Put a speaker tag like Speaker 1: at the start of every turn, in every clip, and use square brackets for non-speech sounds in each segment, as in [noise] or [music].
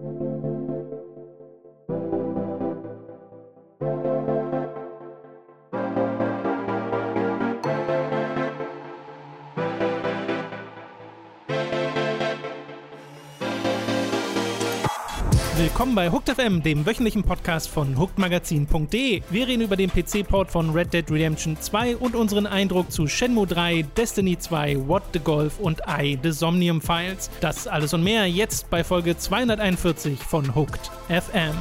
Speaker 1: Thank you. Willkommen bei Hooked FM, dem wöchentlichen Podcast von hookedmagazin.de. Wir reden über den PC-Port von Red Dead Redemption 2 und unseren Eindruck zu Shenmue 3, Destiny 2, What the Golf und I, The Somnium Files. Das alles und mehr jetzt bei Folge 241 von Hooked FM.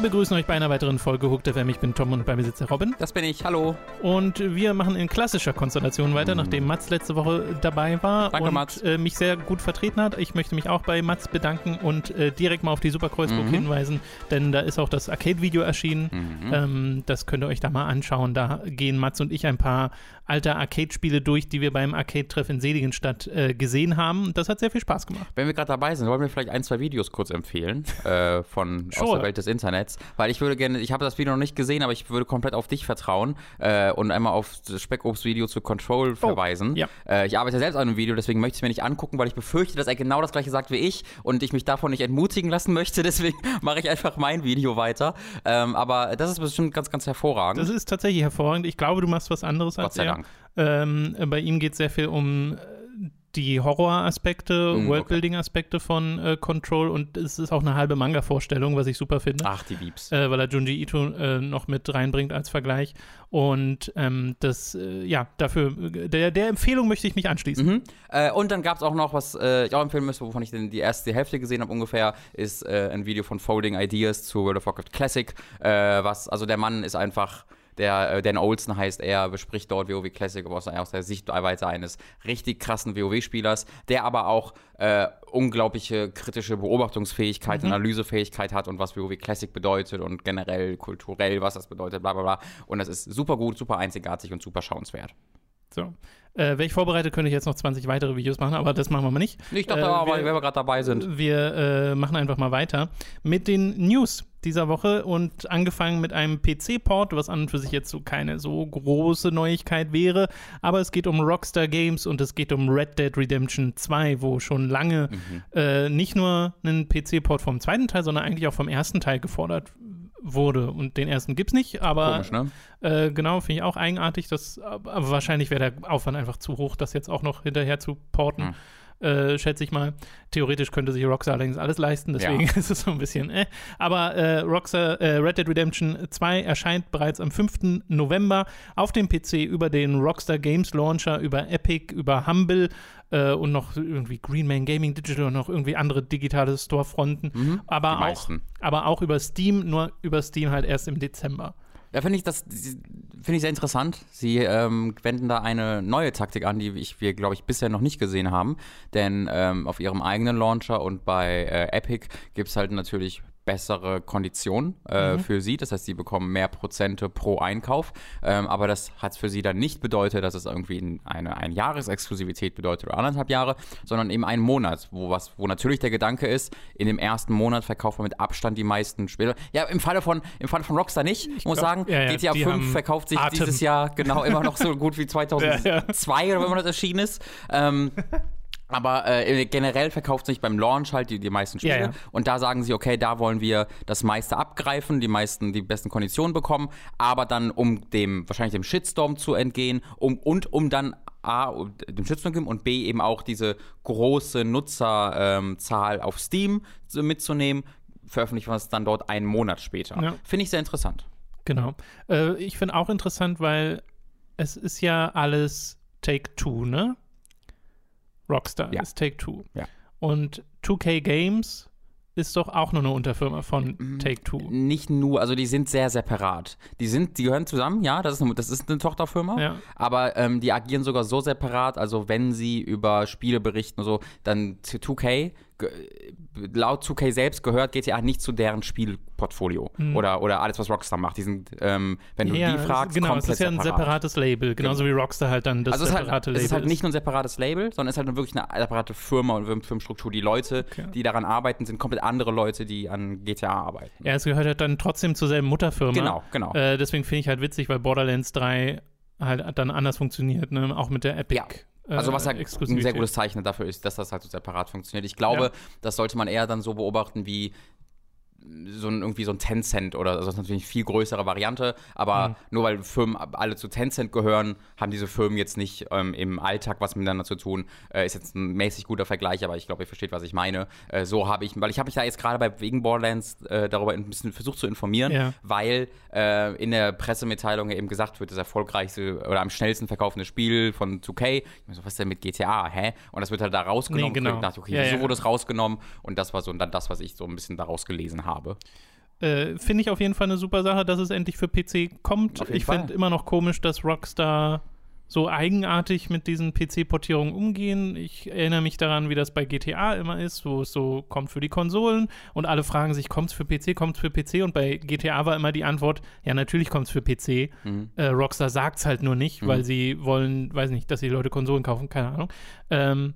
Speaker 1: Wir begrüßen euch bei einer weiteren Folge Hooked FM. Ich bin Tom und bei mir sitzt der Robin.
Speaker 2: Das bin ich, hallo.
Speaker 1: Und wir machen in klassischer Konstellation weiter, nachdem Mats letzte Woche dabei war
Speaker 2: Danke,
Speaker 1: und
Speaker 2: Mats.
Speaker 1: Äh, mich sehr gut vertreten hat. Ich möchte mich auch bei Mats bedanken und äh, direkt mal auf die Superkreuzburg
Speaker 2: Mhm.
Speaker 1: hinweisen, denn da ist auch das Arcade-Video erschienen.
Speaker 2: Mhm.
Speaker 1: Ähm, das könnt ihr euch da mal anschauen. Da gehen Mats und ich ein paar alte Arcade-Spiele durch, die wir beim Arcade-Treff in Seligenstadt äh, gesehen haben. Das hat sehr viel Spaß gemacht.
Speaker 2: Wenn wir gerade dabei sind, wollen wir vielleicht ein, zwei Videos kurz empfehlen äh, von [laughs] aus
Speaker 1: Sure.
Speaker 2: der Welt des Internets, weil ich würde gerne, ich habe das Video noch nicht gesehen, aber ich würde komplett auf dich vertrauen äh, und einmal auf das Speckobst-Video zu Control verweisen.
Speaker 1: Oh, ja.
Speaker 2: Äh, ich arbeite selbst an einem Video, deswegen möchte ich es mir nicht angucken, weil ich befürchte, dass er genau das gleiche sagt wie ich und ich mich davon nicht entmutigen lassen möchte. [laughs] Deswegen mache ich einfach mein Video weiter. Ähm, aber das ist bestimmt ganz, ganz hervorragend.
Speaker 1: Das ist tatsächlich hervorragend. Ich glaube, du machst was anderes als
Speaker 2: Gott sei
Speaker 1: er.
Speaker 2: Dank.
Speaker 1: Ähm, bei ihm geht es sehr viel um äh, die Horroraspekte,
Speaker 2: Mm,
Speaker 1: Worldbuilding-Aspekte von äh, Control und es ist auch eine halbe Manga-Vorstellung, was ich super finde.
Speaker 2: Ach, die Wiebs.
Speaker 1: Äh, weil er Junji Ito äh, noch mit reinbringt als Vergleich. Und ähm, das, äh, ja, dafür, der, der Empfehlung möchte ich mich anschließen.
Speaker 2: Mhm. Äh, und dann gab es auch noch, was ich auch empfehlen müsste, wovon ich denn die erste Hälfte gesehen habe ungefähr, ist ein Video von Folding Ideas zu World of Warcraft Classic. Was, also der Mann ist einfach. Der äh, Dan Olsen heißt er, bespricht dort WoW Classic aber aus, aus der Sichtweise eines richtig krassen WoW-Spielers, der aber auch äh, unglaubliche kritische Beobachtungsfähigkeit, Analysefähigkeit hat und was WoW Classic bedeutet und generell kulturell, was das bedeutet, bla bla bla. Und das ist super gut, super einzigartig und super schauenswert.
Speaker 1: So. Äh, Wäre ich vorbereitet, könnte ich jetzt noch 20 weitere Videos machen, aber das machen wir mal nicht.
Speaker 2: Ich dachte
Speaker 1: Äh,
Speaker 2: aber,
Speaker 1: wir-
Speaker 2: wenn wir gerade dabei sind.
Speaker 1: Wir äh, machen einfach mal weiter mit den News dieser Woche und angefangen mit einem PC-Port, was an und für sich jetzt so keine so große Neuigkeit wäre, aber es geht um Rockstar Games und es geht um Red Dead Redemption 2, wo schon lange
Speaker 2: Mhm.
Speaker 1: äh, nicht nur ein PC-Port vom zweiten Teil, sondern eigentlich auch vom ersten Teil gefordert wurde. Und den ersten gibt's nicht, aber
Speaker 2: Komisch, ne?
Speaker 1: äh, genau, finde ich auch eigenartig. Das, aber wahrscheinlich wäre der Aufwand einfach zu hoch, das jetzt auch noch hinterher zu porten. Äh, schätze ich mal. Theoretisch könnte sich Rockstar allerdings alles leisten, deswegen
Speaker 2: Ja. [laughs]
Speaker 1: ist es so ein bisschen äh. Aber äh, Rockstar, äh, Red Dead Redemption 2 erscheint bereits am 5. November auf dem PC über den Rockstar Games Launcher, über Epic, über Humble äh, und noch irgendwie Greenman Gaming Digital und noch irgendwie andere digitale Storefronten. aber,
Speaker 2: die
Speaker 1: auch,
Speaker 2: meisten.
Speaker 1: aber auch über Steam, nur über Steam halt erst im Dezember.
Speaker 2: Ja, finde ich das finde ich sehr interessant. Sie ähm, wenden da eine neue Taktik an, die ich, wir, glaube ich, bisher noch nicht gesehen haben. Denn ähm, auf ihrem eigenen Launcher und bei äh, Epic gibt's halt natürlich bessere Konditionen äh, für sie. Das heißt, sie bekommen mehr Prozente pro Einkauf. Ähm, aber das hat für sie dann nicht bedeutet, dass es irgendwie eine, eine Jahresexklusivität bedeutet oder anderthalb Jahre, sondern eben einen Monat, wo was, wo natürlich der Gedanke ist, in dem ersten Monat verkauft man mit Abstand die meisten Spiele. Ja, im Falle von, im Falle von Rockstar nicht. Ich muss
Speaker 1: glaub,
Speaker 2: sagen,
Speaker 1: ja, ja,
Speaker 2: GTA
Speaker 1: die
Speaker 2: 5
Speaker 1: haben
Speaker 2: verkauft sich
Speaker 1: Atem.
Speaker 2: dieses Jahr genau immer noch so gut wie [laughs] 2002 oder wenn man das erschienen ist. Ähm, aber äh, generell verkauft sich beim Launch halt die, die meisten Spiele.
Speaker 1: Ja, ja.
Speaker 2: Und da sagen sie, okay, da wollen wir das meiste abgreifen, die meisten, die besten Konditionen bekommen, aber dann, um dem, wahrscheinlich dem Shitstorm zu entgehen, um, und um dann A, dem Shitstorm zu geben und B, eben auch diese große Nutzerzahl ähm, auf Steam mitzunehmen, veröffentlichen wir es dann dort einen Monat später.
Speaker 1: Ja.
Speaker 2: Finde ich sehr interessant.
Speaker 1: Genau. Äh, ich finde auch interessant, weil es ist ja alles Take-Two, ne? Rockstar
Speaker 2: Ja.
Speaker 1: ist Take-Two.
Speaker 2: Ja.
Speaker 1: Und 2K Games ist doch auch nur eine Unterfirma von
Speaker 2: Mhm.
Speaker 1: Take-Two.
Speaker 2: Nicht nur, also die sind sehr separat. Die sind, die gehören zusammen, ja, das ist eine, das ist eine Tochterfirma,
Speaker 1: Ja.
Speaker 2: aber ähm, die agieren sogar so separat, also wenn sie über Spiele berichten und so, dann 2K laut 2K selbst gehört GTA nicht zu deren Spielportfolio mhm. oder, oder alles, was Rockstar macht. Die sind, ähm, wenn du ja, die fragst,
Speaker 1: genau, komplett es ist ja ein separat. separates Label, genauso genau. wie Rockstar halt dann das
Speaker 2: also separate halt, Label ist. Es ist halt nicht nur ein separates Label, sondern es ist halt wirklich eine separate Firma und Firmenstruktur. Die Leute, okay. die daran arbeiten, sind komplett andere Leute, die an GTA arbeiten.
Speaker 1: Ja, es gehört halt dann trotzdem zur selben Mutterfirma.
Speaker 2: Genau, genau.
Speaker 1: Äh, deswegen finde ich halt witzig, weil Borderlands 3 halt dann anders funktioniert, ne? auch mit der Epic. Ja.
Speaker 2: Also was halt ein sehr gutes Zeichen dafür ist, dass das halt so separat funktioniert. Ich glaube, ja. das sollte man eher dann so beobachten wie so ein, irgendwie so ein Tencent oder also das ist natürlich eine viel größere Variante, aber mhm. nur weil Firmen alle zu Tencent gehören, haben diese Firmen jetzt nicht ähm, im Alltag was miteinander zu tun. Äh, ist jetzt ein mäßig guter Vergleich, aber ich glaube, ihr versteht, was ich meine. Äh, so habe ich, weil ich habe mich da jetzt gerade bei wegen Borderlands äh, darüber ein bisschen versucht zu informieren, ja. weil äh, in der Pressemitteilung eben gesagt wird, das erfolgreichste oder am schnellsten verkaufende Spiel von 2K. Ich meine, so, was ist denn mit GTA, hä? Und das wird halt da rausgenommen. Nee, genau. Ich dachte, okay, ja, wieso ja. wurde es rausgenommen? Und das war so dann das, was ich so ein bisschen daraus gelesen habe habe.
Speaker 1: Äh, finde ich auf jeden Fall eine super Sache, dass es endlich für PC kommt. Ich finde immer noch komisch, dass Rockstar so eigenartig mit diesen PC-Portierungen umgehen. Ich erinnere mich daran, wie das bei GTA immer ist, wo es so kommt für die Konsolen und alle fragen sich, kommt es für PC, kommt es für PC? Und bei GTA war immer die Antwort, ja, natürlich kommt es für PC. Mhm. Äh, Rockstar sagt es halt nur nicht, mhm. weil sie wollen, weiß nicht, dass die Leute Konsolen kaufen, keine Ahnung. Ähm,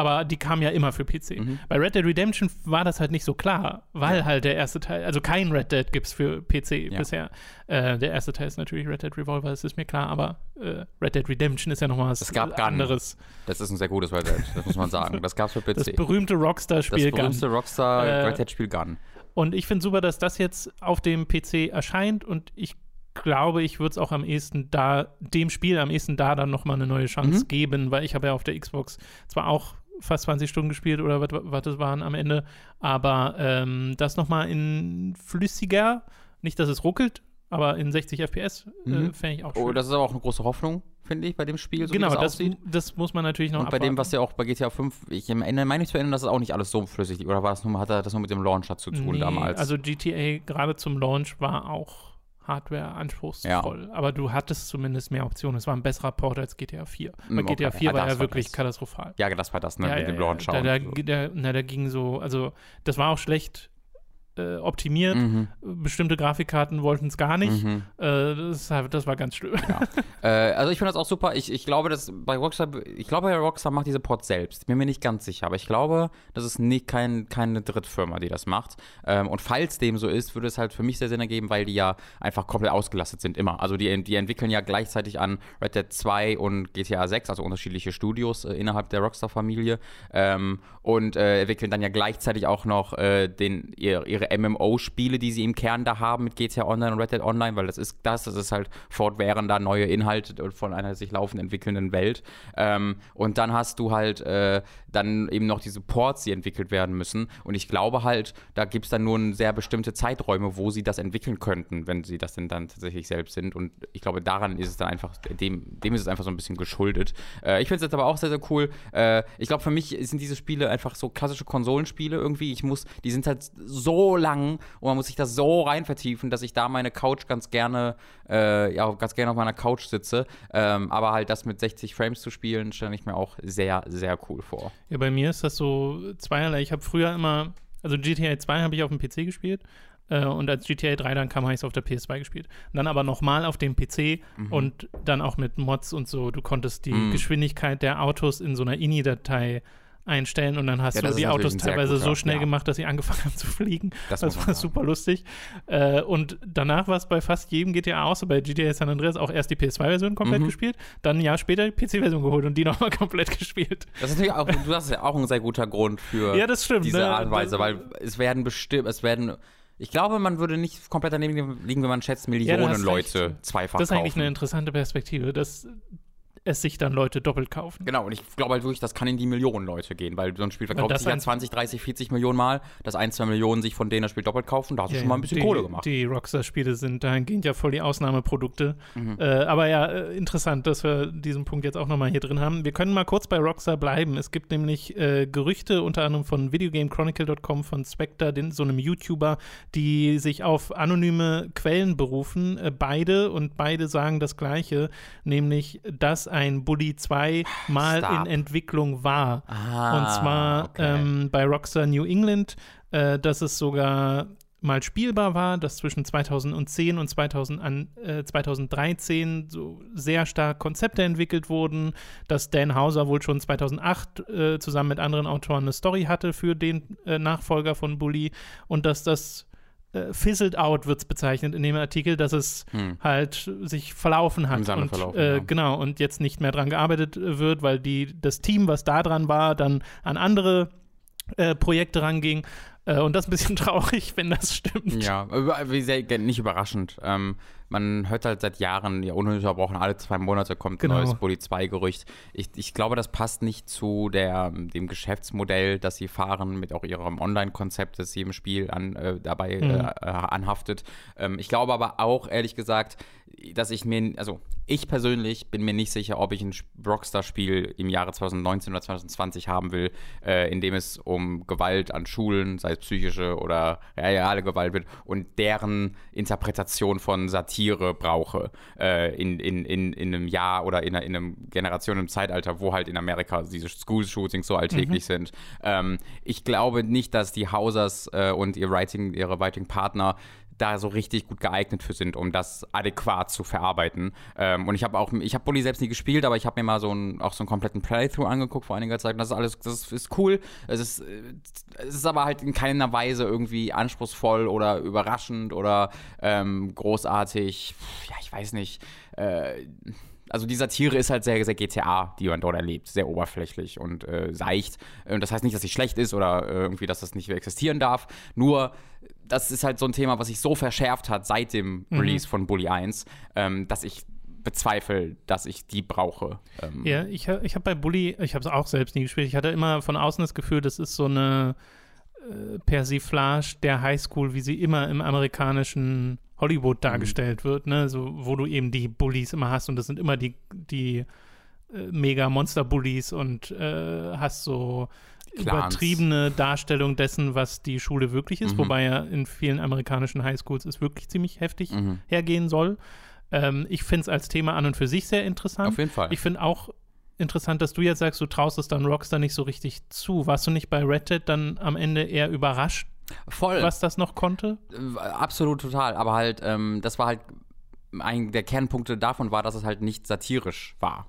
Speaker 1: aber die kam ja immer für PC. Mhm. Bei Red Dead Redemption war das halt nicht so klar, weil ja. halt der erste Teil, also kein Red Dead gibt es für PC ja. bisher. Äh, der erste Teil ist natürlich Red Dead Revolver, das ist mir klar, aber äh, Red Dead Redemption ist ja nochmal was
Speaker 2: es gab anderes. Gun. Das ist ein sehr gutes Red Dead, das muss man sagen. Das gab es für PC.
Speaker 1: Das berühmte Rockstar-Spiel
Speaker 2: Gun. Das berühmte Rockstar-Red äh, Dead-Spiel Gun.
Speaker 1: Und ich finde super, dass das jetzt auf dem PC erscheint und ich glaube, ich würde es auch am ehesten da, dem Spiel am ehesten da dann nochmal eine neue Chance mhm. geben, weil ich habe ja auf der Xbox zwar auch fast 20 Stunden gespielt oder was das waren am Ende. Aber ähm, das nochmal in flüssiger, nicht, dass es ruckelt, aber in 60 FPS äh, mhm. fände ich auch oh, schön.
Speaker 2: Oh, das ist aber auch eine große Hoffnung, finde ich, bei dem Spiel.
Speaker 1: So genau, das, das, das, muss man natürlich noch
Speaker 2: Und bei abwarten. dem, was ja auch bei GTA 5, ich am Ende meine ich zu erinnern, dass es auch nicht alles so flüssig oder war es nur, hat das nur mit dem Launcher zu tun nee, damals?
Speaker 1: Also GTA gerade zum Launch war auch Hardware anspruchsvoll. Ja. Aber du hattest zumindest mehr Optionen. Es war ein besserer Port als GTA 4. Weil okay. GTA 4 ja, war ja wirklich das. katastrophal.
Speaker 2: Ja, das war das, ne?
Speaker 1: Ja, mit dem Launcher. Da, da, so. da, na, da ging so, also das war auch schlecht äh, optimiert. Mhm. Bestimmte Grafikkarten wollten es gar nicht. Mhm. Äh, das, das, war ganz schlimm.
Speaker 2: Ja. [laughs] äh, also ich finde das auch super. Ich, ich glaube, dass bei Rockstar, ich glaube, Rockstar macht diese Ports selbst. Bin mir nicht ganz sicher, aber ich glaube, das ist nicht kein, keine Drittfirma, die das macht. Ähm, und falls dem so ist, würde es halt für mich sehr Sinn ergeben, weil die ja einfach komplett ausgelastet sind immer. Also die, die entwickeln ja gleichzeitig an Red Dead 2 und GTA 6, also unterschiedliche Studios äh, innerhalb der Rockstar-Familie. Ähm, und äh, entwickeln dann ja gleichzeitig auch noch äh, den, ihre, ihre MMO-Spiele, die sie im Kern da haben mit GTA Online und Red Dead Online, weil das ist das, das ist halt fortwährender neue Inhalte von einer sich laufend entwickelnden Welt. Ähm, und dann hast du halt äh, dann eben noch diese Ports, die entwickelt werden müssen. Und ich glaube halt, da gibt es dann nur sehr bestimmte Zeiträume, wo sie das entwickeln könnten, wenn sie das denn dann tatsächlich selbst sind. Und ich glaube, daran ist es dann einfach, dem, dem ist es einfach so ein bisschen geschuldet. Äh, ich finde es jetzt aber auch sehr, sehr cool. Äh, ich glaube, für mich sind diese Spiele einfach so klassische Konsolenspiele irgendwie. Ich muss, die sind halt so lang und man muss sich da so rein vertiefen, dass ich da meine Couch ganz gerne, äh, ja, ganz gerne auf meiner Couch sitze. Ähm, aber halt das mit 60 Frames zu spielen, stelle ich mir auch sehr, sehr cool vor.
Speaker 1: Ja, bei mir ist das so zweierlei. Ich habe früher immer, also GTA 2 habe ich auf dem PC gespielt äh, und als GTA 3 dann kam, habe ich es auf der PS2 gespielt. Und dann aber nochmal auf dem PC mhm. und dann auch mit Mods und so. Du konntest die mhm. Geschwindigkeit der Autos in so einer INI-Datei einstellen und dann hast ja, du die Autos teilweise guter, so schnell ja. gemacht, dass sie angefangen haben zu fliegen. Das, das war super lustig. Äh, und danach war es bei fast jedem GTA außer bei GTA San Andreas auch erst die PS2-Version komplett mhm. gespielt, dann ein Jahr später die PC-Version geholt und die nochmal [laughs] komplett gespielt.
Speaker 2: Das ist natürlich auch, du hast ja auch ein sehr guter Grund für
Speaker 1: ja, das stimmt,
Speaker 2: diese
Speaker 1: ne?
Speaker 2: Art und Weise, weil es werden bestimmt, es werden ich glaube, man würde nicht komplett daneben liegen, wenn man schätzt, Millionen ja, Leute recht. zweifach
Speaker 1: Das ist
Speaker 2: kaufen.
Speaker 1: eigentlich eine interessante Perspektive. Das, es sich dann Leute doppelt kaufen.
Speaker 2: Genau, und ich glaube halt wirklich, das kann in die Millionen Leute gehen, weil so ein Spiel verkauft sich ja 20, 30, 40 Millionen Mal, dass ein, zwei Millionen sich von denen das Spiel doppelt kaufen, da hast du ja, schon mal ein bisschen
Speaker 1: die,
Speaker 2: Kohle gemacht.
Speaker 1: Die Rockstar-Spiele sind dahingehend ja voll die Ausnahmeprodukte. Mhm. Äh, aber ja, äh, interessant, dass wir diesen Punkt jetzt auch nochmal hier drin haben. Wir können mal kurz bei Rockstar bleiben. Es gibt nämlich äh, Gerüchte, unter anderem von VideogameChronicle.com, von Spectre, den, so einem YouTuber, die sich auf anonyme Quellen berufen, äh, beide, und beide sagen das Gleiche, nämlich, dass ein Bully 2 mal
Speaker 2: Stop.
Speaker 1: in Entwicklung war.
Speaker 2: Ah,
Speaker 1: Und zwar
Speaker 2: okay.
Speaker 1: ähm, bei Rockstar New England, äh, dass es sogar mal spielbar war, dass zwischen 2010 und 2000 an, äh, 2013 so sehr stark Konzepte entwickelt wurden, dass Dan Hauser wohl schon 2008 äh, zusammen mit anderen Autoren eine Story hatte für den äh, Nachfolger von Bully und dass das äh, fizzled out wird es bezeichnet in dem Artikel, dass es
Speaker 2: Hm.
Speaker 1: halt sich verlaufen hat
Speaker 2: Im Sande
Speaker 1: und
Speaker 2: verlaufen,
Speaker 1: äh,
Speaker 2: ja.
Speaker 1: genau und jetzt nicht mehr dran gearbeitet äh, wird, weil die das Team, was da dran war, dann an andere äh, Projekte ranging äh, und das ist ein bisschen [laughs] traurig, wenn das stimmt.
Speaker 2: Ja, wie sehr, nicht überraschend. Ähm, man hört halt seit Jahren, ja, ununterbrochen, alle zwei Monate kommt
Speaker 1: Genau.
Speaker 2: ein neues Bully 2-Gerücht. Ich, ich glaube, das passt nicht zu der, dem Geschäftsmodell, das sie fahren, mit auch ihrem Online-Konzept, das sie im Spiel an, äh, dabei
Speaker 1: Mhm.
Speaker 2: äh, anhaftet. Ähm, ich glaube aber auch, ehrlich gesagt, dass ich mir, also ich persönlich bin mir nicht sicher, ob ich ein Sp- Rockstar-Spiel im Jahre 2019 oder 2020 haben will, äh, in dem es um Gewalt an Schulen, sei es psychische oder reale Gewalt wird und deren Interpretation von Satire brauche äh, in, in, in, in einem Jahr oder in einer, in einem Generation, im Zeitalter, wo halt in Amerika diese School-Shootings so alltäglich sind. Ähm, ich glaube nicht, dass die Hausers äh, und ihr Writing, ihre Writing-Partner da so richtig gut geeignet für sind, um das adäquat zu verarbeiten. Ähm, und ich habe auch, ich habe Bully selbst nie gespielt, aber ich habe mir mal so ein, auch so einen kompletten Playthrough angeguckt vor einiger Zeit. Und das ist alles, das ist cool. Es ist, äh, es ist aber halt in keiner Weise irgendwie anspruchsvoll oder überraschend oder ähm, großartig. Ja, ich weiß nicht. Äh, also die Satire ist halt sehr, sehr GTA, die man dort erlebt, sehr oberflächlich und äh, seicht. Und das heißt nicht, dass sie schlecht ist oder äh, irgendwie, dass das nicht existieren darf. Nur, das ist halt so ein Thema, was sich so verschärft hat seit dem Release von Bully 1, ähm, dass ich bezweifle, dass ich die brauche. Ähm,
Speaker 1: Ja, ich, ich habe bei Bully, ich habe es auch selbst nie gespielt, ich hatte immer von außen das Gefühl, das ist so eine äh, Persiflage der Highschool, wie sie immer im amerikanischen Hollywood dargestellt wird, ne? So, wo du eben die Bullies immer hast und das sind immer die, die äh, mega Monster-Bullies und äh, hast so
Speaker 2: Clans.
Speaker 1: übertriebene Darstellung dessen, was die Schule wirklich ist,
Speaker 2: Mhm.
Speaker 1: wobei ja in vielen amerikanischen Highschools es wirklich ziemlich heftig
Speaker 2: Mhm.
Speaker 1: hergehen soll. Ähm, ich finde es als Thema an und für sich sehr interessant.
Speaker 2: Auf jeden Fall.
Speaker 1: Ich finde auch interessant, dass du jetzt sagst, du traust es dann Rockstar nicht so richtig zu. Warst du nicht bei Red Dead dann am Ende eher überrascht,
Speaker 2: Voll.
Speaker 1: was das noch konnte?
Speaker 2: Äh, Absolut total, aber halt, ähm, das war halt, ein der Kernpunkte davon war, dass es halt nicht satirisch war.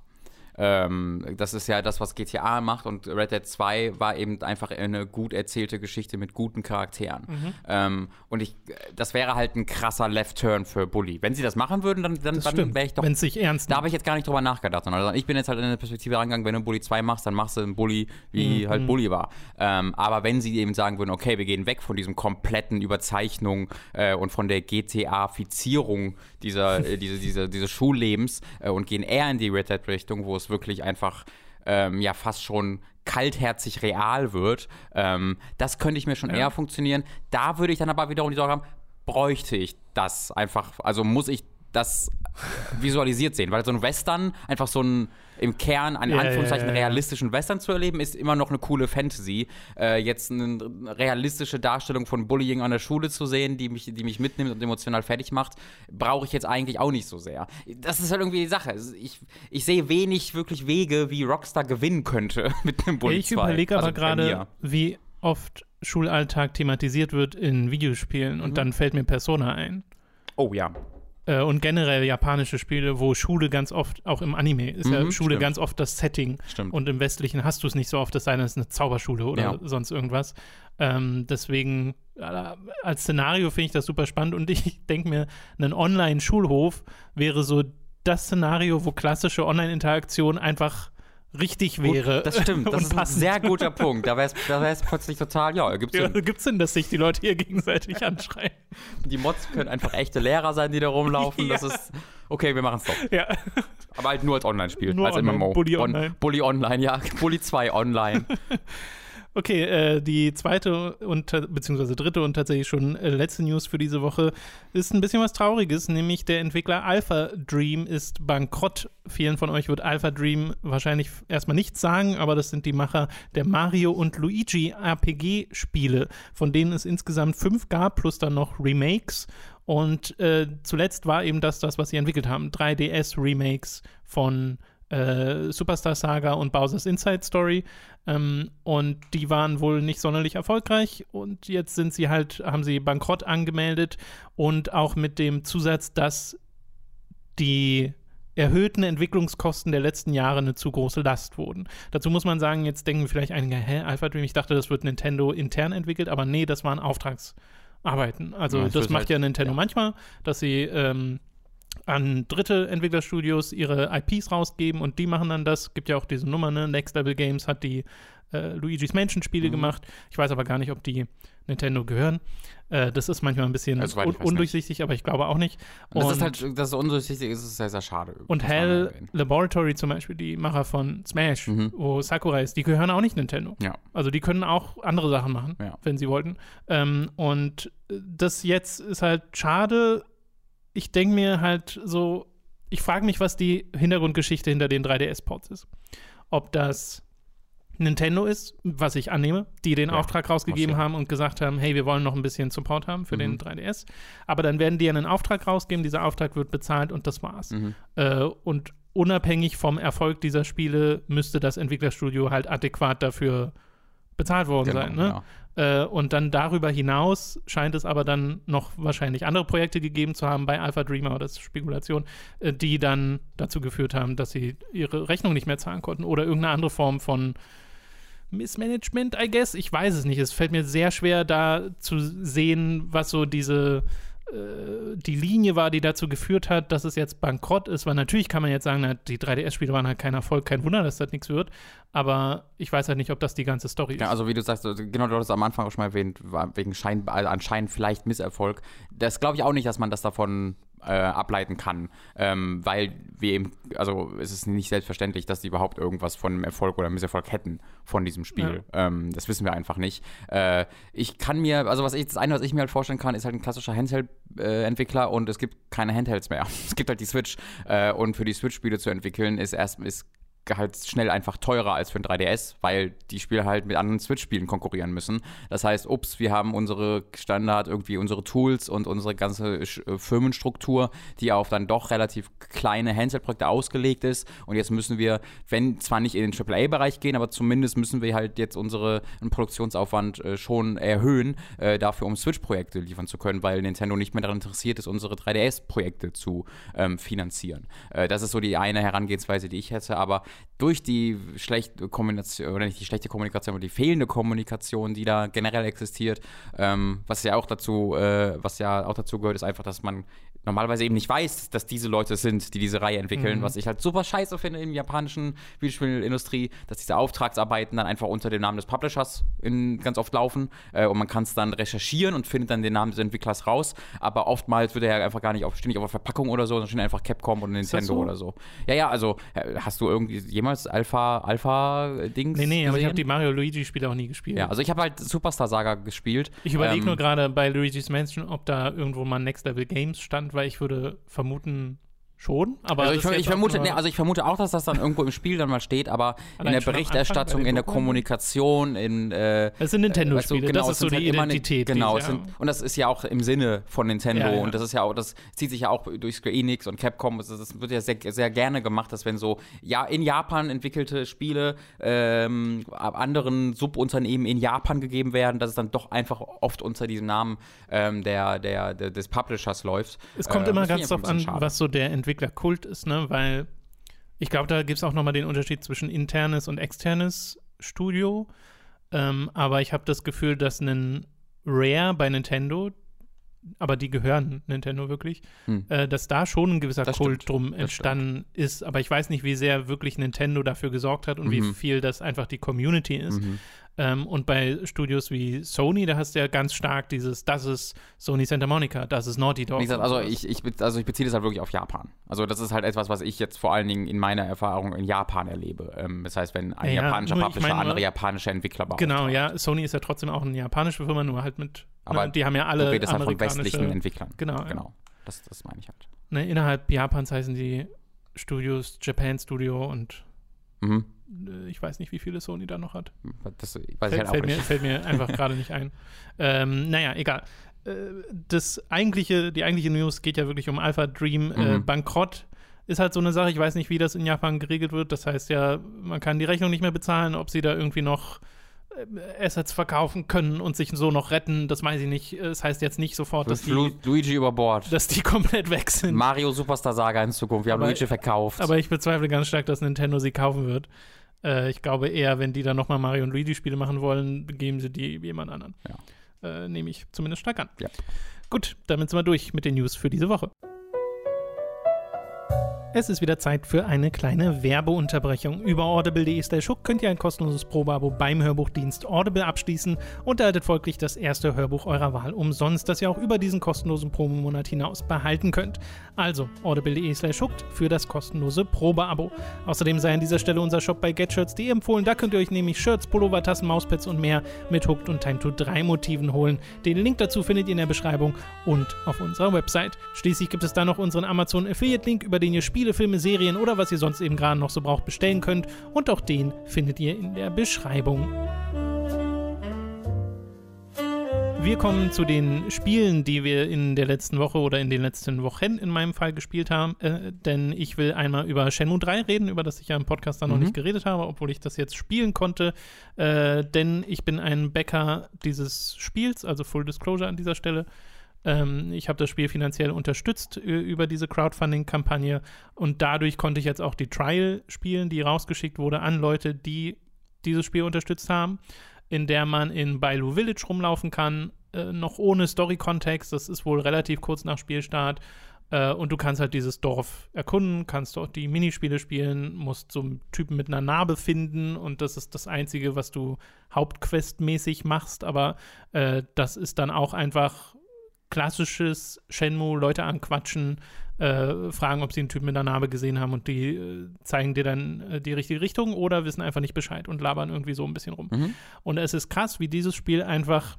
Speaker 2: Ähm, das ist ja das, was GTA macht und Red Dead 2 war eben einfach eine gut erzählte Geschichte mit guten Charakteren.
Speaker 1: Mhm.
Speaker 2: Ähm, und ich, das wäre halt ein krasser Left-Turn für Bully. Wenn sie das machen würden, dann, dann, dann wäre ich doch
Speaker 1: Wenn sich ernst
Speaker 2: da habe ich jetzt gar nicht drüber nachgedacht, sondern ich bin jetzt halt in der Perspektive rangegangen, wenn du Bully 2 machst, dann machst du einen Bully, wie
Speaker 1: Mhm.
Speaker 2: halt Bully war. Ähm, aber wenn sie eben sagen würden, okay, wir gehen weg von diesem kompletten Überzeichnung äh, und von der GTA-Fizierung dieser, äh, diese, diese, dieses Schullebens äh, und gehen eher in die Red Dead-Richtung, wo es wirklich einfach ähm, ja fast schon kaltherzig real wird, ähm, das könnte ich mir schon
Speaker 1: Ja.
Speaker 2: eher funktionieren. Da würde ich dann aber wiederum die Sorge haben, bräuchte ich das einfach, also muss ich das visualisiert sehen, weil so ein Western, einfach so ein im Kern, einen
Speaker 1: Ja,
Speaker 2: Anführungszeichen
Speaker 1: ja, ja.
Speaker 2: realistischen Western zu erleben, ist immer noch eine coole Fantasy. Äh, jetzt eine realistische Darstellung von Bullying an der Schule zu sehen, die mich, die mich mitnimmt und emotional fertig macht, brauche ich jetzt eigentlich auch nicht so sehr. Das ist halt irgendwie die Sache. Ich, ich sehe wenig wirklich Wege, wie Rockstar gewinnen könnte [laughs] mit einem Bully
Speaker 1: Ich
Speaker 2: 2.
Speaker 1: überlege aber
Speaker 2: Also
Speaker 1: gerade, wie oft Schulalltag thematisiert wird in Videospielen
Speaker 2: Mhm.
Speaker 1: und dann fällt mir Persona ein.
Speaker 2: Oh ja.
Speaker 1: Äh, und generell japanische Spiele, wo Schule ganz oft, auch im Anime, ist ja
Speaker 2: Mhm,
Speaker 1: Schule
Speaker 2: stimmt.
Speaker 1: ganz oft das Setting.
Speaker 2: Stimmt.
Speaker 1: Und im Westlichen hast du es nicht so oft, es sei denn, es ist eine Zauberschule oder
Speaker 2: Ja.
Speaker 1: sonst irgendwas. Ähm, deswegen, äh, als Szenario finde ich das super spannend und [laughs] ich denke mir, ein Online-Schulhof wäre so das Szenario, wo klassische Online-Interaktion einfach richtig wäre.
Speaker 2: Das stimmt, das [laughs] ist ein sehr guter Punkt. Da wäre es plötzlich total, ja, gibt's
Speaker 1: Ja,
Speaker 2: ja.
Speaker 1: gibt's denn, dass sich die Leute hier gegenseitig [laughs] anschreien?
Speaker 2: die Mods können einfach echte Lehrer sein, die da rumlaufen. Das
Speaker 1: Ja.
Speaker 2: ist, okay, wir machen es doch.
Speaker 1: Ja,
Speaker 2: Aber halt nur als Online-Spiel, als
Speaker 1: online,
Speaker 2: MMO.
Speaker 1: Bully
Speaker 2: On-
Speaker 1: Online.
Speaker 2: Bully Online, ja. Bully 2 Online. [laughs]
Speaker 1: okay, äh, die zweite und beziehungsweise dritte und tatsächlich schon äh, letzte News für diese Woche ist ein bisschen was Trauriges, nämlich der Entwickler Alpha Dream ist bankrott. Vielen von euch wird Alpha Dream wahrscheinlich erstmal nichts sagen, aber das sind die Macher der Mario und Luigi RPG-Spiele, von denen es insgesamt fünf gab, plus dann noch Remakes. Und äh, zuletzt war eben das, das, was sie entwickelt haben: 3DS-Remakes von äh, Superstar Saga und Bowser's Inside Story. Ähm, und die waren wohl nicht sonderlich erfolgreich. Und jetzt sind sie halt, haben sie Bankrott angemeldet und auch mit dem Zusatz, dass die erhöhten Entwicklungskosten der letzten Jahre eine zu große Last wurden. Dazu muss man sagen, jetzt denken vielleicht einige, hä, Alpha Dream, ich dachte, das wird Nintendo intern entwickelt, aber nee, das waren Auftragsarbeiten. Also
Speaker 2: Ja,
Speaker 1: das
Speaker 2: das
Speaker 1: macht
Speaker 2: halt-
Speaker 1: ja Nintendo
Speaker 2: ja.
Speaker 1: manchmal, dass sie ähm, an dritte Entwicklerstudios ihre IPs rausgeben und die machen dann das. Gibt ja auch diese Nummer, ne? Next Level Games hat die äh, Luigi's Mansion Spiele
Speaker 2: Mhm.
Speaker 1: gemacht. Ich weiß aber gar nicht, ob die Nintendo gehören. Äh, das ist manchmal ein bisschen
Speaker 2: Also,
Speaker 1: un
Speaker 2: ich weiß nicht.
Speaker 1: undurchsichtig, aber ich glaube auch nicht.
Speaker 2: Und das ist halt, das ist undurchsichtig, ist es sehr, sehr schade.
Speaker 1: und Hell. Laboratory zum Beispiel, die Macher von Smash,
Speaker 2: Mhm.
Speaker 1: wo Sakurai ist, die gehören auch nicht Nintendo.
Speaker 2: Ja.
Speaker 1: Also die können auch andere Sachen machen,
Speaker 2: Ja.
Speaker 1: wenn sie wollten. Ähm, und das jetzt ist halt schade. Ich denke mir halt so, ich frage mich, was die Hintergrundgeschichte hinter den 3DS-Ports ist. Ob das Nintendo ist, was ich annehme, die den
Speaker 2: Ja,
Speaker 1: Auftrag rausgegeben haben und gesagt haben, hey, wir wollen noch ein bisschen Support haben für den
Speaker 2: Mhm.
Speaker 1: 3DS. Aber dann werden die einen Auftrag rausgeben, dieser Auftrag wird bezahlt und das war's.
Speaker 2: Mhm.
Speaker 1: Äh, und unabhängig vom Erfolg dieser Spiele müsste das Entwicklerstudio halt adäquat dafür bezahlt worden
Speaker 2: Genau,
Speaker 1: sein. Ne? Äh, und dann darüber hinaus scheint es aber dann noch wahrscheinlich andere Projekte gegeben zu haben bei Alpha Dreamer, ist Spekulation, äh, die dann dazu geführt haben, dass sie ihre Rechnung nicht mehr zahlen konnten oder irgendeine andere Form von Missmanagement, I guess. Ich weiß es nicht. Es fällt mir sehr schwer, da zu sehen, was so diese die Linie war, die dazu geführt hat, dass es jetzt bankrott ist, weil natürlich kann man jetzt sagen, na, die 3DS-Spiele waren halt kein Erfolg, kein Wunder, dass das nichts wird, aber ich weiß halt nicht, ob das die ganze Story
Speaker 2: Ja,
Speaker 1: ist.
Speaker 2: also wie du sagst, genau, du hattest am Anfang auch schon mal erwähnt, wegen Schein, also anscheinend vielleicht Misserfolg. Das glaube ich auch nicht, dass man das davon äh, ableiten kann, ähm, weil wir eben, also es ist nicht selbstverständlich, dass die überhaupt irgendwas von einem Erfolg oder Misserfolg hätten von diesem Spiel. Ähm, das wissen wir einfach nicht. Äh, ich kann mir, also was ich, das eine, was ich mir halt vorstellen kann, ist halt ein klassischer Handheld-Entwickler und es gibt keine Handhelds mehr. [laughs] Es gibt halt die Switch äh, und für die Switch-Spiele zu entwickeln ist erst ist halt schnell einfach teurer als für ein 3DS, weil die Spiele halt mit anderen Switch-Spielen konkurrieren müssen. Das heißt, ups, wir haben unsere Standard, irgendwie unsere Tools und unsere ganze äh, Firmenstruktur, die auf dann doch relativ kleine Handheld-Projekte ausgelegt ist. Und jetzt müssen wir, wenn zwar nicht in den AAA-Bereich gehen, aber zumindest müssen wir halt jetzt unsere Produktionsaufwand äh, schon erhöhen, äh, dafür, um Switch-Projekte liefern zu können, weil Nintendo nicht mehr daran interessiert ist, unsere 3DS-Projekte zu ähm, finanzieren. Äh, das ist so die eine Herangehensweise, die ich hätte, aber durch die schlechte Kommunikation, oder nicht die schlechte Kommunikation, aber die fehlende Kommunikation, die da generell existiert, ähm, was ja auch dazu, äh, was ja auch dazu gehört, ist einfach, dass man normalerweise eben nicht weiß, dass diese Leute sind, die diese Reihe entwickeln,
Speaker 1: Mhm.
Speaker 2: was ich halt super scheiße finde in der japanischen Videospielindustrie, dass diese Auftragsarbeiten dann einfach unter dem Namen des Publishers in, ganz oft laufen äh, und man kann es dann recherchieren und findet dann den Namen des Entwicklers raus, aber oftmals wird er ja einfach gar nicht auf, ständig auf der Verpackung oder so, sondern steht einfach Capcom und Nintendo
Speaker 1: so?
Speaker 2: oder so. Ja, ja, also äh, hast du irgendwie jemals Alpha, Alpha-Dings
Speaker 1: nee, nee, aber ich habe die
Speaker 2: gesehen?
Speaker 1: Mario Luigi-Spiele auch nie gespielt.
Speaker 2: Ja, also ich habe halt Superstar Saga gespielt.
Speaker 1: ich überlege
Speaker 2: ähm,
Speaker 1: nur gerade bei Luigi's Mansion, ob da irgendwo mal Next Level Games stand, weil ich würde vermuten, schon. Aber
Speaker 2: Also ich, ich, vermute, nee, also ich vermute auch, dass das dann irgendwo im Spiel dann mal steht, aber in der Berichterstattung, in der? Kommunikation, in äh,
Speaker 1: Das sind Nintendo-Spiele,
Speaker 2: du, genau,
Speaker 1: das
Speaker 2: es
Speaker 1: ist so die
Speaker 2: halt immer eine-
Speaker 1: Identität.
Speaker 2: Genau,
Speaker 1: die
Speaker 2: es
Speaker 1: sie
Speaker 2: sind, und das ist ja auch im Sinne von Nintendo
Speaker 1: Ja, ja.
Speaker 2: und das ist ja auch, das zieht sich ja auch durch Square Enix und Capcom. Das, das wird ja sehr, sehr gerne gemacht, dass wenn so ja in Japan entwickelte Spiele ähm, anderen Subunternehmen in Japan gegeben werden, dass es dann doch einfach oft unter diesem Namen ähm, der, der, der, des Publishers läuft.
Speaker 1: Es kommt
Speaker 2: Äh,
Speaker 1: immer ganz drauf an,
Speaker 2: schade.
Speaker 1: was so der Entwicklerkult ist, ne? Weil ich glaube, da gibt es auch nochmal den Unterschied zwischen internes und externes Studio. Ähm, aber ich habe das Gefühl, dass ein Rare bei Nintendo, aber die gehören Nintendo wirklich,
Speaker 2: Hm.
Speaker 1: äh, dass da schon ein gewisser
Speaker 2: Das
Speaker 1: Kult
Speaker 2: stimmt,
Speaker 1: drum entstanden ist. Aber ich weiß nicht, wie sehr wirklich Nintendo dafür gesorgt hat und wie
Speaker 2: Mhm.
Speaker 1: viel das einfach die Community ist.
Speaker 2: Mhm.
Speaker 1: Ähm, und bei Studios wie Sony, da hast du ja ganz stark dieses, das ist Sony Santa Monica, das ist Naughty Dog.
Speaker 2: Wie gesagt, also ich, ich, also ich beziehe das halt wirklich auf Japan. Also das ist halt etwas, was ich jetzt vor allen Dingen in meiner Erfahrung in Japan erlebe. Ähm, das heißt, wenn ein
Speaker 1: Ja, ja,
Speaker 2: japanischer
Speaker 1: nur ich
Speaker 2: Publisher
Speaker 1: meine,
Speaker 2: andere
Speaker 1: nur-
Speaker 2: japanische Entwickler beauftragt.
Speaker 1: Genau, ja. Sony ist ja trotzdem auch eine japanische Firma, nur halt mit.
Speaker 2: Aber
Speaker 1: ne, die haben ja
Speaker 2: Du
Speaker 1: alle
Speaker 2: redest halt von westlichen Entwicklern.
Speaker 1: Genau, ja.
Speaker 2: Genau. Das, das meine ich halt.
Speaker 1: ne, innerhalb Japans heißen die Studios Japan Studio und
Speaker 2: Mhm.
Speaker 1: Äh, ich weiß nicht, wie viele Sony da noch hat.
Speaker 2: Das weiß ich
Speaker 1: Fällt,
Speaker 2: halt auch
Speaker 1: fällt, mir,
Speaker 2: nicht.
Speaker 1: fällt mir [laughs] einfach gerade nicht ein. Ähm, naja, egal. Äh, Das eigentliche, die eigentliche News geht ja wirklich um Alpha Dream äh,
Speaker 2: Mhm.
Speaker 1: Bankrott. ist halt so eine Sache, ich weiß nicht, wie das in Japan geregelt wird. Das heißt ja, man kann die Rechnung nicht mehr bezahlen, ob sie da irgendwie noch Assets verkaufen können und sich so noch retten, das weiß ich nicht. Das heißt jetzt nicht sofort, dass die,
Speaker 2: Luigi über Bord.
Speaker 1: dass die komplett weg sind.
Speaker 2: Mario Superstar Saga in Zukunft. Wir haben
Speaker 1: Aber-
Speaker 2: Luigi verkauft.
Speaker 1: Aber ich bezweifle ganz stark, dass Nintendo sie kaufen wird. Äh, ich glaube eher, wenn die dann nochmal Mario und Luigi-Spiele machen wollen, geben sie die jemand anderen. Äh, nehme ich zumindest stark an.
Speaker 2: Ja.
Speaker 1: Gut, damit sind wir durch mit den News für diese Woche. Es ist wieder Zeit für eine kleine Werbeunterbrechung. Über audible.de slash könnt ihr ein kostenloses Probeabo beim Hörbuchdienst Audible abschließen und erhaltet folglich das erste Hörbuch eurer Wahl umsonst, das ihr auch über diesen kostenlosen Probemonat hinaus behalten könnt. Also audible.de slash hooked für das kostenlose Probeabo. Außerdem sei an dieser Stelle unser Shop bei getshirts.de empfohlen. Da könnt ihr euch nämlich Shirts, Pullover, Tassen, Mauspads und mehr mit Hooked und Time to 3 Motiven holen. Den Link dazu findet ihr in der Beschreibung und auf unserer Website. Schließlich gibt es da noch unseren Amazon Affiliate Link, über den ihr Spiele, Filme, Serien oder was ihr sonst eben gerade noch so braucht bestellen könnt. Und auch den findet ihr in der Beschreibung. Wir kommen zu den Spielen, die wir in der letzten Woche oder in den letzten Wochen in meinem Fall gespielt haben. Äh, denn ich will einmal über Shenmue 3 reden, über das ich ja im Podcast dann noch
Speaker 2: Mhm.
Speaker 1: nicht geredet habe, obwohl ich das jetzt spielen konnte. Äh, denn ich bin ein Bäcker dieses Spiels, also Full Disclosure an dieser Stelle. Ähm, ich habe das Spiel finanziell unterstützt über diese Crowdfunding-Kampagne und dadurch konnte ich jetzt auch die Trial spielen, die rausgeschickt wurde an Leute, die dieses Spiel unterstützt haben, in der man in Bailu Village rumlaufen kann, äh, noch ohne Story-Kontext. Das ist wohl relativ kurz nach Spielstart. Äh, und du kannst halt dieses Dorf erkunden, kannst dort die Minispiele spielen, musst so einen Typen mit einer Narbe finden und das ist das Einzige, was du Hauptquest-mäßig machst. Aber äh, das ist dann auch einfach klassisches Shenmue, Leute anquatschen, äh, fragen, ob sie einen Typen mit einer Narbe gesehen haben und die äh, zeigen dir dann äh, die richtige Richtung oder wissen einfach nicht Bescheid und labern irgendwie so ein bisschen rum.
Speaker 2: Mhm.
Speaker 1: Und es ist krass, wie dieses Spiel einfach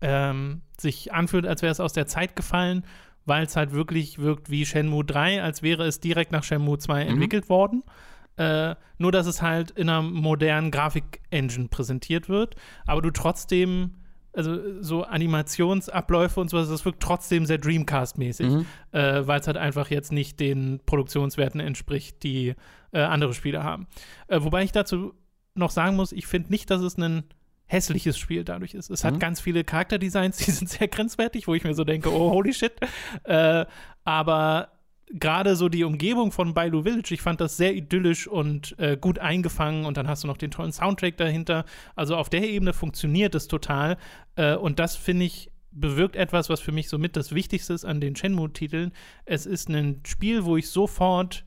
Speaker 1: ähm, sich anfühlt, als wäre es aus der Zeit gefallen, weil es halt wirklich wirkt wie Shenmue 3, als wäre es direkt nach Shenmue 2
Speaker 2: Mhm.
Speaker 1: entwickelt worden. Äh, nur, dass es halt in einer modernen Grafik-Engine präsentiert wird, aber du trotzdem, also so Animationsabläufe und sowas, das wirkt trotzdem sehr Dreamcast-mäßig,
Speaker 2: Mhm.
Speaker 1: äh, weil es halt einfach jetzt nicht den Produktionswerten entspricht, die äh, andere Spiele haben. Äh, wobei ich dazu noch sagen muss, ich finde nicht, dass es ein hässliches Spiel dadurch ist. Es
Speaker 2: Mhm.
Speaker 1: hat ganz viele Charakterdesigns, [laughs] die sind sehr grenzwertig, wo ich mir so denke, oh, holy shit. Äh, aber gerade so die Umgebung von Bailu Village, ich fand das sehr idyllisch und äh, gut eingefangen und dann hast du noch den tollen Soundtrack dahinter. Also auf der Ebene funktioniert es total äh, und das finde ich bewirkt etwas, was für mich somit das Wichtigste ist an den Shenmue-Titeln. Es ist ein Spiel, wo ich sofort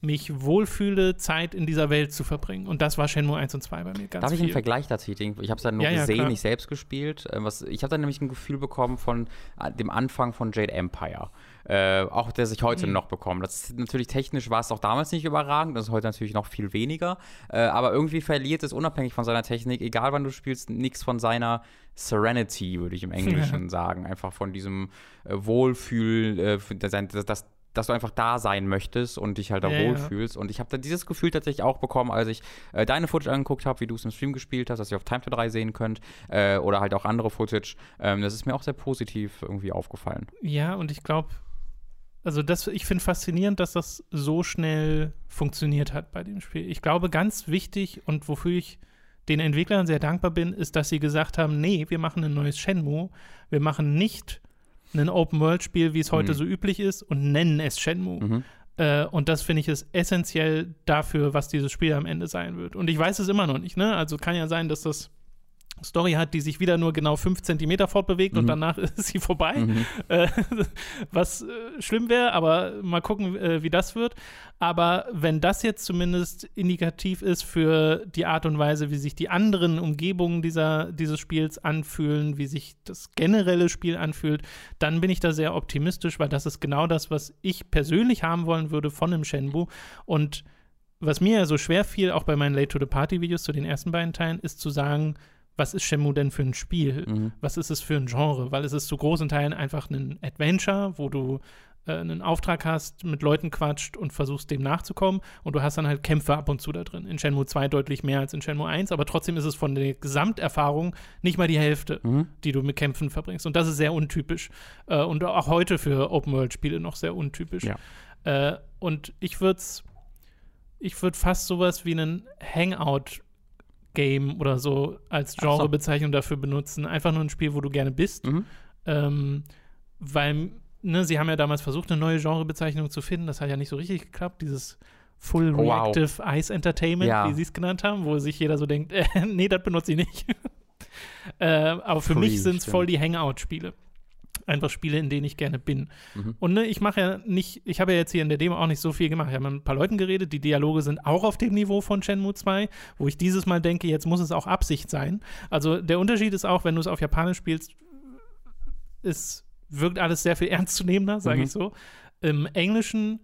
Speaker 1: mich wohlfühle, Zeit in dieser Welt zu verbringen. Und das war Shenmue 1 und 2 bei mir ganz
Speaker 2: Darf ich
Speaker 1: viel.
Speaker 2: einen Vergleich da tätigen? Ich habe es dann nur
Speaker 1: Ja, ja,
Speaker 2: gesehen,
Speaker 1: klar.
Speaker 2: nicht selbst gespielt. Äh, Was, ich habe dann nämlich ein Gefühl bekommen von äh, dem Anfang von Jade Empire. Äh, auch der sich heute
Speaker 1: Mhm.
Speaker 2: noch bekommt. Das ist natürlich technisch war es auch damals nicht überragend, das ist heute natürlich noch viel weniger. Äh, aber irgendwie verliert es unabhängig von seiner Technik, egal wann du spielst, nichts von seiner Serenity, würde ich im Englischen [laughs] sagen. Einfach von diesem äh, Wohlfühl, äh, das, das, dass du einfach da sein möchtest und dich halt da
Speaker 1: Ja, ja.
Speaker 2: wohlfühlst. Und ich habe dann dieses Gefühl tatsächlich auch bekommen, als ich äh, deine Footage angeguckt habe, wie du es im Stream gespielt hast, dass ihr auf Time to 3 sehen könnt äh, oder halt auch andere Footage. Ähm, das ist mir auch sehr positiv irgendwie aufgefallen.
Speaker 1: Ja, und ich glaube, also das, ich finde faszinierend, dass das so schnell funktioniert hat bei dem Spiel. Ich glaube, ganz wichtig und wofür ich den Entwicklern sehr dankbar bin, ist, dass sie gesagt haben, nee, wir machen ein neues Shenmue. Wir machen nicht ein Open-World-Spiel, wie es heute
Speaker 2: Mhm.
Speaker 1: so üblich ist, und nennen es Shenmue.
Speaker 2: Mhm.
Speaker 1: Äh, und das finde ich ist essentiell dafür, was dieses Spiel am Ende sein wird. Und ich weiß es immer noch nicht, ne? Also kann ja sein, dass das Story hat, die sich wieder nur genau fünf Zentimeter fortbewegt und
Speaker 2: Mhm.
Speaker 1: danach [laughs] ist sie vorbei.
Speaker 2: Mhm.
Speaker 1: Äh, [laughs] was äh, schlimm wäre, aber mal gucken, äh, wie das wird. Aber wenn das jetzt zumindest indikativ ist für die Art und Weise, wie sich die anderen Umgebungen dieser, dieses Spiels anfühlen, wie sich das generelle Spiel anfühlt, dann bin ich da sehr optimistisch, weil das ist genau das, was ich persönlich haben wollen würde von einem Shenmue. Und was mir ja so schwer fiel, auch bei meinen Late to the Party Videos zu den ersten beiden Teilen, ist zu sagen, was ist Shenmue denn für ein Spiel?
Speaker 2: Mhm.
Speaker 1: was ist es für ein Genre? Weil es ist zu großen Teilen einfach ein Adventure, wo du äh, einen Auftrag hast, mit Leuten quatscht und versuchst dem nachzukommen und du hast dann halt Kämpfe ab und zu da drin. In Shenmue 2 deutlich mehr als in Shenmue 1, aber trotzdem ist es von der Gesamterfahrung nicht mal die Hälfte,
Speaker 2: Mhm.
Speaker 1: die du mit Kämpfen verbringst. Und das ist sehr untypisch. Äh, und auch heute für Open-World-Spiele noch sehr untypisch.
Speaker 2: Ja.
Speaker 1: Äh, und ich würde ich würde fast sowas wie einen Hangout-Game oder so als
Speaker 2: Ach so.
Speaker 1: Genrebezeichnung dafür benutzen. Einfach nur ein Spiel, wo du gerne bist.
Speaker 2: Mhm.
Speaker 1: Ähm, weil, ne, sie haben ja damals versucht, eine neue Genrebezeichnung zu finden. Das hat ja nicht so richtig geklappt. Dieses Full
Speaker 2: wow.
Speaker 1: Reactive Ice Entertainment,
Speaker 2: Ja.
Speaker 1: wie sie es genannt haben, wo sich jeder so denkt, [laughs] äh, nee, das benutze ich nicht. [laughs] äh, aber für
Speaker 2: Free,
Speaker 1: mich sind es voll die Hangout-Spiele. Einfach Spiele, in denen ich gerne bin.
Speaker 2: Mhm.
Speaker 1: Und ne, ich mache ja nicht, ich habe ja jetzt hier in der Demo auch nicht so viel gemacht. Ich habe mit ein paar Leuten geredet, die Dialoge sind auch auf dem Niveau von Shenmue 2, wo ich dieses Mal denke, jetzt muss es auch Absicht sein. Also der Unterschied ist auch, wenn du es auf Japanisch spielst, es wirkt alles sehr viel ernstzunehmender, sage
Speaker 2: Mhm.
Speaker 1: ich so. Im Englischen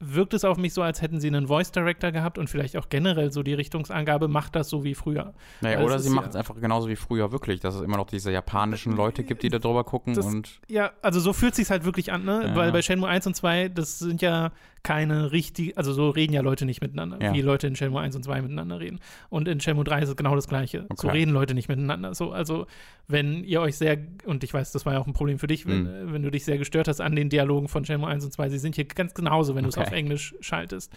Speaker 1: wirkt es auf mich so, als hätten sie einen Voice Director gehabt und vielleicht auch generell so die Richtungsangabe, macht das so wie früher.
Speaker 2: Naja,
Speaker 1: Weil
Speaker 2: oder
Speaker 1: es
Speaker 2: sie
Speaker 1: ist
Speaker 2: machen
Speaker 1: ja-
Speaker 2: es einfach genauso wie früher wirklich, dass es immer noch diese japanischen Leute gibt, die da drüber gucken
Speaker 1: Das-
Speaker 2: und
Speaker 1: Ja, also so fühlt sich halt wirklich an, ne?
Speaker 2: Ja.
Speaker 1: Weil bei Shenmue 1 und 2, das sind ja keine richtig, also so reden ja Leute nicht miteinander,
Speaker 2: Ja.
Speaker 1: wie Leute in Shenmue 1 und 2 miteinander reden. Und in Shenmue 3 ist es genau das Gleiche. So
Speaker 2: Okay.
Speaker 1: reden Leute nicht miteinander. So, also wenn ihr euch sehr, und ich weiß, das war ja auch ein Problem für dich, wenn,
Speaker 2: Mhm.
Speaker 1: äh, wenn du dich sehr gestört hast an den Dialogen von Shenmue 1 und 2, sie sind hier ganz genauso, wenn du es
Speaker 2: Okay.
Speaker 1: auf Englisch schaltest.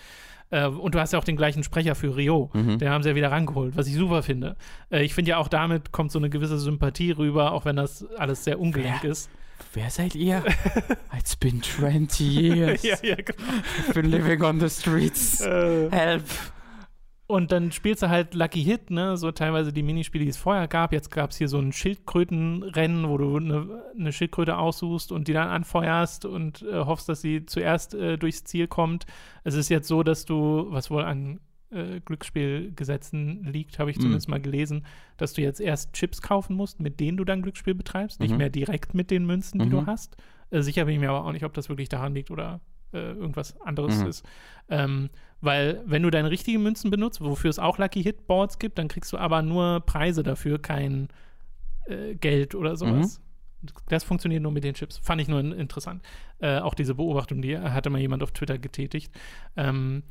Speaker 1: Äh, und du hast ja auch den gleichen Sprecher für Rio.
Speaker 2: Mhm.
Speaker 1: Den haben sie ja wieder rangeholt, was ich super finde. Äh, ich finde ja auch damit kommt so eine gewisse Sympathie rüber, auch wenn das alles sehr ungelenk
Speaker 2: Wer-
Speaker 1: ist.
Speaker 2: Wer seid ihr? [laughs] It's been 20 years. [laughs]
Speaker 1: ja, ja, genau.
Speaker 2: I've been living on the streets.
Speaker 1: Äh,
Speaker 2: Help.
Speaker 1: und dann spielst du halt Lucky Hit, ne? So teilweise die Minispiele, die es vorher gab. Jetzt gab es hier so ein Schildkrötenrennen, wo du eine, eine Schildkröte aussuchst und die dann anfeuerst und äh, hoffst, dass sie zuerst äh, durchs Ziel kommt. Es ist jetzt so, dass du, was wohl an äh, Glücksspielgesetzen liegt, habe ich
Speaker 2: Mhm.
Speaker 1: zumindest mal gelesen, dass du jetzt erst Chips kaufen musst, mit denen du dann Glücksspiel betreibst, nicht
Speaker 2: Mhm.
Speaker 1: mehr direkt mit den Münzen, die du
Speaker 2: Mhm.
Speaker 1: hast. Äh, sicher bin ich mir aber auch nicht, ob das wirklich daran liegt oder äh, irgendwas anderes
Speaker 2: Mhm.
Speaker 1: ist. Ähm, weil, wenn du deine richtigen Münzen benutzt, wofür es auch Lucky Hit Boards gibt, dann kriegst du aber nur Preise dafür, kein äh, Geld oder sowas. Das funktioniert nur mit den Chips. Fand ich nur in- interessant. Äh, auch diese Beobachtung, die hatte mal jemand auf Twitter getätigt. Ähm,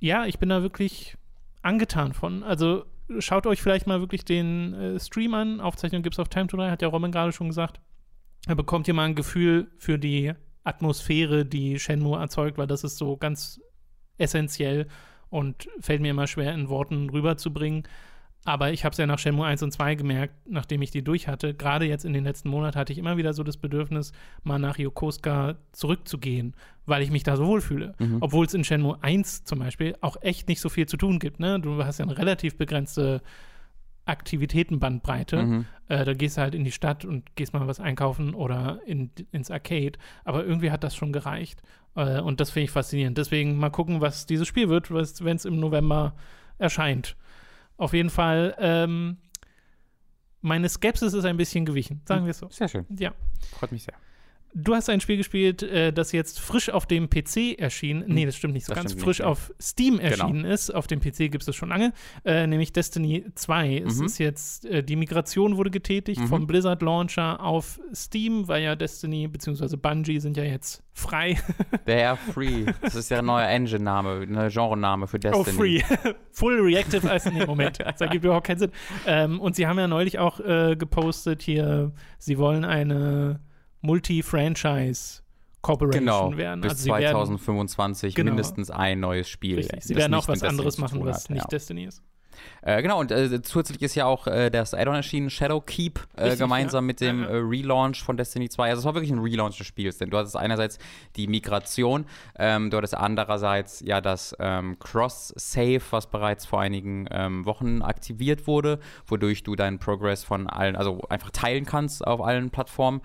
Speaker 1: ja, ich bin da wirklich angetan von. Also schaut euch vielleicht mal wirklich den äh, Stream an. Aufzeichnung gibt es auf Time to 3, hat ja Robin gerade schon gesagt. Da bekommt ihr mal ein Gefühl für die Atmosphäre, die Shenmue erzeugt, weil das ist so ganz essentiell und fällt mir immer schwer in Worten rüberzubringen. Aber ich habe es ja nach Shenmue 1 und 2 gemerkt, nachdem ich die durch hatte. Gerade jetzt in den letzten Monaten hatte ich immer wieder so das Bedürfnis, mal nach Yokosuka zurückzugehen, weil ich mich da so wohlfühle.
Speaker 2: Mhm.
Speaker 1: Obwohl es in Shenmue 1 zum Beispiel auch echt nicht so viel zu tun gibt. Ne? Du hast ja eine relativ begrenzte Aktivitätenbandbreite.
Speaker 2: Mhm.
Speaker 1: Äh, da gehst du halt in die Stadt und gehst mal was einkaufen oder in, ins Arcade. Aber irgendwie hat das schon gereicht. Äh, und das finde ich faszinierend. Deswegen mal gucken, was dieses Spiel wird, wenn es im November erscheint. Auf jeden Fall, ähm, meine Skepsis ist ein bisschen gewichen, sagen wir es so.
Speaker 2: Sehr schön.
Speaker 1: Ja.
Speaker 2: Freut mich sehr.
Speaker 1: Du hast ein Spiel gespielt, äh, das jetzt frisch auf dem PC erschienen, nee, das stimmt nicht so
Speaker 2: Das
Speaker 1: ganz, frisch
Speaker 2: nicht,
Speaker 1: auf Steam erschienen ist. Auf dem PC gibt es es schon lange, äh, nämlich Destiny 2. Es
Speaker 2: Mhm.
Speaker 1: ist jetzt, äh, die Migration wurde getätigt
Speaker 2: Mhm.
Speaker 1: vom Blizzard Launcher auf Steam, weil ja Destiny bzw. Bungie sind ja jetzt frei. [laughs]
Speaker 2: They're free. Das ist ja ein neuer Engine-Name, ein Genrename für Destiny.
Speaker 1: Oh, free. [laughs] Full Reactive als nee, Moment. Das ergibt [laughs] überhaupt keinen Sinn. Ähm, und sie haben ja neulich auch äh, gepostet hier, sie wollen eine Multi-Franchise Corporation
Speaker 2: Genau,
Speaker 1: werden.
Speaker 2: bis
Speaker 1: also sie werden
Speaker 2: 2025
Speaker 1: Genau.
Speaker 2: mindestens ein neues Spiel.
Speaker 1: Richtig. Sie werden auch was anderes machen, was
Speaker 2: hat,
Speaker 1: nicht
Speaker 2: ja.
Speaker 1: Destiny ist.
Speaker 2: Äh, genau, und äh, zusätzlich ist ja auch äh, das Add-on erschienen, Shadow Keep, äh,
Speaker 1: Richtig,
Speaker 2: gemeinsam
Speaker 1: ja.
Speaker 2: mit dem äh, Relaunch von Destiny 2. Also es war wirklich ein Relaunch des Spiels, denn du hattest einerseits die Migration, ähm, du hattest andererseits ja das ähm, Cross-Save, was bereits vor einigen ähm, Wochen aktiviert wurde, wodurch du deinen Progress von allen, also einfach teilen kannst auf allen Plattformen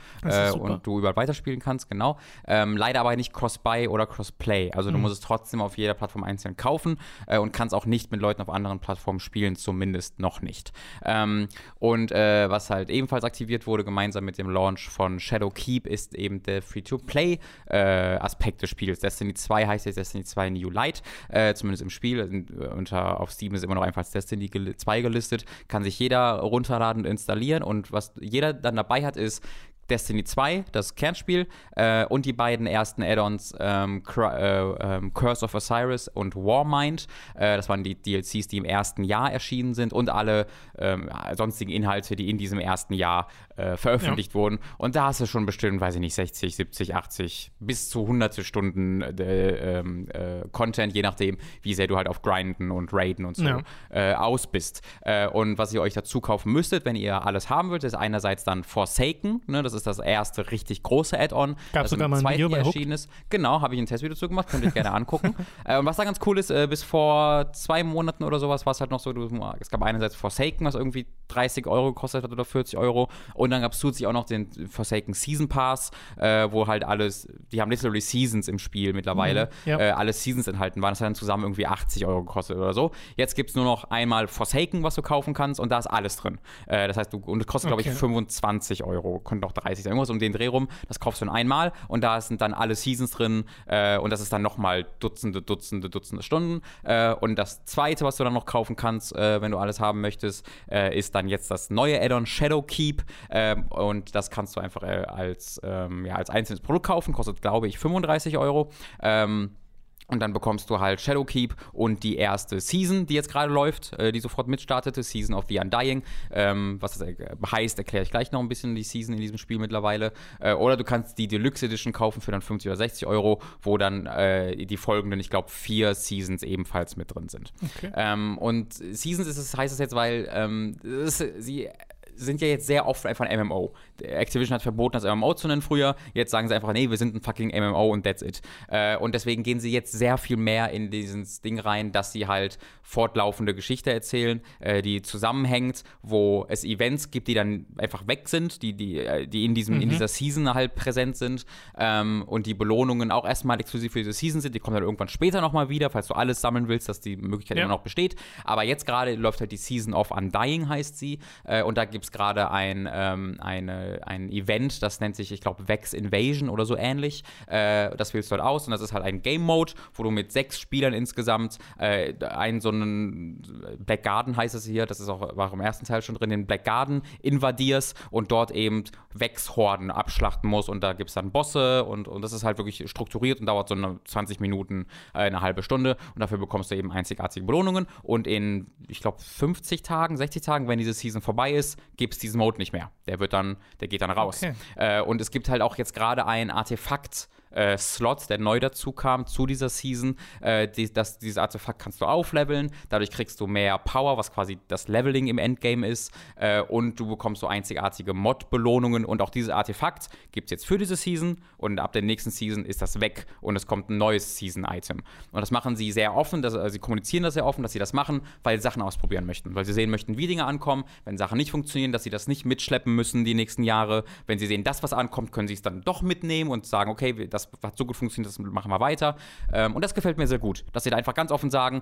Speaker 2: und du überall weiterspielen kannst, genau. Ähm, leider aber nicht Cross-Buy oder Cross-Play. Also du
Speaker 1: Mhm.
Speaker 2: musst es trotzdem auf jeder Plattform einzeln kaufen und kannst auch nicht mit Leuten auf anderen Plattformen spielen, zumindest noch nicht. Ähm, und äh, was halt ebenfalls aktiviert wurde, gemeinsam mit dem Launch von Shadow Keep, ist eben der Free-to-Play-Aspekt des Spiels. Destiny 2 heißt jetzt Destiny 2 New Light, äh, zumindest im Spiel. In, äh, unter, auf Steam ist immer noch einfach Destiny gel 2 gelistet. Kann sich jeder runterladen und installieren. Und was jeder dann dabei hat, ist Destiny 2, das Kernspiel, äh, und die beiden ersten Add-ons ähm, äh, ähm, Curse of Osiris und Warmind. Äh, das waren die DLCs, die im ersten Jahr erschienen sind und alle ähm, sonstigen Inhalte, die in diesem ersten Jahr äh, veröffentlicht ja. wurden. Und da hast du schon bestimmt, weiß ich nicht, 60, 70, 80 bis zu hunderte Stunden äh, ähm, äh, Content, je nachdem, wie sehr du halt auf Grinden und Raiden und so ja. aus bist. und was ihr euch dazu kaufen müsstet, wenn ihr alles haben wollt, ist einerseits dann Forsaken, ne, das ist das erste richtig große Add-on.
Speaker 1: Gab es sogar mal ein Video bei
Speaker 2: erschienen ist. Genau, habe ich ein Testvideo dazu gemacht, könnt ihr euch gerne angucken. [laughs] äh, und was da ganz cool ist, äh, bis vor zwei Monaten oder sowas war es halt noch so, du, es gab einerseits Forsaken, was irgendwie 30 Euro gekostet hat oder 40 Euro. Und dann gab es zusätzlich auch noch den Forsaken Season Pass, äh, wo halt alles, die haben literally Seasons im Spiel mittlerweile, mhm, ja. äh, alle Seasons enthalten waren. Das hat dann zusammen irgendwie 80 Euro gekostet oder so. Jetzt gibt es nur noch einmal Forsaken, was du kaufen kannst, und da ist alles drin. Äh, das heißt, du, und es kostet, okay. glaube ich, 25 Euro, könnte auch 30 sein, irgendwas um den Dreh rum. Das kaufst du dann einmal und da sind dann alle Seasons drin äh, und das ist dann nochmal Dutzende, Dutzende, Dutzende Stunden. Äh, und das zweite, was du dann noch kaufen kannst, äh, wenn du alles haben möchtest, ist dann jetzt das neue Add-on Shadowkeep. Ähm, und das kannst du einfach als, ähm, ja, als einzelnes Produkt kaufen, kostet, glaube ich, 35 Euro. Ähm, und dann bekommst du halt Shadowkeep und die erste Season, die jetzt gerade läuft, äh, die sofort mitstartete, Season of the Undying. Ähm, was das heißt, erkläre ich gleich noch ein bisschen die Season in diesem Spiel mittlerweile. Äh, oder du kannst die Deluxe Edition kaufen für dann 50 oder 60 Euro, wo dann äh, die folgenden, ich glaube, vier Seasons ebenfalls mit drin sind. Okay. Ähm, und Seasons ist es, heißt es jetzt, weil ähm, ist, sie sind ja jetzt sehr oft einfach ein MMO. Activision hat verboten, das MMO zu nennen früher. Jetzt sagen sie einfach, nee, wir sind ein fucking MMO und that's it. Äh, und deswegen gehen sie jetzt sehr viel mehr in dieses Ding rein, dass sie halt fortlaufende Geschichte erzählen, äh, die zusammenhängt, wo es Events gibt, die dann einfach weg sind, die, die, äh, die in, diesem, mhm. in dieser Season halt präsent sind ähm, und die Belohnungen auch erstmal exklusiv für diese Season sind. Die kommen dann irgendwann später nochmal wieder, falls du alles sammeln willst, dass die Möglichkeit ja. immer noch besteht. Aber jetzt gerade läuft halt die Season of Undying, heißt sie. Äh, und da gibt es gerade ein, ähm, ein Event, das nennt sich, ich glaube, Vex Invasion oder so ähnlich. Äh, das wählst du halt aus und das ist halt ein Game Mode, wo du mit sechs Spielern insgesamt äh, einen so einen Black Garden heißt es hier, das ist auch, war auch im ersten Teil schon drin, den Black Garden invadierst und dort eben Vex-Horden abschlachten musst und da gibt es dann Bosse und, und das ist halt wirklich strukturiert und dauert so eine 20 Minuten, äh, eine halbe Stunde und dafür bekommst du eben einzigartige Belohnungen und in, ich glaube, 50 Tagen, 60 Tagen, wenn diese Season vorbei ist, gibt es diesen Mode nicht mehr. Der wird dann, der geht dann raus. Okay. Äh, und es gibt halt auch jetzt gerade ein Artefakt, äh, Slot, der neu dazu kam zu dieser Season. Äh, die, das, dieses Artefakt kannst du aufleveln, dadurch kriegst du mehr Power, was quasi das Leveling im Endgame ist. Äh, und du bekommst so einzigartige Mod-Belohnungen. Und auch dieses Artefakt gibt es jetzt für diese Season. Und ab der nächsten Season ist das weg und es kommt ein neues Season-Item. Und das machen sie sehr offen, dass, also sie kommunizieren das sehr offen, dass sie das machen, weil sie Sachen ausprobieren möchten. Weil sie sehen möchten, wie Dinge ankommen. Wenn Sachen nicht funktionieren, dass sie das nicht mitschleppen müssen die nächsten Jahre. Wenn sie sehen, das, was ankommt, können sie es dann doch mitnehmen und sagen, okay, das hat so gut funktioniert, das machen wir weiter. Ähm, und das gefällt mir sehr gut, dass sie da einfach ganz offen sagen,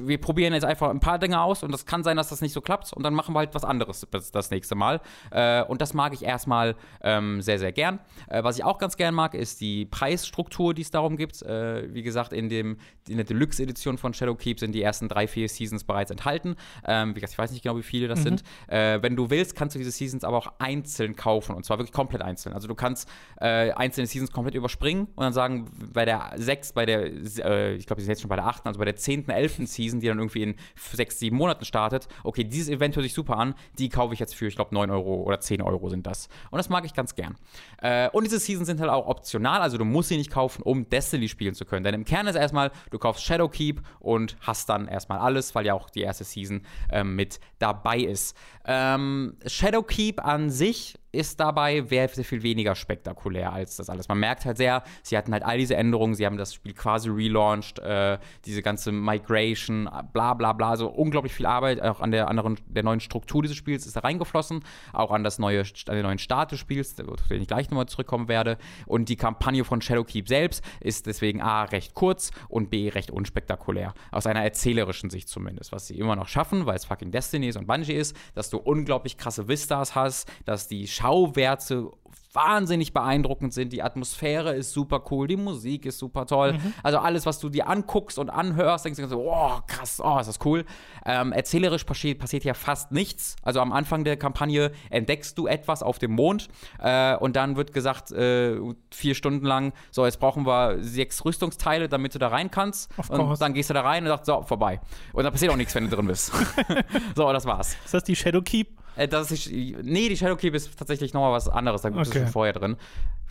Speaker 2: wir probieren jetzt einfach ein paar Dinge aus und das kann sein, dass das nicht so klappt und dann machen wir halt was anderes das, das nächste Mal. Äh, und das mag ich erstmal ähm, sehr, sehr gern. Äh, was ich auch ganz gern mag, ist die Preisstruktur, die es darum gibt. Äh, wie gesagt, in, dem, in der Deluxe-Edition von Shadowkeep sind die ersten drei, vier Seasons bereits enthalten. Ähm, wie gesagt, ich weiß nicht genau, wie viele das mhm. sind. Äh, wenn du willst, kannst du diese Seasons aber auch einzeln kaufen und zwar wirklich komplett einzeln. Also du kannst äh, einzelne Seasons komplett überspringen und dann sagen, bei der 6, bei der, äh, ich glaube, die sind jetzt schon bei der 8., also bei der 10., 11. Season, die dann irgendwie in 6, 7 Monaten startet, okay, dieses Event hört sich super an, die kaufe ich jetzt für, ich glaube, 9 Euro oder 10 Euro sind das. Und das mag ich ganz gern. Äh, und diese Seasons sind halt auch optional, also du musst sie nicht kaufen, um Destiny spielen zu können. Denn im Kern ist erstmal, du kaufst Shadowkeep und hast dann erstmal alles, weil ja auch die erste Season äh, mit dabei ist. Ähm, Shadowkeep an sich ist dabei sehr viel weniger spektakulär als das alles. Man merkt halt sehr, sie hatten halt all diese Änderungen, sie haben das Spiel quasi relaunched, äh, diese ganze Migration, bla bla bla, so unglaublich viel Arbeit, auch an der anderen, der neuen Struktur dieses Spiels ist da reingeflossen, auch an das neue, an den neuen Start des Spiels, auf den ich gleich nochmal zurückkommen werde. Und die Kampagne von Shadowkeep selbst ist deswegen A recht kurz und B recht unspektakulär. Aus einer erzählerischen Sicht zumindest. Was sie immer noch schaffen, weil es fucking Destiny ist und Bungie ist, dass du unglaublich krasse Vistas hast, dass die Schatten Schauwerte wahnsinnig beeindruckend sind. Die Atmosphäre ist super cool, die Musik ist super toll. Mhm. Also alles, was du dir anguckst und anhörst, denkst du so, oh, krass, oh, ist das cool. Ähm, erzählerisch passiert, passiert ja fast nichts. Also am Anfang der Kampagne entdeckst du etwas auf dem Mond äh, und dann wird gesagt, äh, vier Stunden lang, so, jetzt brauchen wir sechs Rüstungsteile, damit du da rein kannst. und dann gehst du da rein und sagst, so, vorbei. Und dann passiert auch nichts, wenn du drin bist. [laughs] so, das war's.
Speaker 1: Ist das die Shadowkeep?
Speaker 2: Äh, das ist, nee, die Shadowkeep ist tatsächlich nochmal was anderes. Da gibt es okay. schon vorher drin.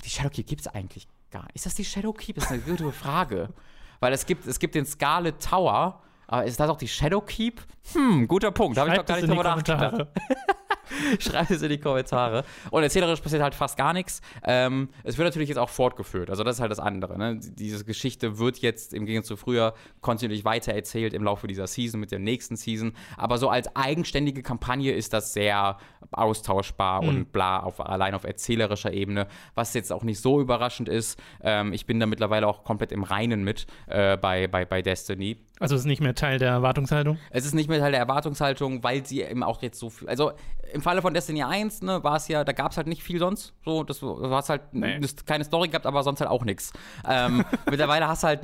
Speaker 2: Die Shadowkeep gibt es eigentlich gar nicht. Ist das die Shadowkeep? Das ist eine gute Frage. [laughs] Weil es gibt, es gibt den Scarlet Tower. Aber ist das auch die Shadowkeep? Hm, guter Punkt. Da habe ich doch gar nicht drüber nachgedacht. [laughs] [laughs] Schreibt es in die Kommentare. Und erzählerisch passiert halt fast gar nichts. Ähm, es wird natürlich jetzt auch fortgeführt. Also, das ist halt das andere. Ne? Diese Geschichte wird jetzt im Gegensatz zu früher kontinuierlich weitererzählt im Laufe dieser Season mit der nächsten Season. Aber so als eigenständige Kampagne ist das sehr austauschbar mhm. und bla, auf, allein auf erzählerischer Ebene. Was jetzt auch nicht so überraschend ist. Ähm, ich bin da mittlerweile auch komplett im Reinen mit äh, bei, bei, bei Destiny.
Speaker 1: Also es ist nicht mehr Teil der Erwartungshaltung?
Speaker 2: Es ist nicht mehr Teil der Erwartungshaltung, weil sie eben auch jetzt so viel. Also im Falle von Destiny 1, ne, war es ja, da gab es halt nicht viel sonst. So, das, du hast halt nee. eine, keine Story gehabt, aber sonst halt auch nichts. Ähm, [laughs] mittlerweile hast du halt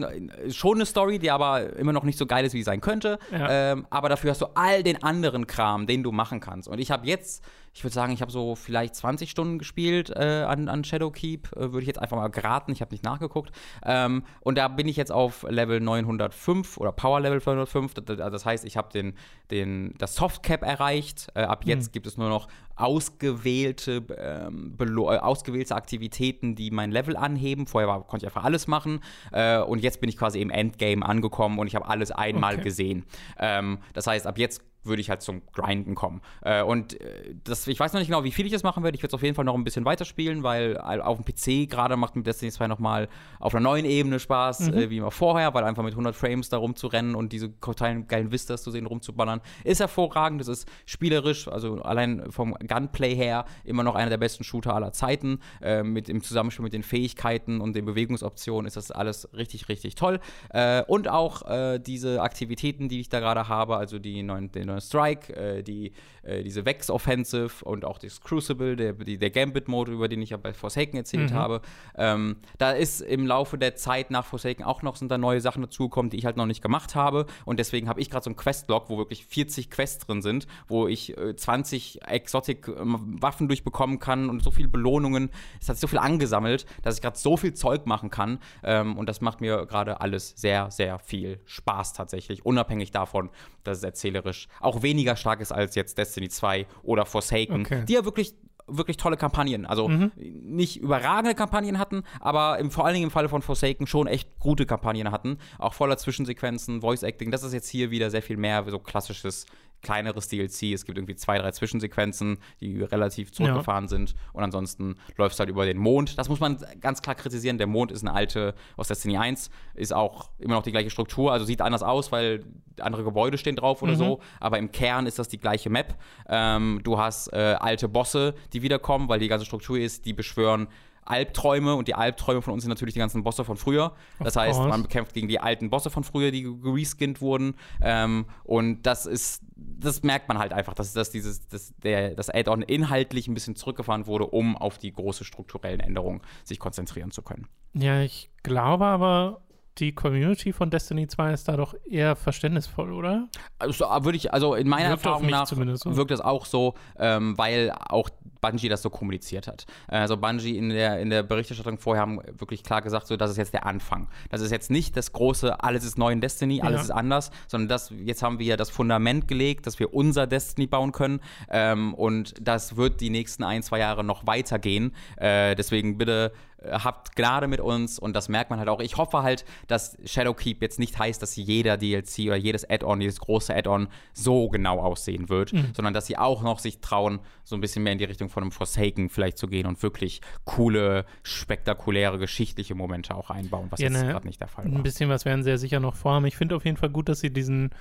Speaker 2: schon eine Story, die aber immer noch nicht so geil ist, wie sie sein könnte. Ja. Ähm, aber dafür hast du all den anderen Kram, den du machen kannst. Und ich habe jetzt ich würde sagen, ich habe so vielleicht 20 Stunden gespielt äh, an, an Shadowkeep. Äh, würde ich jetzt einfach mal geraten. Ich habe nicht nachgeguckt. Ähm, und da bin ich jetzt auf Level 905 oder Power Level 905. Das, heißt, ich habe den, den, das Softcap erreicht. Äh, ab jetzt mhm. gibt es nur noch ausgewählte, ähm, äh, ausgewählte Aktivitäten, die mein Level anheben. Vorher war, konnte ich einfach alles machen. Äh, und jetzt bin ich quasi im Endgame angekommen und ich habe alles einmal okay. gesehen. Ähm, das heißt, ab jetzt würde ich halt zum Grinden kommen. Äh, und äh, das, ich weiß noch nicht genau, wie viel ich das machen werde. Ich werde es auf jeden Fall noch ein bisschen weiterspielen, weil auf dem PC gerade macht mir Destiny 2 nochmal auf einer neuen Ebene Spaß, mhm. äh, wie immer vorher, weil einfach mit 100 Frames da rumzurennen und diese totalen geilen Vistas zu sehen, rumzuballern, ist hervorragend. Das ist spielerisch, also allein vom Gunplay her, immer noch einer der besten Shooter aller Zeiten. Äh, mit, Im Zusammenspiel mit den Fähigkeiten und den Bewegungsoptionen ist das alles richtig, richtig toll. Äh, und auch äh, diese Aktivitäten, die ich da gerade habe, also die neuen, den Strike, äh, die, äh, diese Vex Offensive und auch das Crucible, der, der Gambit-Mode, über den ich ja bei Forsaken erzählt mhm. habe. Ähm, da ist im Laufe der Zeit nach Forsaken auch noch sind da neue Sachen dazugekommen, die ich halt noch nicht gemacht habe. Und deswegen habe ich gerade so einen Quest-Log, wo wirklich 40 Quests drin sind, wo ich äh, 20 Exotic-Waffen durchbekommen kann und so viele Belohnungen. Es hat so viel angesammelt, dass ich gerade so viel Zeug machen kann. Ähm, und das macht mir gerade alles sehr, sehr viel Spaß tatsächlich, unabhängig davon, dass es erzählerisch auch weniger stark ist als jetzt Destiny 2 oder Forsaken, okay. die ja wirklich wirklich tolle Kampagnen. Also mhm. nicht überragende Kampagnen hatten, aber im, vor allen Dingen im Falle von Forsaken schon echt gute Kampagnen hatten. Auch voller Zwischensequenzen, Voice Acting. Das ist jetzt hier wieder sehr viel mehr so klassisches kleineres DLC. Es gibt irgendwie zwei, drei Zwischensequenzen, die relativ zurückgefahren ja. sind. Und ansonsten läuft es halt über den Mond. Das muss man ganz klar kritisieren. Der Mond ist eine alte aus Destiny 1, ist auch immer noch die gleiche Struktur. Also sieht anders aus, weil andere Gebäude stehen drauf oder mhm. so. Aber im Kern ist das die gleiche Map. Ähm, du hast äh, alte Bosse, die wiederkommen, weil die ganze Struktur ist, die beschwören Albträume und die Albträume von uns sind natürlich die ganzen Bosse von früher. Das heißt, man bekämpft gegen die alten Bosse von früher, die gereskinnt wurden. Ähm, und das ist, das merkt man halt einfach, dass, dass dieses, dass der, das Add-on inhaltlich ein bisschen zurückgefahren wurde, um auf die große strukturellen Änderungen sich konzentrieren zu können.
Speaker 1: Ja, ich glaube aber, die Community von Destiny 2 ist da doch eher verständnisvoll, oder?
Speaker 2: Also, würde ich, also in meiner wirkt Erfahrung nach so. wirkt das auch so, ähm, weil auch Bungie das so kommuniziert hat. Also Bungie in der, in der Berichterstattung vorher haben wirklich klar gesagt, so, das ist jetzt der Anfang. Das ist jetzt nicht das große, alles ist neu in Destiny, alles ja. ist anders, sondern das, jetzt haben wir das Fundament gelegt, dass wir unser Destiny bauen können. Ähm, und das wird die nächsten ein, zwei Jahre noch weitergehen. Äh, deswegen bitte äh, habt Gnade mit uns und das merkt man halt auch. Ich hoffe halt, dass Shadowkeep jetzt nicht heißt, dass jeder DLC oder jedes Add-on, jedes große Add-on so genau aussehen wird, mhm. sondern dass sie auch noch sich trauen, so ein bisschen mehr in die Richtung von einem Forsaken vielleicht zu gehen und wirklich coole, spektakuläre, geschichtliche Momente auch einbauen, was ja, jetzt ne, gerade nicht der Fall war.
Speaker 1: Ein bisschen was werden sie ja sicher noch vorhaben. Ich finde auf jeden Fall gut, dass sie diesen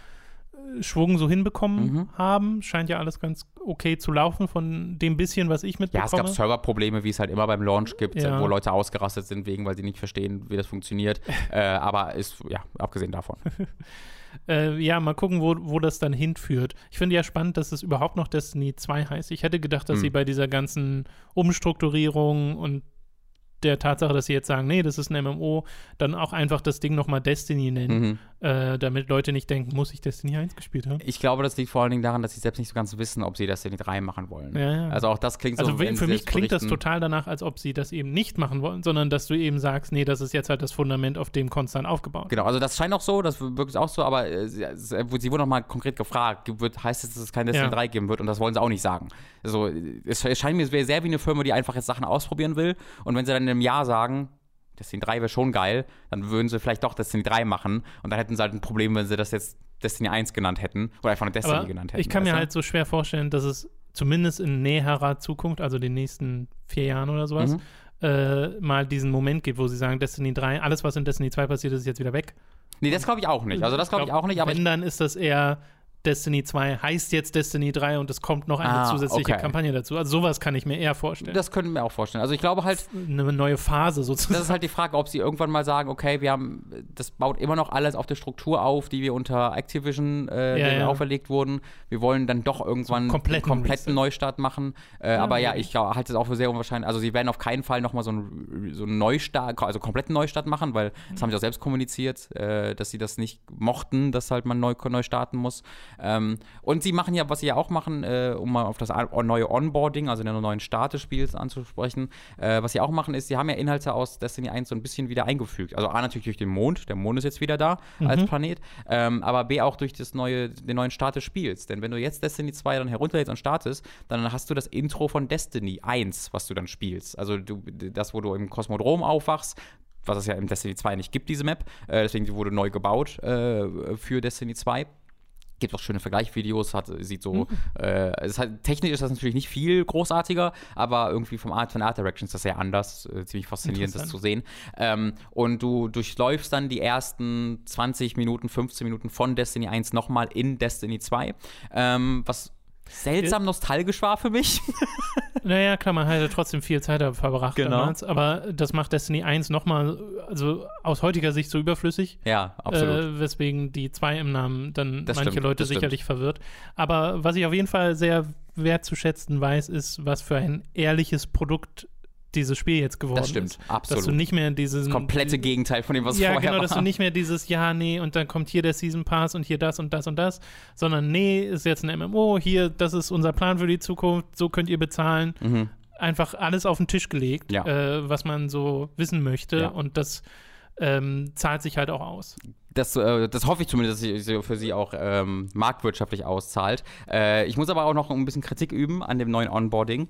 Speaker 1: Schwung so hinbekommen
Speaker 2: Mhm.
Speaker 1: haben. Scheint ja alles ganz okay zu laufen von dem bisschen, was ich
Speaker 2: Ja, es
Speaker 1: mitbekomme.
Speaker 2: gab Serverprobleme, wie es halt immer beim Launch gibt,
Speaker 1: Ja.
Speaker 2: wo Leute ausgerastet sind wegen, weil sie nicht verstehen, wie das funktioniert. [laughs] äh, aber ist, ja, abgesehen davon. [laughs]
Speaker 1: Äh, ja, mal gucken, wo, wo das dann hinführt. Ich finde ja spannend, dass es überhaupt noch Destiny 2 heißt. Ich hätte gedacht, dass
Speaker 2: Hm.
Speaker 1: sie bei dieser ganzen Umstrukturierung und der Tatsache, dass sie jetzt sagen, nee, das ist ein MMO, dann auch einfach das Ding nochmal Destiny nennen,
Speaker 2: Mhm.
Speaker 1: äh, damit Leute nicht denken, muss ich Destiny 1 gespielt haben?
Speaker 2: Ich glaube, das liegt vor allen Dingen daran, dass sie selbst nicht so ganz wissen, ob sie die 3 machen wollen.
Speaker 1: Ja, ja.
Speaker 2: Also auch das klingt so.
Speaker 1: Also für mich klingt das total danach, als ob sie das eben nicht machen wollen, sondern dass du eben sagst, nee, das ist jetzt halt das Fundament, auf dem konstant aufgebaut.
Speaker 2: Genau, also das scheint auch so, das wirkt auch so, aber äh, sie, sie sie wurden noch mal konkret gefragt, wird, heißt es, dass es kein Destiny
Speaker 1: Ja.
Speaker 2: 3 geben wird und das wollen sie auch nicht sagen. Also es, es scheint mir sehr, wie eine Firma, die einfach jetzt Sachen ausprobieren will und wenn sie dann einem Jahr sagen, Destiny 3 wäre schon geil, dann würden sie vielleicht doch Destiny 3 machen und dann hätten sie halt ein Problem, wenn sie das jetzt Destiny 1 genannt hätten oder einfach eine Destiny
Speaker 1: Aber
Speaker 2: genannt hätten.
Speaker 1: ich kann mir
Speaker 2: du?
Speaker 1: halt so schwer vorstellen, dass es zumindest in näherer Zukunft, also den nächsten vier Jahren oder sowas,
Speaker 2: Mhm.
Speaker 1: äh, mal diesen Moment gibt, wo sie sagen, Destiny 3, alles, was in Destiny 2 passiert ist, ist jetzt wieder weg.
Speaker 2: Nee, das glaube ich auch nicht. Also das glaube ich auch nicht, aber
Speaker 1: Wenn, dann ist das eher Destiny 2 heißt jetzt Destiny 3 und es kommt noch eine
Speaker 2: Ah,
Speaker 1: zusätzliche
Speaker 2: okay.
Speaker 1: Kampagne dazu. Also sowas kann ich mir eher vorstellen.
Speaker 2: das können wir auch vorstellen. Also ich glaube halt,
Speaker 1: eine neue Phase sozusagen.
Speaker 2: Das ist halt die Frage, ob sie irgendwann mal sagen, okay, wir haben, das baut immer noch alles auf der Struktur auf, die wir unter Activision äh,
Speaker 1: Ja, ja.
Speaker 2: auferlegt wurden. Wir wollen dann doch irgendwann
Speaker 1: So einen kompletten
Speaker 2: einen kompletten. Neustart machen. Äh, aber ja, ich halte es auch für sehr unwahrscheinlich. Also sie werden auf keinen Fall nochmal so einen so einen Neustart, also kompletten Neustart machen, weil das haben sie auch selbst kommuniziert, äh, dass sie das nicht mochten, dass halt man neu, neu starten muss. Ähm, und sie machen ja, was sie ja auch machen, äh, um mal auf das neue Onboarding, also den neuen Start des Spiels anzusprechen, äh, was sie auch machen, ist, sie haben ja Inhalte aus Destiny 1 so ein bisschen wieder eingefügt. Also A natürlich durch den Mond, der Mond ist jetzt wieder da als Planet, ähm, aber B auch durch das neue, den neuen Start des Spiels. Denn wenn du jetzt Destiny 2 dann herunterlädst und startest, dann hast du das Intro von Destiny 1, was du dann spielst. Also du, das, wo du im Kosmodrom aufwachst, was es ja im Destiny 2 nicht gibt, diese Map. Äh, deswegen wurde neu gebaut äh, für Destiny 2 gibt auch schöne Vergleichsvideos, hat, sieht so, äh, es halt, technisch ist das natürlich nicht viel großartiger, aber irgendwie vom Art von Art Direction ist das sehr anders, äh, ziemlich faszinierend, das zu sehen. Ähm, und du durchläufst dann die ersten 20 Minuten, 15 Minuten von Destiny 1 nochmal in Destiny 2, ähm, was seltsam nostalgisch war für mich. [laughs]
Speaker 1: Naja, klar, man hatte trotzdem viel Zeit verbracht
Speaker 2: Genau.
Speaker 1: damals, aber das macht Destiny 1 nochmal, also aus heutiger Sicht so überflüssig.
Speaker 2: ja, absolut.
Speaker 1: Äh, weswegen die 2 im Namen dann
Speaker 2: Das
Speaker 1: manche
Speaker 2: stimmt,
Speaker 1: Leute
Speaker 2: das stimmt.
Speaker 1: sicherlich verwirrt. Aber was ich auf jeden Fall sehr wertzuschätzen weiß, ist, was für ein ehrliches Produkt dieses Spiel jetzt geworden
Speaker 2: das stimmt,
Speaker 1: ist.
Speaker 2: absolut.
Speaker 1: Dass du nicht mehr diesen
Speaker 2: das komplette Gegenteil von dem, was
Speaker 1: ja,
Speaker 2: vorher
Speaker 1: genau,
Speaker 2: war.
Speaker 1: dass du nicht mehr dieses, ja, nee, und dann kommt hier der Season Pass und hier das und das und das, sondern nee, ist jetzt ein MMO, hier, das ist unser Plan für die Zukunft, so könnt ihr bezahlen.
Speaker 2: Mhm.
Speaker 1: Einfach alles auf den Tisch gelegt,
Speaker 2: Ja.
Speaker 1: äh, was man so wissen möchte
Speaker 2: Ja.
Speaker 1: und das ähm, zahlt sich halt auch aus.
Speaker 2: Das, äh, das hoffe ich zumindest, dass sie für sie auch ähm, marktwirtschaftlich auszahlt. Äh, ich muss aber auch noch ein bisschen Kritik üben an dem neuen Onboarding,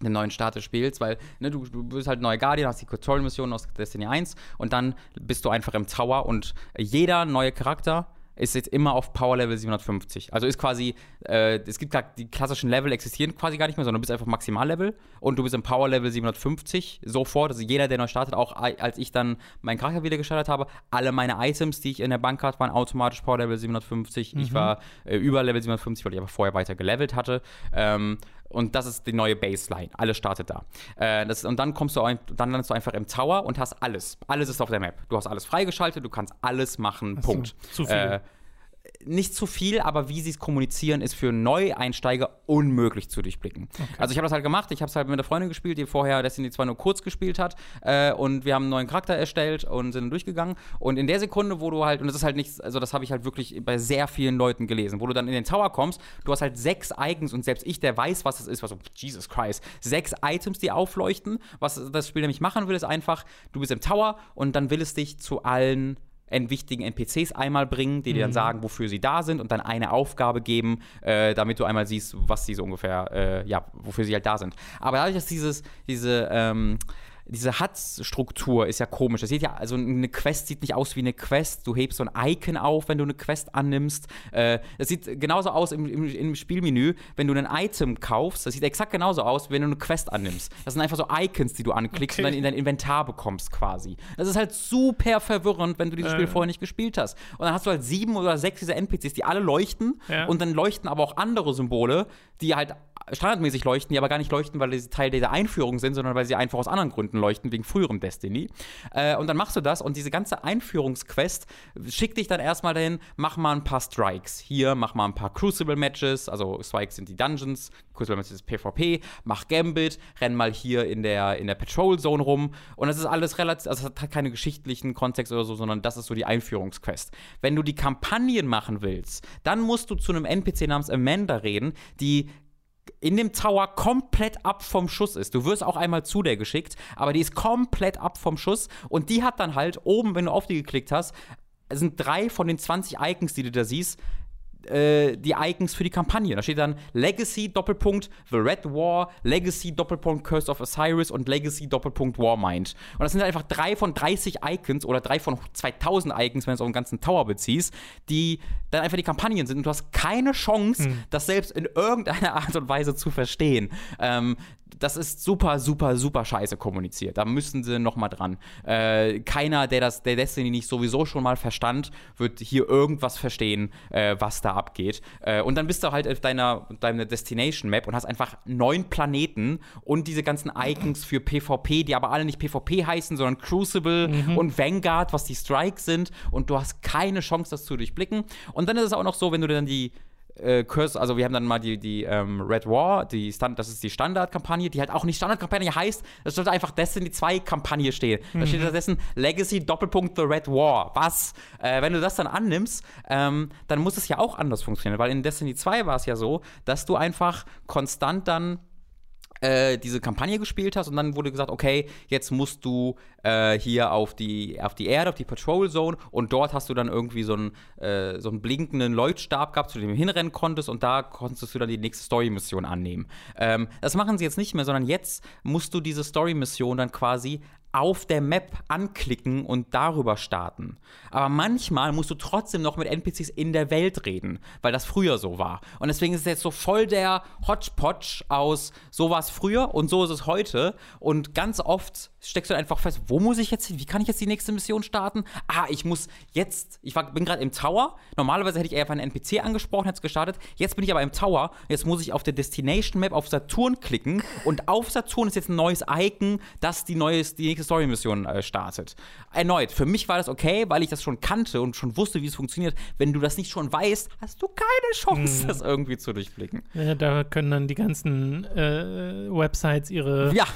Speaker 2: dem neuen Start des Spiels, weil ne, du, du bist halt neuer Guardian, hast die Tutorial-Missionen aus Destiny 1 und dann bist du einfach im Tower und jeder neue Charakter ist jetzt immer auf Power Level 750. Also ist quasi, äh, es gibt gar, die klassischen Level existieren quasi gar nicht mehr, sondern du bist einfach Maximallevel und du bist im Power Level 750 sofort. Also jeder, der neu startet, auch als ich dann meinen Charakter wieder gestartet habe, alle meine Items, die ich in der Bank hatte, waren automatisch Power Level 750. Ich war äh, über Level 750, weil ich aber vorher weiter gelevelt hatte. Ähm, und das ist die neue Baseline. Alles startet da. Äh, das, und dann kommst du ein, dann landest du einfach im Tower und hast alles. Alles ist auf der Map. Du hast alles freigeschaltet, du kannst alles machen.
Speaker 1: so,
Speaker 2: Punkt.
Speaker 1: zu viel.
Speaker 2: Äh, nicht zu viel, aber wie sie es kommunizieren, ist für Neueinsteiger unmöglich zu durchblicken. Also ich habe das halt gemacht, ich habe es halt mit einer Freundin gespielt, die vorher Destiny 2 nur kurz gespielt hat äh, und wir haben einen neuen Charakter erstellt und sind dann durchgegangen. Und in der Sekunde, wo du halt, und das ist halt nichts, also das habe ich halt wirklich bei sehr vielen Leuten gelesen, wo du dann in den Tower kommst, du hast halt sechs Icons und selbst ich, der weiß, was das ist, was so, Jesus Christ, sechs Items, die aufleuchten, was das Spiel nämlich machen will, ist einfach, du bist im Tower und dann will es dich zu allen en- wichtigen NPCs einmal bringen, die dir dann sagen, wofür sie da sind und dann eine Aufgabe geben, äh, damit du einmal siehst, was sie so ungefähr, äh, ja, wofür sie halt da sind. Aber dadurch, dass dieses, diese, ähm, diese HUD-Struktur ist ja komisch. Das sieht ja, also eine Quest sieht nicht aus wie eine Quest. Du hebst so ein Icon auf, wenn du eine Quest annimmst. Äh, das sieht genauso aus im, im, im, Spielmenü, wenn du ein Item kaufst. Das sieht exakt genauso aus, wenn du eine Quest annimmst. Das sind einfach so Icons, die du anklickst okay. und dann in dein Inventar bekommst quasi. Das ist halt super verwirrend, wenn du dieses äh. Spiel vorher nicht gespielt hast. Und dann hast du halt sieben oder sechs dieser NPCs, die alle leuchten ja. und dann leuchten aber auch andere Symbole, die halt standardmäßig leuchten, die aber gar nicht leuchten, weil sie Teil dieser Einführung sind, sondern weil sie einfach aus anderen Gründen leuchten, wegen früherem Destiny. Äh, und dann machst du das und diese ganze Einführungsquest schickt dich dann erstmal dahin, mach mal ein paar Strikes. Hier, mach mal ein paar Crucible-Matches, also Strikes sind die Dungeons, Crucible-Matches ist PvP, mach Gambit, renn mal hier in der, in der Patrol-Zone rum und das ist alles relativ, also es hat keine geschichtlichen Kontext oder so, sondern das ist so die Einführungsquest. Wenn du die Kampagnen machen willst, dann musst du zu einem NPC namens Amanda reden, die in dem Tower komplett ab vom Schuss ist. Du wirst auch einmal zu der geschickt, aber die ist komplett ab vom Schuss und die hat dann halt oben, wenn du auf die geklickt hast, sind drei von den 20 Icons, die du da siehst, äh, die Icons für die Kampagne. Da steht dann Legacy Doppelpunkt The Red War, Legacy Doppelpunkt Curse of Osiris und Legacy Doppelpunkt Warmind. Und das sind einfach drei von 30 Icons oder drei von 2000 Icons, wenn du es auf den ganzen Tower beziehst, die dann einfach die Kampagnen sind und du hast keine Chance, hm. das selbst in irgendeiner Art und Weise zu verstehen. Ähm, das ist super, super, super scheiße kommuniziert. Da müssen sie noch mal dran. Äh, keiner, der das, der Destiny nicht sowieso schon mal verstand, wird hier irgendwas verstehen, äh, was da abgeht. Äh, und dann bist du halt auf deiner, deiner Destination Map und hast einfach neun Planeten und diese ganzen Icons für PvP, die aber alle nicht PvP heißen, sondern Crucible mhm. und Vanguard, was die Strikes sind. Und du hast keine Chance, das zu durchblicken. Und dann ist es auch noch so, wenn du dann die äh, Curse, also wir haben dann mal die, die ähm, Red War, die Stand, das ist die Standardkampagne, die halt auch nicht Standardkampagne heißt, das sollte einfach Destiny 2 Kampagne stehen. Mhm. Da steht stattdessen Legacy Doppelpunkt The Red War. Was? Äh, wenn du das dann annimmst, ähm, dann muss es ja auch anders funktionieren, weil in Destiny 2 war es ja so, dass du einfach konstant dann äh, diese Kampagne gespielt hast und dann wurde gesagt, okay, jetzt musst du äh, hier auf die, auf die Erde, auf die Patrol Zone und dort hast du dann irgendwie so einen, äh, so einen blinkenden Leuchtstab gehabt, zu dem du hinrennen konntest und da konntest du dann die nächste Story-Mission annehmen. Ähm, das machen sie jetzt nicht mehr, sondern jetzt musst du diese Story-Mission dann quasi auf der Map anklicken und darüber starten. Aber manchmal musst du trotzdem noch mit NPCs in der Welt reden, weil das früher so war. Und deswegen ist es jetzt so voll der Hodgepodge aus so war es früher und so ist es heute. Und ganz oft steckst du einfach fest, wo muss ich jetzt hin? Wie kann ich jetzt die nächste Mission starten? Ah, ich muss jetzt, ich war, bin gerade im Tower. Normalerweise hätte ich einfach einen NPC angesprochen, hätte es gestartet. Jetzt bin ich aber im Tower. Jetzt muss ich auf der Destination Map auf Saturn klicken. Und auf Saturn ist jetzt ein neues Icon, das die, neues, die nächste Story-Mission äh, startet. Erneut, für mich war das okay, weil ich das schon kannte und schon wusste, wie es funktioniert. Wenn du das nicht schon weißt, hast du keine Chance, hm. das irgendwie zu durchblicken.
Speaker 1: Ja, da können dann die ganzen äh, Websites ihre ja.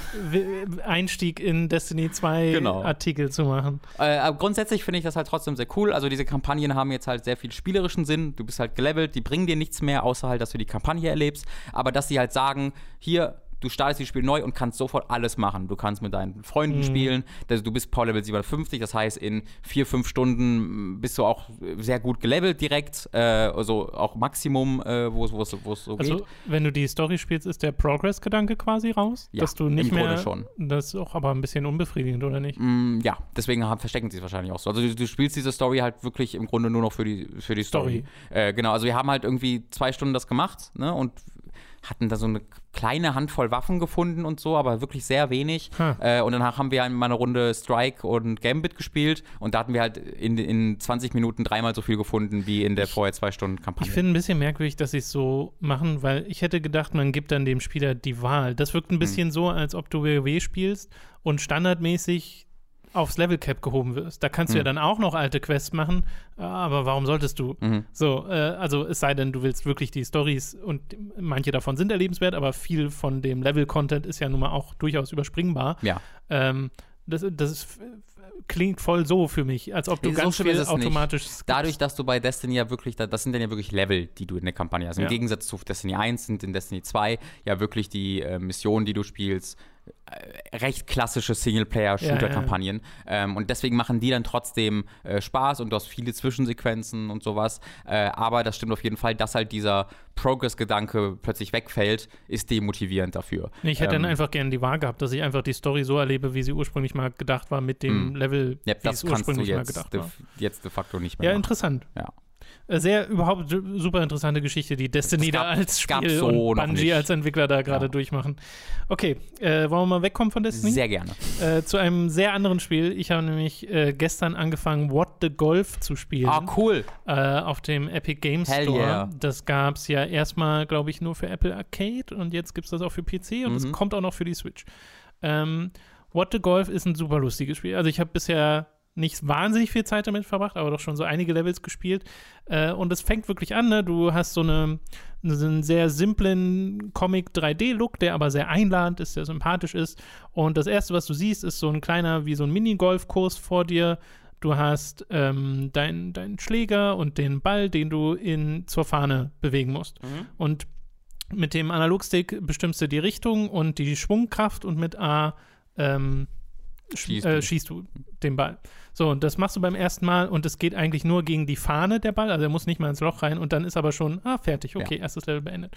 Speaker 1: Einstieg in in Destiny 2 genau. Artikel zu machen.
Speaker 2: Äh, grundsätzlich finde ich das halt trotzdem sehr cool. Also diese Kampagnen haben jetzt halt sehr viel spielerischen Sinn. Du bist halt gelevelt, die bringen dir nichts mehr, außer halt, dass du die Kampagne erlebst. Aber dass sie halt sagen, hier, du startest das Spiel neu und kannst sofort alles machen. Du kannst mit deinen Freunden mhm. spielen. Also du bist Power Level 57, das heißt, in vier, fünf Stunden bist du auch sehr gut gelevelt direkt. Äh, also auch Maximum, äh, wo es so also, geht. Also,
Speaker 1: wenn du die Story spielst, ist der Progress-Gedanke quasi raus?
Speaker 2: Ja,
Speaker 1: dass du nicht
Speaker 2: im
Speaker 1: mehr.
Speaker 2: schon.
Speaker 1: Das ist auch aber ein bisschen unbefriedigend, oder nicht?
Speaker 2: Mm, ja, deswegen haben, verstecken sie es wahrscheinlich auch so. Also du, du, spielst diese Story halt wirklich im Grunde nur noch für die, für die Story. Story. Äh, genau, also wir haben halt irgendwie zwei Stunden das gemacht, ne? Und hatten da so eine kleine Handvoll Waffen gefunden und so, aber wirklich sehr wenig. Hm. Äh, und danach haben wir mal eine Runde Strike und Gambit gespielt und da hatten wir halt in, in 20 Minuten dreimal so viel gefunden wie in der ich, vorher zwei Stunden Kampagne.
Speaker 1: Ich finde ein bisschen merkwürdig, dass sie es so machen, weil ich hätte gedacht, man gibt dann dem Spieler die Wahl. Das wirkt ein hm. bisschen hm. so, als ob du WoW spielst und standardmäßig aufs Level Cap gehoben wirst. Da kannst mhm. du ja hm. dann auch noch alte Quests machen, aber warum solltest du? Mhm. So, äh, also es sei denn, du willst wirklich die Stories und manche davon sind erlebenswert, aber viel von dem Level-Content ist ja nun mal auch durchaus überspringbar.
Speaker 2: Ja.
Speaker 1: Ähm, das, das ist, klingt voll so für mich, als ob du
Speaker 2: So
Speaker 1: ganz viel automatisch.
Speaker 2: Dadurch, dass du bei Destiny ja wirklich, da- das sind dann ja wirklich Level, die du in der Kampagne hast. Im
Speaker 1: Ja.
Speaker 2: Gegensatz zu Destiny 1 sind in Destiny 2 ja wirklich die äh, Missionen, die du spielst, recht klassische Singleplayer-Shooter-Kampagnen. Ähm, und deswegen machen die dann trotzdem äh, Spaß und du hast viele Zwischensequenzen und sowas. Äh, aber das stimmt auf jeden Fall, dass halt dieser Progress-Gedanke plötzlich wegfällt, ist demotivierend dafür.
Speaker 1: Ich hätte
Speaker 2: ähm,
Speaker 1: dann einfach gerne die Wahl gehabt, dass ich einfach die Story so erlebe, wie sie ursprünglich mal gedacht war, mit dem
Speaker 2: Mm.
Speaker 1: Level,
Speaker 2: Ja,
Speaker 1: wie
Speaker 2: das
Speaker 1: es ursprünglich mal gedacht
Speaker 2: de,
Speaker 1: war.
Speaker 2: jetzt de facto nicht mehr
Speaker 1: Ja,
Speaker 2: machen.
Speaker 1: interessant.
Speaker 2: Ja.
Speaker 1: Äh, Sehr überhaupt super interessante Geschichte, die Destiny
Speaker 2: Es gab-
Speaker 1: da als Spiel
Speaker 2: so
Speaker 1: und Bungie als Entwickler da gerade
Speaker 2: Ja.
Speaker 1: durchmachen. Okay, äh, wollen wir mal wegkommen von Destiny?
Speaker 2: Sehr gerne.
Speaker 1: Äh, zu einem sehr anderen Spiel. Ich habe nämlich äh, gestern angefangen, What the Golf zu spielen.
Speaker 2: Ah, cool.
Speaker 1: äh, auf dem Epic Games
Speaker 2: Hell
Speaker 1: Store.
Speaker 2: yeah.
Speaker 1: Das gab es ja erstmal, glaube ich, nur für Apple Arcade und jetzt gibt es das auch für PC und es
Speaker 2: Mhm.
Speaker 1: kommt auch noch für die Switch. Ähm, What the Golf ist ein super lustiges Spiel. Also ich habe bisher nicht wahnsinnig viel Zeit damit verbracht, aber doch schon so einige Levels gespielt. Äh, und es fängt wirklich an, ne? Du hast so, eine, so einen sehr simplen Comic-3D-Look, der aber sehr einladend ist, sehr sympathisch ist. Und das Erste, was du siehst, ist so ein kleiner, wie so ein Minigolfkurs vor dir. Du hast ähm, deinen dein Schläger und den Ball, den du in, zur Fahne bewegen musst. Und mit dem Analogstick bestimmst du die Richtung und die Schwungkraft und mit A ähm,
Speaker 2: Schießt
Speaker 1: äh,
Speaker 2: du.
Speaker 1: schießt du den Ball. So, und das machst du beim ersten Mal und es geht eigentlich nur gegen die Fahne der Ball, also er muss nicht mal ins Loch rein und dann ist aber schon, ah, fertig, okay, erstes Level beendet.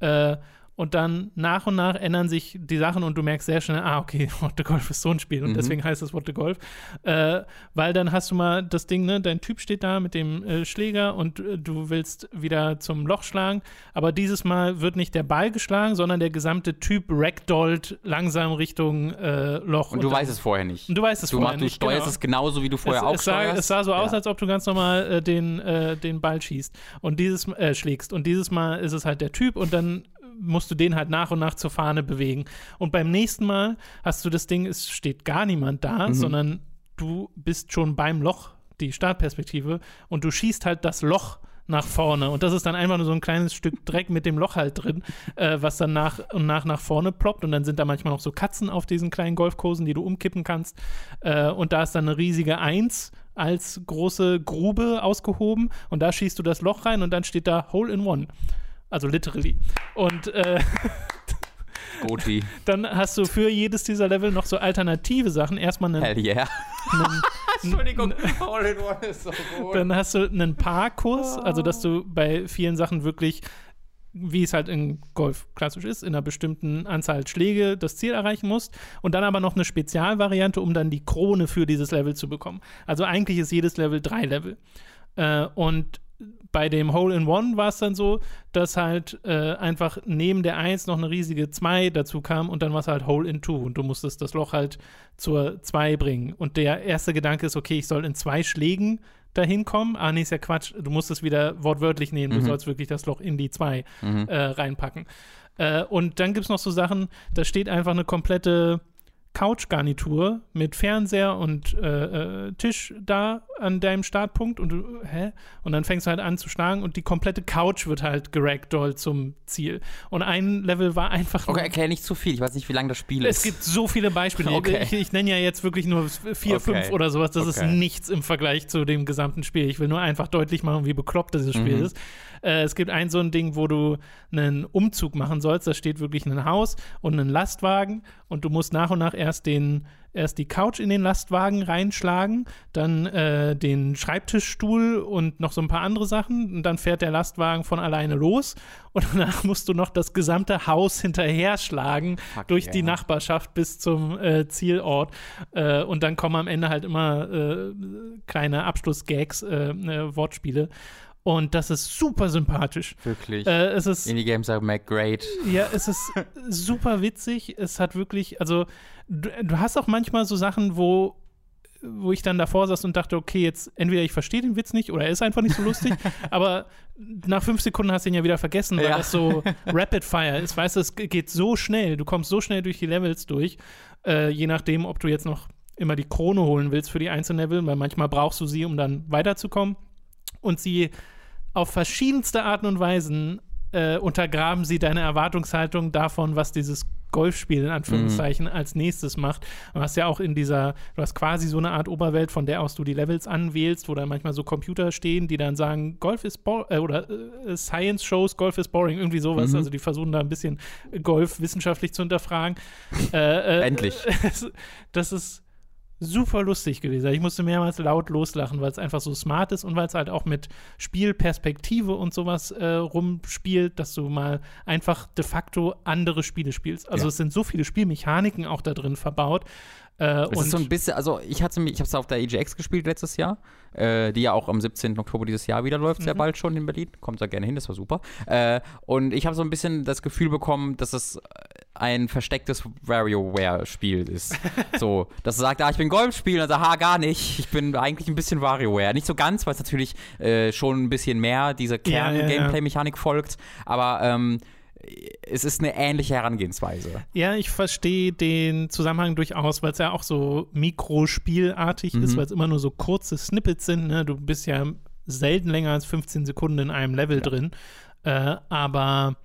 Speaker 1: Äh, und dann nach und nach ändern sich die Sachen und du merkst sehr schnell, ah, okay, [laughs] What the Golf ist so ein Spiel und
Speaker 2: Mhm.
Speaker 1: deswegen heißt es What the Golf. Äh, weil dann hast du mal das Ding, ne, dein Typ steht da mit dem äh, Schläger und äh, du willst wieder zum Loch schlagen, aber dieses Mal wird nicht der Ball geschlagen, sondern der gesamte Typ ragdollt langsam Richtung äh, Loch.
Speaker 2: Und du
Speaker 1: dann-
Speaker 2: weißt es vorher nicht.
Speaker 1: und du weißt es
Speaker 2: Du,
Speaker 1: vorher
Speaker 2: machst, du
Speaker 1: nicht,
Speaker 2: steuerst
Speaker 1: genau.
Speaker 2: es genauso, wie du vorher auch
Speaker 1: es, es, sah,
Speaker 2: steuerst.
Speaker 1: es sah so aus,
Speaker 2: Ja.
Speaker 1: als ob du ganz normal äh, den, äh, den Ball schießt und dieses schlägst. Und dieses Mal ist es halt der Typ und dann musst du den halt nach und nach zur Fahne bewegen. Und beim nächsten Mal hast du das Ding, es steht gar niemand da,
Speaker 2: Mhm.
Speaker 1: sondern du bist schon beim Loch, die Startperspektive, und du schießt halt das Loch nach vorne. Und das ist dann einfach nur so ein kleines Stück Dreck mit dem Loch halt drin, äh, was dann nach und nach nach vorne ploppt. Und dann sind da manchmal noch so Katzen auf diesen kleinen Golfkursen, die du umkippen kannst. Äh, und da ist dann eine riesige Eins als große Grube ausgehoben. Und da schießt du das Loch rein und dann steht da Hole in One. Also literally. Und äh, [laughs]
Speaker 2: Goti.
Speaker 1: dann hast du für jedes dieser Level noch so alternative Sachen. Erstmal einen,
Speaker 2: Hell yeah.
Speaker 1: einen [laughs]
Speaker 2: Entschuldigung. All in one ist so gut.
Speaker 1: Dann hast du einen Parkurs, also dass du bei vielen Sachen wirklich, wie es halt in Golf klassisch ist, in einer bestimmten Anzahl Schläge das Ziel erreichen musst. Und dann aber noch eine Spezialvariante, um dann die Krone für dieses Level zu bekommen. Also eigentlich ist jedes Level drei Level. Äh, und bei dem Hole in One war es dann so, dass halt äh, einfach neben der 1 noch eine riesige 2 dazu kam und dann war es halt Hole in Two und du musstest das Loch halt zur 2 bringen. Und der erste Gedanke ist, okay, ich soll in zwei Schlägen dahin kommen. Ah, nee, ist ja Quatsch. Du musst es wieder wortwörtlich nehmen. Du
Speaker 2: Mhm.
Speaker 1: sollst wirklich das Loch in die 2
Speaker 2: Mhm.
Speaker 1: äh, reinpacken. Äh, und dann gibt es noch so Sachen, da steht einfach eine komplette Couchgarnitur mit Fernseher und äh, äh, Tisch da an deinem Startpunkt und du, hä? Und dann fängst du halt an zu schlagen und die komplette Couch wird halt geragdollt zum Ziel. Und ein Level war einfach
Speaker 2: Okay, erklär nicht zu viel. Ich weiß nicht, wie lang das Spiel ist.
Speaker 1: es gibt so viele Beispiele.
Speaker 2: Okay.
Speaker 1: Ich, ich nenne ja jetzt wirklich nur vier,
Speaker 2: Okay.
Speaker 1: fünf oder sowas. Das ist
Speaker 2: Okay.
Speaker 1: nichts im Vergleich zu dem gesamten Spiel. Ich will nur einfach deutlich machen, wie bekloppt dieses Spiel
Speaker 2: Mhm.
Speaker 1: ist. Äh, es gibt ein so ein Ding, wo du einen Umzug machen sollst. Da steht wirklich ein Haus und ein Lastwagen und du musst nach und nach erst den erst die Couch in den Lastwagen reinschlagen, dann äh, den Schreibtischstuhl und noch so ein paar andere Sachen und dann fährt der Lastwagen von alleine los und [laughs] danach musst du noch das gesamte Haus hinterher schlagen
Speaker 2: Fuck
Speaker 1: durch
Speaker 2: yeah.
Speaker 1: die Nachbarschaft bis zum äh, Zielort äh, und dann kommen am Ende halt immer äh, kleine Abschlussgags, äh, äh, Wortspiele und das ist super sympathisch.
Speaker 2: Wirklich.
Speaker 1: Äh, es ist
Speaker 2: Indie-Games are make great.
Speaker 1: ja, es ist super witzig. Es hat wirklich, also du, du hast auch manchmal so Sachen, wo wo ich dann davor saß und dachte, okay, jetzt entweder ich verstehe den Witz nicht oder er ist einfach nicht so lustig, [laughs] aber nach fünf Sekunden hast du ihn ja wieder vergessen, weil
Speaker 2: Ja.
Speaker 1: das so Rapid Fire ist. Weißt du, es geht so schnell, du kommst so schnell durch die Levels durch, äh, je nachdem, ob du jetzt noch immer die Krone holen willst für die einzelnen Level, weil manchmal brauchst du sie, um dann weiterzukommen. Und sie auf verschiedenste Arten und Weisen äh, untergraben sie deine Erwartungshaltung davon, was dieses Golfspiel in Anführungszeichen
Speaker 2: Mhm.
Speaker 1: als nächstes macht. Du hast ja auch in dieser, du hast quasi so eine Art Oberwelt, von der aus du die Levels anwählst, wo dann manchmal so Computer stehen, die dann sagen, Golf ist boring, äh, oder äh, Science Shows, Golf ist boring, irgendwie sowas.
Speaker 2: Mhm.
Speaker 1: Also die versuchen da ein bisschen Golf wissenschaftlich zu hinterfragen. äh, äh,
Speaker 2: Endlich. [laughs]
Speaker 1: das ist super lustig gewesen. Ich musste mehrmals laut loslachen, weil es einfach so smart ist und weil es halt auch mit Spielperspektive und sowas äh, rumspielt, dass du mal einfach de facto andere Spiele spielst. Also
Speaker 2: Ja.
Speaker 1: es sind so viele Spielmechaniken auch da drin verbaut. Äh,
Speaker 2: Es ist so ein bisschen, also ich hatte mich, ich habe es auf der EGX gespielt letztes Jahr, äh, die ja auch am 17. Oktober dieses Jahr wieder läuft, sehr
Speaker 1: Mhm.
Speaker 2: bald schon in Berlin. Kommt da gerne hin, das war super. Äh, und ich habe so ein bisschen das Gefühl bekommen, dass es ein verstecktes WarioWare-Spiel ist. so, dass er sagt, ah, ich bin Golfspiel, und dann sagt, ha, gar nicht. Ich bin eigentlich ein bisschen WarioWare. Nicht so ganz, weil es natürlich äh, schon ein bisschen mehr diese
Speaker 1: Ja, ja, ja.
Speaker 2: Kern-Gameplay-Mechanik folgt, aber ähm, es ist eine ähnliche Herangehensweise.
Speaker 1: Ja, ich verstehe den Zusammenhang durchaus, weil es ja auch so mikrospielartig ist,
Speaker 2: Mhm.
Speaker 1: weil es immer nur so kurze Snippets sind. Ne? Du bist ja selten länger als 15 Sekunden in einem Level drin. Äh, aber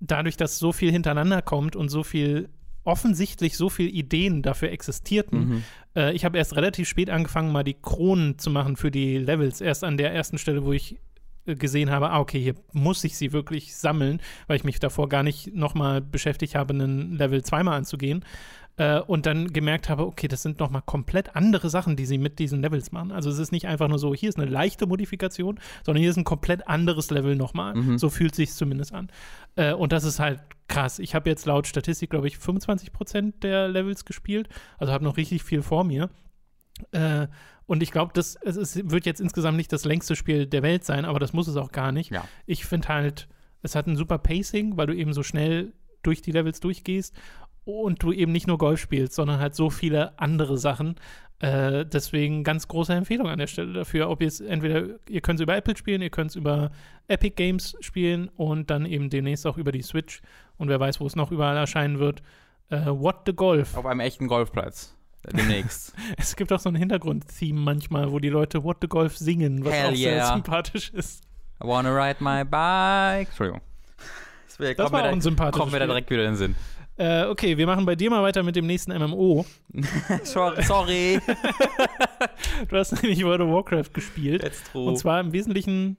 Speaker 1: dadurch, dass so viel hintereinander kommt und so viel offensichtlich so viele Ideen dafür existierten.
Speaker 2: Mhm.
Speaker 1: Äh, ich habe erst relativ spät angefangen, mal die Kronen zu machen für die Levels. Erst an der ersten Stelle, wo ich äh, gesehen habe, ah, okay, hier muss ich sie wirklich sammeln, weil ich mich davor gar nicht nochmal beschäftigt habe, einen Level zweimal anzugehen. Äh, und dann gemerkt habe, okay, das sind nochmal komplett andere Sachen, die sie mit diesen Levels machen. Also es ist nicht einfach nur so, hier ist eine leichte Modifikation, sondern hier ist ein komplett anderes Level nochmal.
Speaker 2: Mhm.
Speaker 1: So fühlt sich zumindest an. Äh, und das ist halt krass. Ich habe jetzt laut Statistik, glaube ich, 25% der Levels gespielt. Also habe noch richtig viel vor mir. Äh, und ich glaube, das es ist, wird jetzt insgesamt nicht das längste Spiel der Welt sein, aber das muss es auch gar nicht.
Speaker 2: Ja.
Speaker 1: Ich finde halt, es hat ein super Pacing, weil du eben so schnell durch die Levels durchgehst und du eben nicht nur Golf spielst, sondern halt so viele andere Sachen. Äh, deswegen ganz große Empfehlung an der Stelle dafür. Ob ihr es entweder, ihr könnt es über Apple spielen, ihr könnt es über Epic Games spielen und dann eben demnächst auch über die Switch. Und wer weiß, wo es noch überall erscheinen wird. Äh, What the Golf.
Speaker 2: Auf einem echten Golfplatz. [laughs] Demnächst.
Speaker 1: Es gibt auch so ein Hintergrund-Theme manchmal, wo die Leute What the Golf singen, was
Speaker 2: Hell
Speaker 1: auch sehr
Speaker 2: yeah.
Speaker 1: sympathisch ist.
Speaker 2: I wanna ride my bike. Entschuldigung. Das,
Speaker 1: Das war
Speaker 2: da-
Speaker 1: sympathisches
Speaker 2: Kommt mir da direkt wieder in den Sinn.
Speaker 1: Äh, okay, wir machen bei dir mal weiter mit dem nächsten MMO. [laughs]
Speaker 2: Sorry. [laughs]
Speaker 1: Du hast nämlich World of Warcraft gespielt.
Speaker 2: Jetzt
Speaker 1: Und zwar im Wesentlichen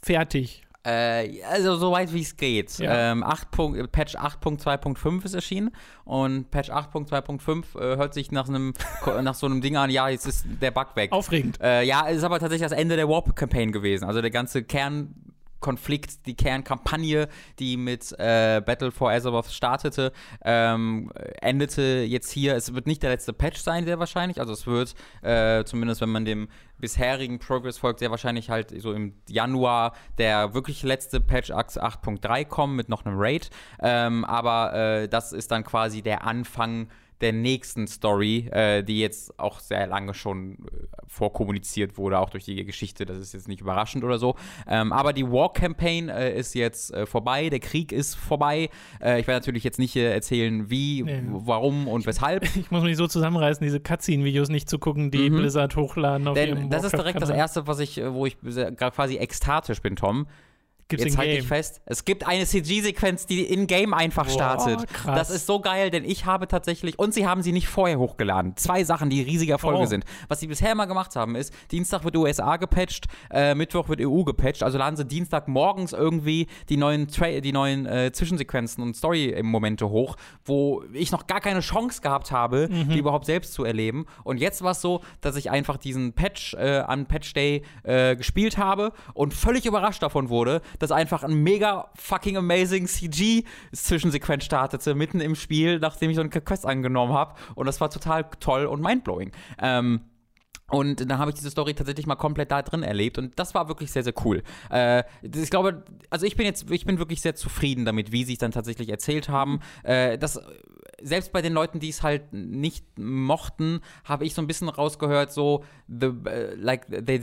Speaker 1: fertig.
Speaker 2: Äh, also soweit wie es geht.
Speaker 1: Ja.
Speaker 2: Ähm, 8 Punkt, Patch 8.2.5 ist erschienen und Patch 8.2.5 äh, hört sich nach, einem, [laughs] nach so einem Ding an, ja, jetzt ist der Bug weg.
Speaker 1: Aufregend.
Speaker 2: Äh, ja, es ist aber tatsächlich das Ende der Warp-Campaign gewesen. Also der ganze Kernkonflikt, die Kernkampagne, die mit äh, Battle for Azeroth startete, ähm, endete jetzt hier. Es wird nicht der letzte Patch sein, sehr wahrscheinlich. Also es wird, äh, zumindest wenn man dem bisherigen Progress folgt, sehr wahrscheinlich halt so im Januar der wirklich letzte Patch 8.3 kommen mit noch einem Raid. Ähm, aber äh, das ist dann quasi der Anfang der nächsten Story, äh, die jetzt auch sehr lange schon äh, vorkommuniziert wurde, auch durch die Geschichte. Das ist jetzt nicht überraschend oder so. Ähm, aber die War Campaign äh, ist jetzt äh, vorbei, der Krieg ist vorbei. Äh, ich werde natürlich jetzt nicht äh, erzählen, wie,
Speaker 1: Nee.
Speaker 2: warum und weshalb. [laughs]
Speaker 1: Ich muss mich so zusammenreißen, diese Cutscene-Videos nicht zu gucken, die
Speaker 2: Mhm.
Speaker 1: Blizzard hochladen auf ihrem
Speaker 2: Denn das ist direkt das erste, was ich, wo ich quasi ekstatisch bin, Tom.
Speaker 1: Gibt's
Speaker 2: Jetzt halte ich fest, es gibt eine CG-Sequenz, die in-game einfach
Speaker 1: Boah,
Speaker 2: startet.
Speaker 1: krass.
Speaker 2: Das ist so geil, denn ich habe tatsächlich, und sie haben sie nicht vorher hochgeladen. Zwei Sachen, die riesige Erfolge
Speaker 1: Oh.
Speaker 2: sind. Was sie bisher mal gemacht haben, ist, Dienstag wird USA gepatcht, äh, Mittwoch wird EU gepatcht, also laden sie Dienstag morgens irgendwie die neuen, Tra die neuen äh, Zwischensequenzen und Story-Momente hoch, wo ich noch gar keine Chance gehabt habe, die überhaupt selbst zu erleben. Und jetzt war es so, dass ich einfach diesen Patch äh, an Patch Day äh, gespielt habe und völlig überrascht davon wurde, dass einfach ein mega fucking amazing CG-Zwischensequenz startete, mitten im Spiel, nachdem ich so eine Quest angenommen habe. Und das war total toll und mindblowing. Ähm, und dann habe ich diese Story tatsächlich mal komplett da drin erlebt und das war wirklich sehr, sehr cool. Äh, ich glaube, also ich bin jetzt, ich bin wirklich sehr zufrieden damit, wie sie es dann tatsächlich erzählt haben. Äh, das selbst bei den Leuten, die es halt nicht mochten, habe ich so ein bisschen rausgehört, so, the, uh, like, they,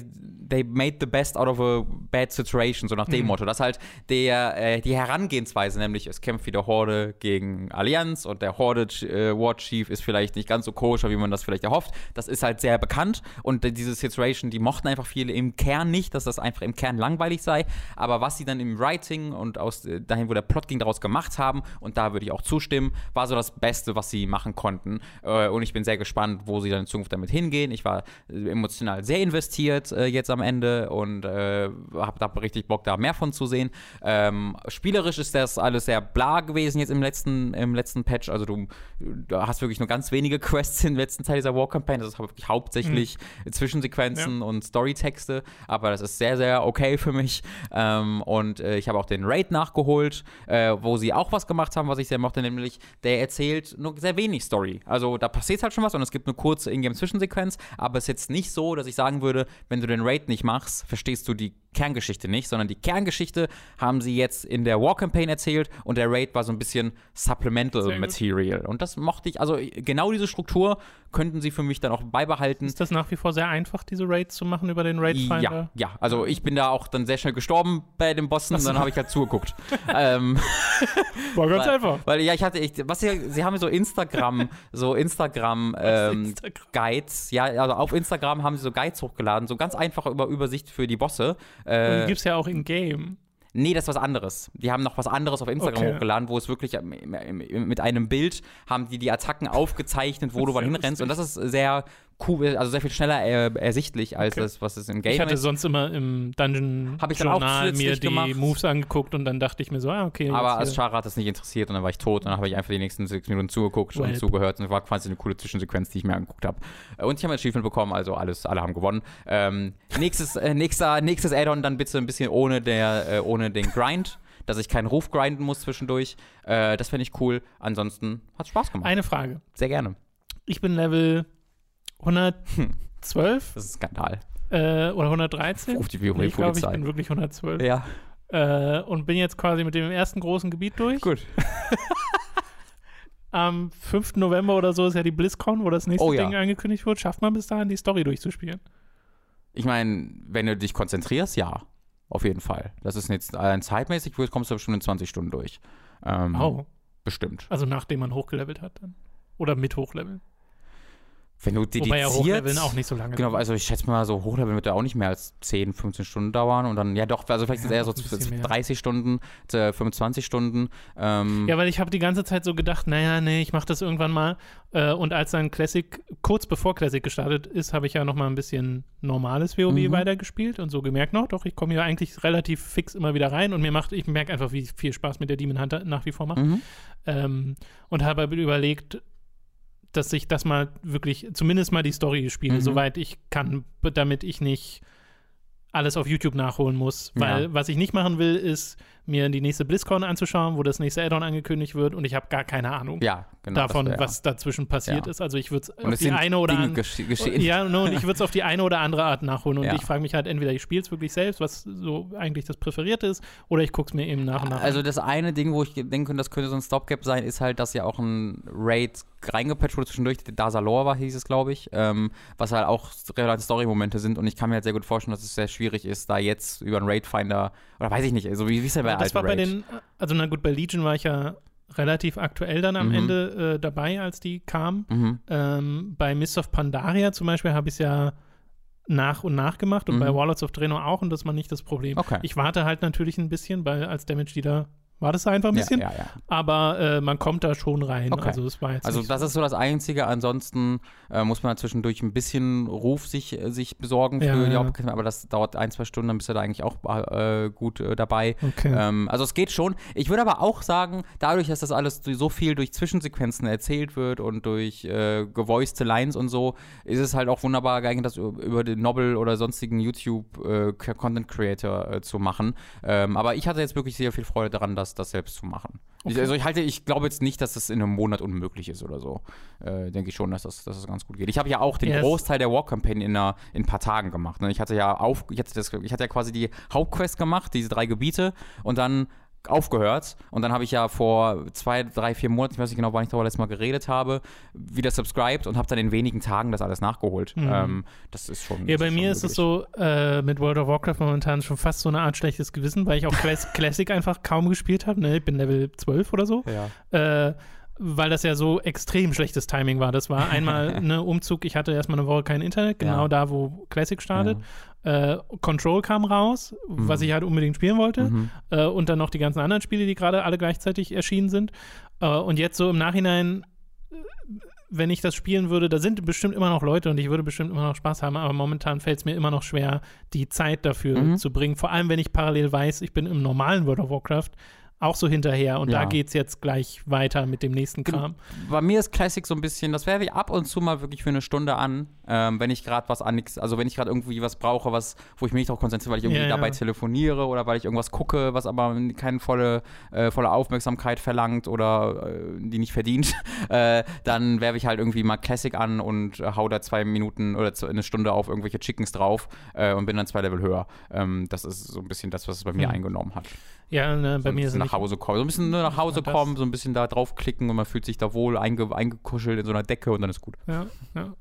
Speaker 2: they made the best out of a bad situation, so nach dem mhm. Motto. Dass halt der, äh, die Herangehensweise, nämlich es kämpft wieder Horde gegen Allianz und der Horde äh, War Chief ist vielleicht nicht ganz so koscher, wie man das vielleicht erhofft. Das ist halt sehr bekannt und diese Situation, die mochten einfach viele im Kern nicht, dass das einfach im Kern langweilig sei. Aber was sie dann im Writing und aus äh, dahin, wo der Plot ging, daraus gemacht haben, und da würde ich auch zustimmen, war so das Beste, was sie machen konnten. Äh, und ich bin sehr gespannt, wo sie dann in Zukunft damit hingehen. Ich war emotional sehr investiert äh, jetzt am Ende und äh, habe da richtig Bock, da mehr von zu sehen. Ähm, spielerisch ist das alles sehr bla gewesen jetzt im letzten, im letzten Patch. Also du, du hast wirklich nur ganz wenige [laughs] Quests im letzten Teil dieser War-Campaign. Das ist wirklich hauptsächlich mhm. Zwischensequenzen ja. und Storytexte. Aber das ist sehr, sehr okay für mich. Ähm, und äh, ich habe auch den Raid nachgeholt, äh, wo sie auch was gemacht haben, was ich sehr mochte, nämlich der erzählt nur sehr wenig Story. Also da passiert halt schon was und es gibt eine kurze Ingame-Zwischensequenz, aber es ist jetzt nicht so, dass ich sagen würde, wenn du den Raid nicht machst, verstehst du die Kerngeschichte nicht, sondern die Kerngeschichte haben sie jetzt in der War Campaign erzählt und der Raid war so ein bisschen Supplemental Material. Und das mochte ich, also genau diese Struktur könnten sie für mich dann auch beibehalten.
Speaker 1: Ist das nach wie vor sehr einfach, diese Raids zu machen über den Raid Finder?
Speaker 2: Ja, ja. Also ich bin da auch dann sehr schnell gestorben bei dem Bossen und dann habe ich halt zugeguckt. [laughs] ähm,
Speaker 1: war ganz weil, einfach.
Speaker 2: Weil ja, ich hatte, ich, was sie, sie haben so Instagram, so Instagram, ähm, Instagram Guides, ja, also auf Instagram haben sie so Guides hochgeladen, so ganz einfache über Übersicht für die Bosse.
Speaker 1: Äh, und die gibt es ja auch in Game.
Speaker 2: Nee, das ist was anderes. Die haben noch was anderes auf Instagram okay. hochgeladen, wo es wirklich äh, mit einem Bild haben die die Attacken aufgezeichnet, wo du wann hinrennst. Und das ist sehr cool, also sehr viel schneller äh, ersichtlich als okay. das, was es im Game ist.
Speaker 1: Ich hatte ist. sonst immer im Dungeon
Speaker 2: Hab ich Journal
Speaker 1: mir die
Speaker 2: gemacht.
Speaker 1: Moves angeguckt und dann dachte ich mir so, ah, okay.
Speaker 2: Aber als Chara hat das nicht interessiert und dann war ich tot und dann habe ich einfach die nächsten sechs Minuten zugeguckt well. und zugehört und es war quasi eine coole Zwischensequenz, die ich mir angeguckt habe. Und ich habe ein Achievement bekommen, also alles, alle haben gewonnen. Ähm, nächstes, äh, nächster, nächstes Add-on dann bitte ein bisschen ohne, der, äh, ohne den Grind dass ich keinen Ruf grinden muss zwischendurch. Äh, das fände ich cool. Ansonsten hat es Spaß gemacht.
Speaker 1: Eine Frage.
Speaker 2: Sehr gerne.
Speaker 1: Ich bin Level 100. 112?
Speaker 2: Das ist ein Skandal.
Speaker 1: Äh, oder 113?
Speaker 2: Ruf die nee,
Speaker 1: ich glaube, ich bin wirklich 112.
Speaker 2: Ja.
Speaker 1: Äh, und bin jetzt quasi mit dem ersten großen Gebiet durch.
Speaker 2: Gut. [laughs]
Speaker 1: Am 5. November oder so ist ja die BlizzCon, wo das nächste oh, ja. Ding angekündigt wird. Schafft man bis dahin, die Story durchzuspielen?
Speaker 2: Ich meine, wenn du dich konzentrierst, ja. Auf jeden Fall. Das ist jetzt allein zeitmäßig, kommst du bestimmt in 20 Stunden durch. Ähm, oh. Bestimmt.
Speaker 1: Also nachdem man hochgelevelt hat dann? Oder mit Hochleveln?
Speaker 2: Wenn du dediziert,
Speaker 1: Wobei ja Hochleveln auch nicht so lange
Speaker 2: Genau, also ich schätze mal, so Hochleveln wird ja auch nicht mehr als 10, 15 Stunden dauern und dann, ja doch, also vielleicht ja, ist es eher so 30 mehr. Stunden, 25 Stunden. Ähm.
Speaker 1: Ja, weil ich habe die ganze Zeit so gedacht, naja, nee, ich mache das irgendwann mal. Äh, und als dann Classic, kurz bevor Classic gestartet ist, habe ich ja noch mal ein bisschen normales WoW mhm. weitergespielt und so gemerkt, noch, doch, ich komme hier eigentlich relativ fix immer wieder rein und mir macht, ich merke einfach, wie viel Spaß mit der Demon Hunter nach wie vor macht. Mhm. Ähm, und habe überlegt, dass ich das mal wirklich, zumindest mal die Story spiele, mhm. soweit ich kann, damit ich nicht alles auf YouTube nachholen muss. Weil ja. was ich nicht machen will, ist mir die nächste BlizzCon anzuschauen, wo das nächste Addon angekündigt wird und ich habe gar keine Ahnung
Speaker 2: ja, genau,
Speaker 1: davon, wär, was dazwischen passiert ja. ist. Also ich würde es auf die eine oder andere ja, no, und ich würde es auf die eine oder andere Art nachholen und ich frage mich halt entweder ich spiele es wirklich selbst, was so eigentlich das Präferierte ist, oder ich gucke es mir eben nach und nach.
Speaker 2: Also das eine Ding, wo ich denke, das könnte so ein Stopgap sein, ist halt, dass ja auch ein Raid reingepatcht wurde zwischendurch, Dasalor war, hieß es, glaube ich, ähm, was halt auch relevante Story-Momente sind und ich kann mir halt sehr gut vorstellen, dass es sehr schwierig ist, da jetzt über einen Raid-Finder, oder weiß ich nicht, also wie ist ja bei
Speaker 1: Das war bei den, also na gut, bei Legion war ich ja relativ aktuell dann am mhm. Ende äh, dabei, als die kam. Mhm. Ähm, bei Mist of Pandaria zum Beispiel habe ich es ja nach und nach gemacht und mhm. bei Warlords of Draenor auch und das war nicht das Problem.
Speaker 2: Okay.
Speaker 1: Ich warte halt natürlich ein bisschen, weil als Damage Dealer war das einfach ein bisschen.
Speaker 2: Ja, ja, ja.
Speaker 1: Aber äh, man kommt da schon rein.
Speaker 2: Okay.
Speaker 1: Also, das, war jetzt
Speaker 2: also das so. ist so das Einzige. Ansonsten äh, muss man zwischendurch ein bisschen Ruf sich, äh, sich besorgen für die Hauptkämpfe. Aber das dauert ein, zwei Stunden, dann bist du da eigentlich auch äh, gut äh, dabei.
Speaker 1: Okay.
Speaker 2: Ähm, also es geht schon. Ich würde aber auch sagen, dadurch, dass das alles so viel durch Zwischensequenzen erzählt wird und durch äh, gevoicete Lines und so, ist es halt auch wunderbar geeignet, das über den Nobel oder sonstigen YouTube-Content-Creator zu machen. Ähm, aber ich hatte jetzt wirklich sehr viel Freude daran, dass das, das selbst zu machen. Okay. Ich, also ich halte, ich glaube jetzt nicht, dass das in einem Monat unmöglich ist oder so. Äh, denke ich schon, dass das, dass das ganz gut geht. Ich habe ja auch den yes. Großteil der War-Campaign in, in ein paar Tagen gemacht. Ne? Ich hatte ja auf, ich hatte, das, ich hatte ja quasi die Hauptquest gemacht, diese drei Gebiete, und dann aufgehört. Und dann habe ich ja vor zwei, drei, vier Monaten, ich weiß nicht genau, wann ich darüber letztes Mal geredet habe, wieder subscribed und habe dann in wenigen Tagen das alles nachgeholt.
Speaker 1: Mhm.
Speaker 2: Ähm, das ist schon.
Speaker 1: Ja, bei mir ist es so äh, mit World of Warcraft momentan schon fast so eine Art schlechtes Gewissen, weil ich auch Class [laughs] Classic einfach kaum gespielt habe. Ne? Ich bin Level 12 oder so.
Speaker 2: Ja.
Speaker 1: Äh, weil das ja so extrem schlechtes Timing war. Das war einmal [laughs] ein Umzug, ich hatte erstmal eine Woche kein Internet, genau
Speaker 2: Ja.
Speaker 1: da, wo Classic startet. Äh, Control kam raus, was
Speaker 2: Mhm.
Speaker 1: ich halt unbedingt spielen wollte.
Speaker 2: Mhm.
Speaker 1: Äh, und dann noch die ganzen anderen Spiele, die gerade alle gleichzeitig erschienen sind. Äh, und jetzt so im Nachhinein, äh, wenn ich das spielen würde, da sind bestimmt immer noch Leute und ich würde bestimmt immer noch Spaß haben, aber momentan fällt es mir immer noch schwer, die Zeit dafür
Speaker 2: Mhm.
Speaker 1: zu bringen. Vor allem, wenn ich parallel weiß, ich bin im normalen World of Warcraft auch so hinterher und
Speaker 2: Ja.
Speaker 1: da geht es jetzt gleich weiter mit dem nächsten
Speaker 2: Genau.
Speaker 1: Kram.
Speaker 2: Bei mir ist Classic so ein bisschen, das werfe ich ab und zu mal wirklich für eine Stunde an, ähm, wenn ich gerade was an nix, also wenn ich gerade irgendwie was brauche, was, wo ich mich nicht darauf konzentriere, weil ich irgendwie
Speaker 1: Ja, ja.
Speaker 2: dabei telefoniere oder weil ich irgendwas gucke, was aber keine volle, äh, volle Aufmerksamkeit verlangt oder äh, die nicht verdient, [laughs] äh, dann werfe ich halt irgendwie mal Classic an und hau da zwei Minuten oder eine Stunde auf irgendwelche Chickens drauf äh, und bin dann zwei Level höher. Ähm, das ist so ein bisschen das, was es bei mir
Speaker 1: Hm.
Speaker 2: eingenommen hat.
Speaker 1: Ja, ne, bei
Speaker 2: so
Speaker 1: mir
Speaker 2: bisschen
Speaker 1: sind
Speaker 2: nach Hause kommen. So ein bisschen nur nach Hause kommen, so ein bisschen da draufklicken und man fühlt sich da wohl einge eingekuschelt in so einer Decke und dann ist gut.
Speaker 1: Ja, ja.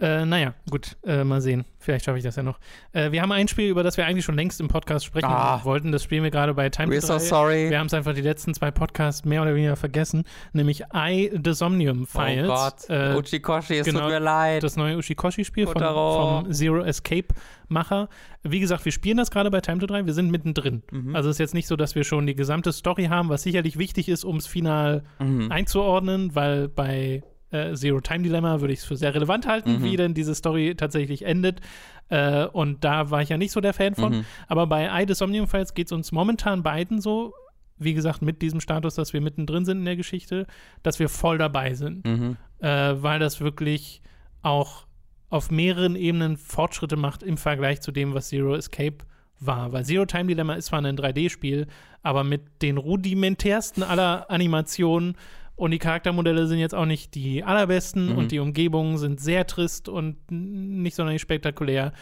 Speaker 1: Äh, naja, gut, äh, mal sehen. Vielleicht schaffe ich das ja noch. Äh, wir haben ein Spiel, über das wir eigentlich schon längst im Podcast sprechen
Speaker 2: Ah.
Speaker 1: wollten. Das spielen wir gerade bei Time
Speaker 2: We're so
Speaker 1: 3.
Speaker 2: sorry.
Speaker 1: Wir haben es einfach die letzten zwei Podcasts mehr oder weniger vergessen, nämlich I, The Somnium Files.
Speaker 2: Oh Gott,
Speaker 1: Äh,
Speaker 2: Uchikoshi, es
Speaker 1: genau,
Speaker 2: tut mir leid.
Speaker 1: das neue Ushikoshi-Spiel vom, vom Zero Escape-Macher. Wie gesagt, wir spielen das gerade bei Time to 3, wir sind mittendrin.
Speaker 2: Mhm.
Speaker 1: Also es ist jetzt nicht so, dass wir schon die gesamte Story haben, was sicherlich wichtig ist, um es final
Speaker 2: Mhm.
Speaker 1: einzuordnen, weil bei äh, Zero Time Dilemma würde ich es für sehr relevant halten,
Speaker 2: Mhm.
Speaker 1: wie denn diese Story tatsächlich endet. Äh, und da war ich ja nicht so der Fan von.
Speaker 2: Mhm.
Speaker 1: Aber bei I, The Somnium Files geht es uns momentan beiden so, wie gesagt, mit diesem Status, dass wir mittendrin sind in der Geschichte, dass wir voll dabei sind.
Speaker 2: Mhm.
Speaker 1: Äh, weil das wirklich auch auf mehreren Ebenen Fortschritte macht im Vergleich zu dem, was Zero Escape war. Weil Zero Time Dilemma ist zwar ein 3D-Spiel, aber mit den rudimentärsten aller Animationen und die Charaktermodelle sind jetzt auch nicht die allerbesten
Speaker 2: Mhm.
Speaker 1: und die Umgebungen sind sehr trist und nicht sonderlich spektakulär.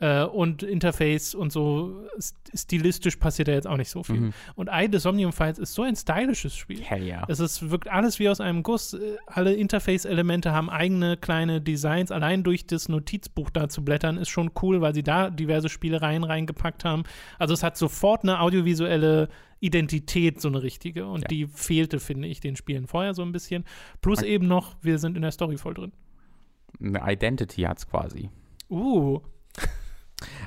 Speaker 1: Äh, und Interface und so st stilistisch passiert da jetzt auch nicht so viel.
Speaker 2: Mhm.
Speaker 1: Und I, The Somnium Files ist so ein stylisches Spiel.
Speaker 2: Hell ja.
Speaker 1: Es ist, wirkt alles wie aus einem Guss. Äh, Alle Interface-Elemente haben eigene kleine Designs. Allein durch das Notizbuch da zu blättern ist schon cool, weil sie da diverse Spielereien reingepackt haben. Also es hat sofort eine audiovisuelle Identität, so eine richtige. Und
Speaker 2: Ja.
Speaker 1: die fehlte, finde ich, den Spielen vorher so ein bisschen. Plus eben noch, wir sind in der Story voll drin.
Speaker 2: Eine Identity hat's quasi.
Speaker 1: Uh,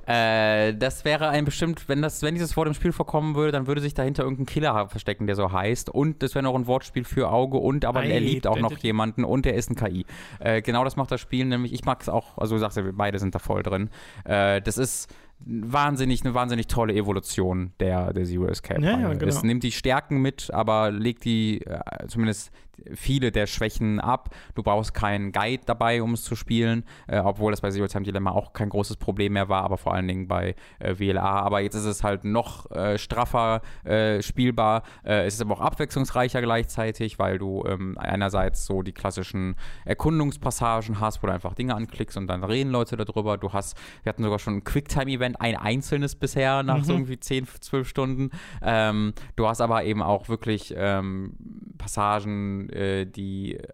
Speaker 2: Äh, das wäre ein bestimmt, wenn das, wenn dieses Wort im Spiel vorkommen würde, dann würde sich dahinter irgendein Killer verstecken, der so heißt. Und das wäre noch ein Wortspiel für Auge und aber er liebt auch noch jemanden und er ist ein KI. Äh, genau das macht das Spiel, nämlich ich mag es auch, also du sagst ja, wir beide sind da voll drin. Äh, das ist wahnsinnig, eine wahnsinnig tolle Evolution der, der Zero Escape.
Speaker 1: Ja, ja, genau.
Speaker 2: Es nimmt die Stärken mit, aber legt die äh, zumindest viele der Schwächen ab. Du brauchst keinen Guide dabei, um es zu spielen, äh, obwohl das bei Zero Time Dilemma auch kein großes Problem mehr war, aber vor allen Dingen bei äh, WLA. Aber jetzt ist es halt noch äh, straffer äh, spielbar. Äh, es ist aber auch abwechslungsreicher gleichzeitig, weil du ähm, einerseits so die klassischen Erkundungspassagen hast, wo du einfach Dinge anklickst und dann reden Leute darüber. Du hast, wir hatten sogar schon ein Quicktime-Event, ein einzelnes bisher nach so
Speaker 1: Mhm.
Speaker 2: irgendwie 10, 12 Stunden. Ähm, du hast aber eben auch wirklich ähm, Passagen, äh, die äh,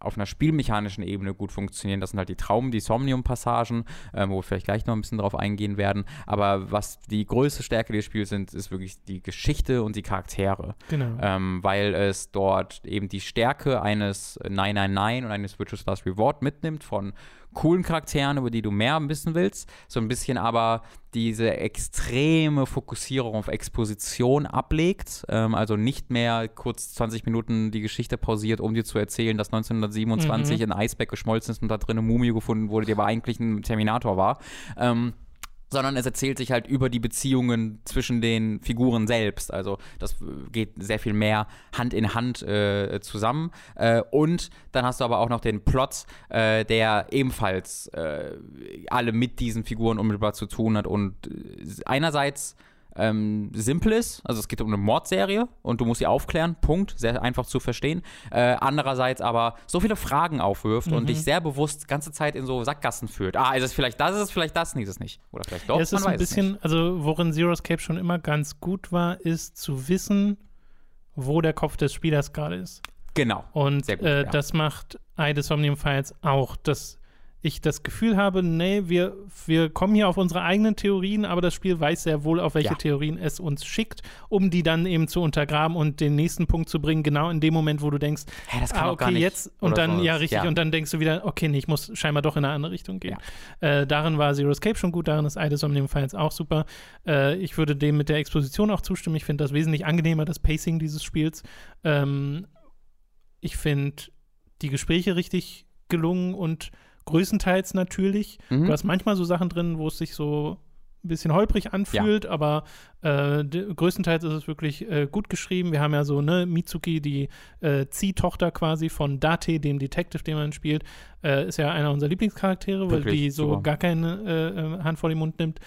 Speaker 2: auf einer spielmechanischen Ebene gut funktionieren. Das sind halt die Traum-, die Somnium-Passagen, ähm, wo wir vielleicht gleich noch ein bisschen drauf eingehen werden. Aber was die größte Stärke des Spiels sind, ist wirklich die Geschichte und die Charaktere.
Speaker 1: genau.
Speaker 2: Ähm, weil es dort eben die Stärke eines 999 und eines Virtual Stars Reward mitnimmt von coolen Charakteren, über die du mehr wissen willst, so ein bisschen aber diese extreme Fokussierung auf Exposition ablegt, ähm, also nicht mehr kurz 20 Minuten die Geschichte pausiert, um dir zu erzählen, dass 1927
Speaker 1: Mhm.
Speaker 2: ein Eisberg geschmolzen ist und da drin eine Mumie gefunden wurde, die aber eigentlich ein Terminator war. Ähm, sondern es erzählt sich halt über die Beziehungen zwischen den Figuren selbst. Also das geht sehr viel mehr Hand in Hand äh, zusammen. Äh, und dann hast du aber auch noch den Plot, äh, der ebenfalls äh, alle mit diesen Figuren unmittelbar zu tun hat und äh, einerseits ähm, simpel ist. Also es geht um eine Mordserie und du musst sie aufklären. Punkt. Sehr einfach zu verstehen. Äh, andererseits aber so viele Fragen aufwirft
Speaker 1: Mhm.
Speaker 2: und dich sehr bewusst ganze Zeit in so Sackgassen führt. Ah, ist es vielleicht das, ist es vielleicht das, nee, ist es nicht. Oder vielleicht doch,
Speaker 1: Ja, es ist ein bisschen, also worin Zero Escape schon immer ganz gut war, ist zu wissen, wo der Kopf des Spielers gerade ist.
Speaker 2: Genau.
Speaker 1: Und
Speaker 2: gut,
Speaker 1: äh,
Speaker 2: ja.
Speaker 1: das macht Eye Somnium Files auch, dass ich das Gefühl habe, nee, wir, wir kommen hier auf unsere eigenen Theorien, aber das Spiel weiß sehr wohl, auf welche
Speaker 2: Ja.
Speaker 1: Theorien es uns schickt, um die dann eben zu untergraben und den nächsten Punkt zu bringen, genau in dem Moment, wo du denkst,
Speaker 2: Hä, das kann
Speaker 1: ah, okay, jetzt und dann,
Speaker 2: so.
Speaker 1: ja, richtig,
Speaker 2: Ja.
Speaker 1: und dann denkst du wieder, okay, nee, ich muss scheinbar doch in eine andere Richtung gehen. Äh, darin war Zero Escape schon gut, darin ist Eye Somnium Files auch super. Äh, ich würde dem mit der Exposition auch zustimmen. Ich finde das wesentlich angenehmer, das Pacing dieses Spiels. Ähm, ich finde die Gespräche richtig gelungen und größtenteils natürlich.
Speaker 2: Mhm.
Speaker 1: Du hast manchmal so Sachen drin, wo es sich so ein bisschen holprig anfühlt, aber äh, größtenteils ist es wirklich äh, gut geschrieben. Wir haben ja so, ne, Mitsuki, die äh, Ziehtochter quasi von Date, dem Detective, den man spielt, äh, ist ja einer unserer Lieblingscharaktere, weil
Speaker 2: Wirklich,
Speaker 1: die so
Speaker 2: super.
Speaker 1: gar keine äh, äh, Hand vor den Mund nimmt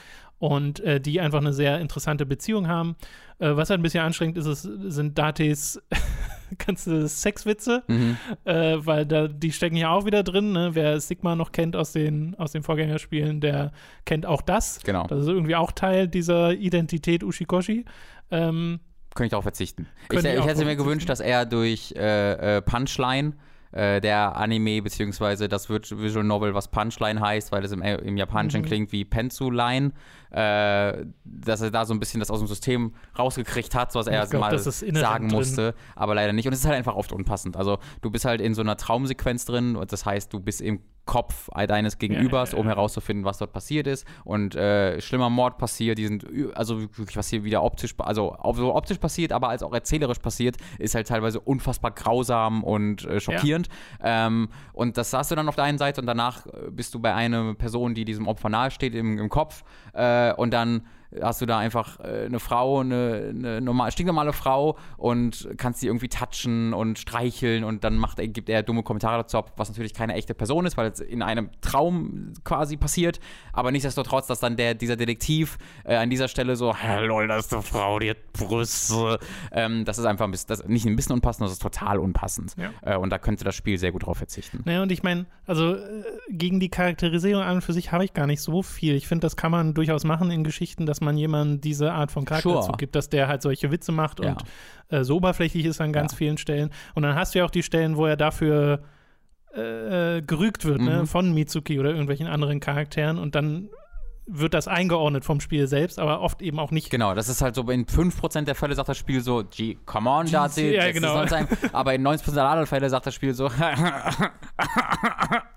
Speaker 1: und äh, die einfach eine sehr interessante Beziehung haben. Äh, was halt ein bisschen anstrengend ist, ist sind Dates [laughs] ganze Sexwitze,
Speaker 2: Mhm.
Speaker 1: äh, weil da, die stecken ja auch wieder drin. Ne? Wer Sigma noch kennt aus den, aus den Vorgängerspielen, der kennt auch das.
Speaker 2: Genau.
Speaker 1: Das ist irgendwie auch Teil dieser Identität Ushikoshi. Ähm,
Speaker 2: Könnte ich darauf verzichten. Ich,
Speaker 1: ich
Speaker 2: ich hätte mir gewünscht, dass er durch äh, äh, Punchline, äh, der Anime beziehungsweise das Visual Novel, was Punchline heißt, weil es im, äh, im Japanischen
Speaker 1: Mhm.
Speaker 2: klingt wie Pensuline, äh, dass er da so ein bisschen das aus dem System rausgekriegt hat, was er
Speaker 1: glaub,
Speaker 2: mal sagen
Speaker 1: drin.
Speaker 2: musste, aber leider nicht. Und es ist halt einfach oft unpassend. Also du bist halt in so einer Traumsequenz drin und das heißt, du bist im Kopf deines Gegenübers,
Speaker 1: ja,
Speaker 2: um
Speaker 1: ja.
Speaker 2: herauszufinden, was dort passiert ist. Und äh, schlimmer Mord passiert, die sind, also wirklich, was hier wieder optisch, also so optisch passiert, aber als auch erzählerisch passiert, ist halt teilweise unfassbar grausam und äh, schockierend. Ähm, und das hast du dann auf der einen Seite und danach äh, bist du bei einer Person, die diesem Opfer nahesteht, im, im Kopf. Äh, und dann hast du da einfach äh, eine Frau, eine, eine normal, stinknormale Frau und kannst sie irgendwie touchen und streicheln und dann macht er, gibt er dumme Kommentare dazu ab, was natürlich keine echte Person ist, weil es in einem Traum quasi passiert. Aber nichtsdestotrotz, dass dann der, dieser Detektiv äh, an dieser Stelle so, "Hä, lol, das ist eine Frau, die hat Brüste. Ähm, das ist einfach ein bisschen, das, nicht ein bisschen unpassend, das ist total unpassend.
Speaker 1: Ja.
Speaker 2: Äh, und da könnte das Spiel sehr gut drauf verzichten.
Speaker 1: Naja, und ich meine, also äh, gegen die Charakterisierung an und für sich habe ich gar nicht so viel. Ich finde, das kann man durchaus machen in Geschichten, dass man jemandem diese Art von Charakter
Speaker 2: Sure.
Speaker 1: zugibt, dass der halt solche Witze macht
Speaker 2: Ja.
Speaker 1: und äh, so oberflächlich ist an ganz
Speaker 2: Ja.
Speaker 1: vielen Stellen. Und dann hast du ja auch die Stellen, wo er dafür äh, gerügt wird, ne,
Speaker 2: Mhm.
Speaker 1: von Mitsuki oder irgendwelchen anderen Charakteren und dann wird das eingeordnet vom Spiel selbst, aber oft eben auch nicht.
Speaker 2: Genau, das ist halt so, in 5% der Fälle sagt das Spiel so, gee, come on, Dati,
Speaker 1: ja,
Speaker 2: das
Speaker 1: genau. [laughs]
Speaker 2: aber in 90% aller Fälle sagt das Spiel so,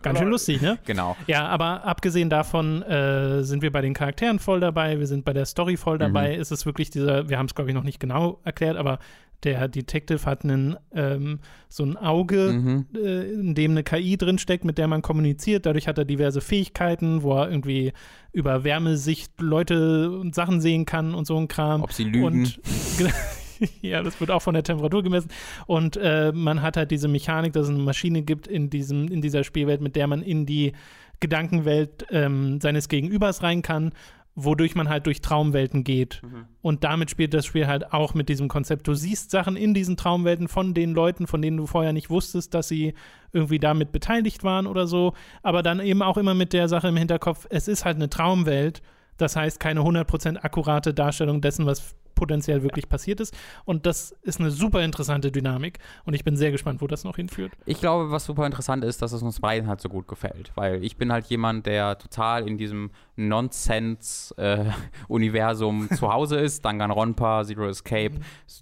Speaker 1: Ganz schön lustig, ne?
Speaker 2: genau.
Speaker 1: Ja, aber abgesehen davon äh, sind wir bei den Charakteren voll dabei, wir sind bei der Story voll dabei. Ist es wirklich dieser, wir haben es glaube ich noch nicht genau erklärt, aber der Detective hat einen, ähm, so ein Auge,
Speaker 2: Mhm.
Speaker 1: äh, in dem eine KI drinsteckt, mit der man kommuniziert. Dadurch hat er diverse Fähigkeiten, wo er irgendwie über Wärmesicht Leute und Sachen sehen kann und so ein Kram.
Speaker 2: Ob sie lügen.
Speaker 1: Und [laughs] ja, das wird auch von der Temperatur gemessen. Und äh, man hat halt diese Mechanik, dass es eine Maschine gibt in, diesem, in dieser Spielwelt, mit der man in die Gedankenwelt ähm, seines Gegenübers rein kann, wodurch man halt durch Traumwelten geht. Und damit spielt das Spiel halt auch mit diesem Konzept. Du siehst Sachen in diesen Traumwelten von den Leuten, von denen du vorher nicht wusstest, dass sie irgendwie damit beteiligt waren oder so. Aber dann eben auch immer mit der Sache im Hinterkopf, es ist halt eine Traumwelt. Das heißt, keine 100% akkurate Darstellung dessen, was potenziell wirklich passiert ist. Und das ist eine super interessante Dynamik. Und ich bin sehr gespannt, wo das noch hinführt.
Speaker 2: Ich glaube, was super interessant ist, dass es uns beiden halt so gut gefällt, weil ich bin halt jemand, der total in diesem Nonsense-Universum [laughs] zu Hause ist. Danganronpa, Zero Escape.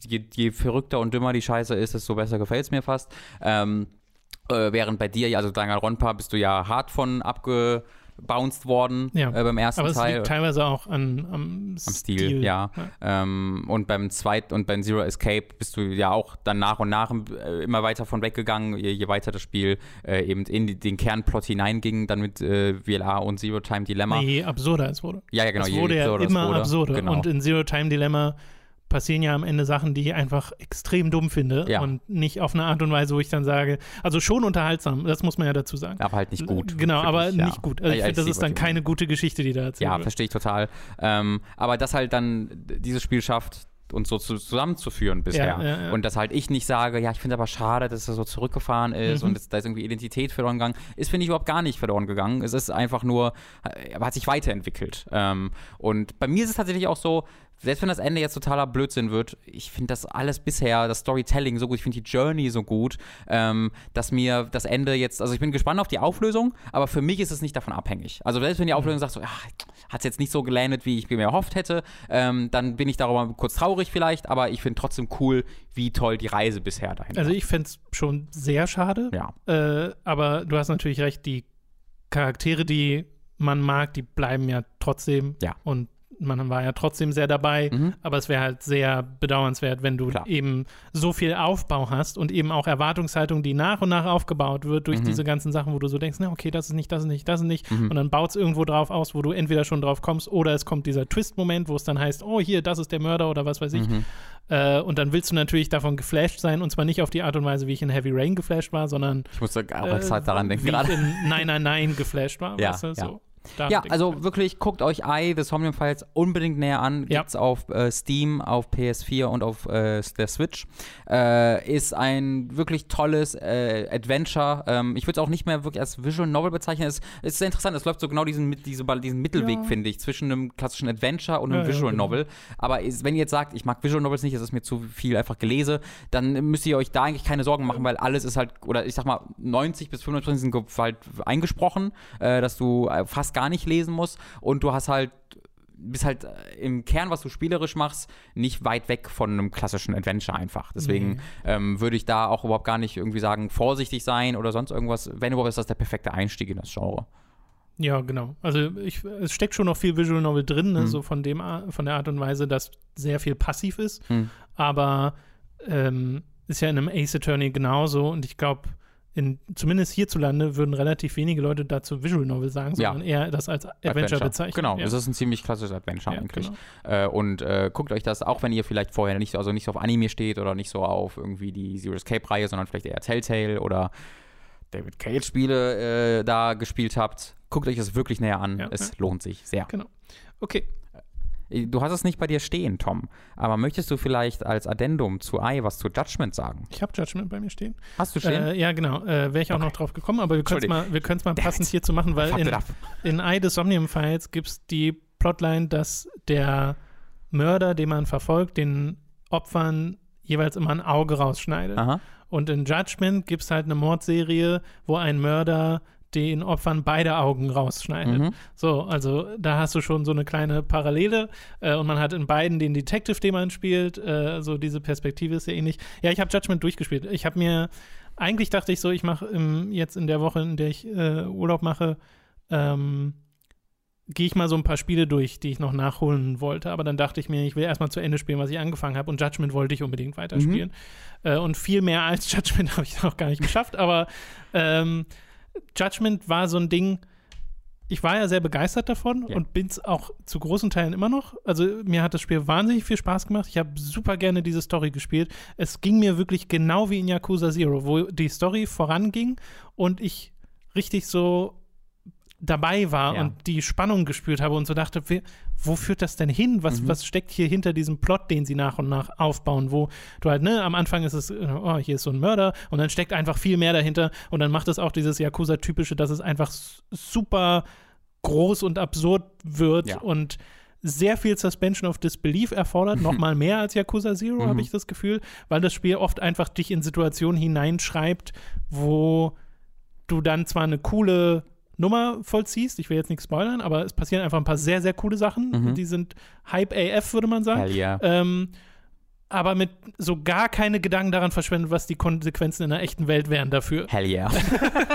Speaker 2: Je, je verrückter und dümmer die Scheiße ist, desto besser gefällt es mir fast. Ähm, äh, während bei dir, also Danganronpa, bist du ja hart von abgebounced worden
Speaker 1: Ja.
Speaker 2: äh, beim ersten
Speaker 1: Aber es
Speaker 2: Teil.
Speaker 1: liegt teilweise auch an, am,
Speaker 2: Am Stil, ja. Ähm, und beim zweiten und beim Zero Escape bist du ja auch dann nach und nach äh, immer weiter von weggegangen, je, je weiter das Spiel äh, eben in die, den Kernplot hineinging, dann mit äh, VLA und Zero Time Dilemma.
Speaker 1: Nee, je absurder es wurde.
Speaker 2: Ja, ja, genau.
Speaker 1: es
Speaker 2: je
Speaker 1: wurde ja
Speaker 2: absurder es
Speaker 1: immer absurder.
Speaker 2: Genau.
Speaker 1: Und in Zero Time Dilemma passieren ja am Ende Sachen, die ich einfach extrem dumm finde
Speaker 2: Ja.
Speaker 1: und nicht auf eine Art und Weise, wo ich dann sage, also schon unterhaltsam, das muss man ja dazu sagen.
Speaker 2: Aber halt nicht gut.
Speaker 1: Genau, aber
Speaker 2: ich, ja.
Speaker 1: nicht gut. Also ich
Speaker 2: Ja,
Speaker 1: finde, das ist dann keine gute Geschichte, die da erzählt
Speaker 2: Ja, verstehe ich total. Ähm, aber das halt dann dieses Spiel schafft, uns so zu, zusammenzuführen bisher.
Speaker 1: Ja, ja, ja.
Speaker 2: Und dass halt ich nicht sage, ja, ich finde aber schade, dass er so zurückgefahren ist
Speaker 1: Mhm.
Speaker 2: und da ist irgendwie Identität verloren gegangen. Ist, finde ich, überhaupt gar nicht verloren gegangen. Es ist einfach nur, äh, aber hat sich weiterentwickelt. Ähm, und bei mir ist es tatsächlich auch so, selbst wenn das Ende jetzt totaler Blödsinn wird, ich finde das alles bisher, das Storytelling so gut, ich finde die Journey so gut, ähm, dass mir das Ende jetzt, also ich bin gespannt auf die Auflösung, aber für mich ist es nicht davon abhängig. Also selbst wenn die Auflösung sagt so, hat es jetzt nicht so gelandet, wie ich mir erhofft hätte, ähm, dann bin ich darüber kurz traurig vielleicht, aber ich finde trotzdem cool, wie toll die Reise bisher dahin
Speaker 1: Also ich fände es schon sehr schade,
Speaker 2: Ja.
Speaker 1: äh, aber du hast natürlich recht, die Charaktere, die man mag, die bleiben ja trotzdem
Speaker 2: Ja.
Speaker 1: und man war ja trotzdem sehr dabei,
Speaker 2: Mhm.
Speaker 1: aber es wäre halt sehr bedauernswert, wenn du
Speaker 2: Klar.
Speaker 1: eben so viel Aufbau hast und eben auch Erwartungshaltung, die nach und nach aufgebaut wird durch
Speaker 2: Mhm.
Speaker 1: diese ganzen Sachen, wo du so denkst, na okay, das ist nicht, das ist nicht, das ist nicht
Speaker 2: Mhm.
Speaker 1: und dann baut es irgendwo drauf aus, wo du entweder schon drauf kommst oder es kommt dieser Twist-Moment, wo es dann heißt, oh hier, das ist der Mörder oder was weiß ich
Speaker 2: Mhm.
Speaker 1: äh, und dann willst du natürlich davon geflasht sein und zwar nicht auf die Art und Weise, wie ich in Heavy Rain geflasht war, sondern
Speaker 2: Ich musste auch
Speaker 1: äh,
Speaker 2: halt daran denken
Speaker 1: wie
Speaker 2: gerade.
Speaker 1: ich in Nein, Nein, Nein geflasht war,
Speaker 2: Ja,
Speaker 1: weißt du,
Speaker 2: ja.
Speaker 1: so. Da
Speaker 2: Ja, also wirklich, guckt euch I, The Somnium Files unbedingt näher an.
Speaker 1: Ja.
Speaker 2: Gibt's auf äh, Steam, auf PS4 und auf äh, der Switch. Äh, ist ein wirklich tolles äh, Adventure. Ähm, ich würde es auch nicht mehr wirklich als Visual Novel bezeichnen. Es es ist sehr interessant. Es läuft so genau diesen, diese, diesen Mittelweg,
Speaker 1: Ja.
Speaker 2: finde ich, zwischen einem klassischen Adventure und einem
Speaker 1: Ja, ja,
Speaker 2: Visual
Speaker 1: genau.
Speaker 2: Novel. Aber ist, wenn ihr jetzt sagt, ich mag Visual Novels nicht, es ist mir zu viel einfach gelese, dann müsst ihr euch da eigentlich keine Sorgen machen, weil alles ist halt, oder ich sag mal, 90 bis 95 sind halt eingesprochen, äh, dass du äh, fast gar nicht lesen musst und du hast halt bist halt äh, im Kern, was du spielerisch machst, nicht weit weg von einem klassischen Adventure einfach. Deswegen
Speaker 1: Nee.
Speaker 2: ähm, würde ich da auch überhaupt gar nicht irgendwie sagen, vorsichtig sein oder sonst irgendwas. Wenn überhaupt, ist das der perfekte Einstieg in das Genre.
Speaker 1: Ja, genau. Also ich, es steckt schon noch viel Visual Novel drin, ne,
Speaker 2: Mhm.
Speaker 1: so von dem Ar- von der Art und Weise, dass sehr viel passiv ist.
Speaker 2: Mhm.
Speaker 1: Aber ähm, ist ja in einem Ace Attorney genauso und ich glaube, in, zumindest hierzulande würden relativ wenige Leute dazu Visual Novel sagen,
Speaker 2: Ja.
Speaker 1: sondern eher das als Adventure, bezeichnen.
Speaker 2: Genau,
Speaker 1: ja.
Speaker 2: das ist ein ziemlich klassisches Adventure
Speaker 1: ja,
Speaker 2: eigentlich.
Speaker 1: genau.
Speaker 2: Äh, und äh, guckt euch das, auch wenn ihr vielleicht vorher nicht so, also nicht so auf Anime steht oder nicht so auf irgendwie die Zero Escape-Reihe, sondern vielleicht eher Telltale oder David Cage-Spiele äh, da gespielt habt, guckt euch das wirklich näher an.
Speaker 1: Ja,
Speaker 2: es
Speaker 1: ja.
Speaker 2: lohnt sich sehr.
Speaker 1: Genau. Okay.
Speaker 2: Du hast es nicht bei dir stehen, Tom, aber möchtest du vielleicht als Addendum zu I was zu Judgment sagen?
Speaker 1: Ich habe Judgment bei mir stehen.
Speaker 2: Hast du stehen?
Speaker 1: Äh, ja, genau. Äh, Wäre ich auch
Speaker 2: Okay.
Speaker 1: noch drauf gekommen, aber wir können es mal, wir mal passend hierzu machen, weil in, in Eye des Somnium Files gibt es die Plotline, dass der Mörder, den man verfolgt, den Opfern jeweils immer ein Auge rausschneidet.
Speaker 2: Aha.
Speaker 1: Und in Judgment gibt es halt eine Mordserie, wo ein Mörder den Opfern beide Augen rausschneidet.
Speaker 2: Mhm.
Speaker 1: So, also da hast du schon so eine kleine Parallele äh, und man hat in beiden den Detective, den man spielt, äh, so diese Perspektive ist sehr ähnlich. Ja, ich habe Judgment durchgespielt. Ich habe mir, eigentlich dachte ich so, ich mache jetzt in der Woche, in der ich äh, Urlaub mache, ähm, gehe ich mal so ein paar Spiele durch, die ich noch nachholen wollte. Aber dann dachte ich mir, ich will erstmal zu Ende spielen, was ich angefangen habe. Und Judgment wollte ich unbedingt weiterspielen. Äh, und viel mehr als [laughs] Judgment habe ich noch gar nicht geschafft. Aber ähm, Judgment war so ein Ding, ich war ja sehr begeistert davon
Speaker 2: Ja.
Speaker 1: und bin es auch zu großen Teilen immer noch. Also mir hat das Spiel wahnsinnig viel Spaß gemacht. Ich habe super gerne diese Story gespielt. Es ging mir wirklich genau wie in Yakuza Zero, wo die Story voranging und ich richtig so dabei war
Speaker 2: Ja.
Speaker 1: und die Spannung gespürt habe und so dachte, wo führt das denn hin? Was,
Speaker 2: Mhm.
Speaker 1: was steckt hier hinter diesem Plot, den sie nach und nach aufbauen, wo du halt, ne, am Anfang ist es, äh, oh, hier ist so ein Mörder und dann steckt einfach viel mehr dahinter und dann macht es auch dieses Yakuza-typische, dass es einfach super groß und absurd wird
Speaker 2: Ja.
Speaker 1: und sehr viel Suspension of Disbelief erfordert, noch mal mehr als Yakuza Zero,
Speaker 2: Mhm.
Speaker 1: habe ich das Gefühl, weil das Spiel oft einfach dich in Situationen hineinschreibt, wo du dann zwar eine coole Nummer vollziehst, ich will jetzt nichts spoilern, aber es passieren einfach ein paar sehr, sehr coole Sachen.
Speaker 2: Mhm.
Speaker 1: Die sind Hype AF, würde man sagen.
Speaker 2: Hell yeah.
Speaker 1: Ähm, aber mit so gar keine Gedanken daran verschwendet, was die Konsequenzen in der echten Welt wären dafür.
Speaker 2: Hell yeah.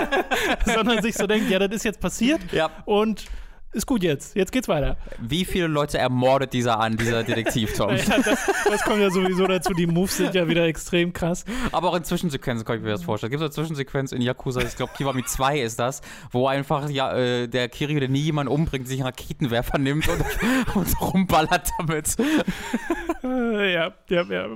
Speaker 2: [laughs]
Speaker 1: Sondern sich so denkt, ja, das ist jetzt passiert
Speaker 2: ja.
Speaker 1: und ist gut jetzt. Jetzt geht's weiter.
Speaker 2: Wie viele Leute ermordet dieser an, dieser Detektiv, Tom? [laughs]
Speaker 1: Ja, das, das kommt ja sowieso dazu. Die Moves sind ja wieder extrem krass.
Speaker 2: Aber auch in Zwischensequenzen kann ich mir das vorstellen. Gibt es eine Zwischensequenz in Yakuza, ich glaube Kiwami 2 ist das, wo einfach ja, äh, der Kiryu, der nie jemanden umbringt, sich einen Raketenwerfer nimmt und, [laughs] und rumballert damit.
Speaker 1: Äh, ja, ja, ja.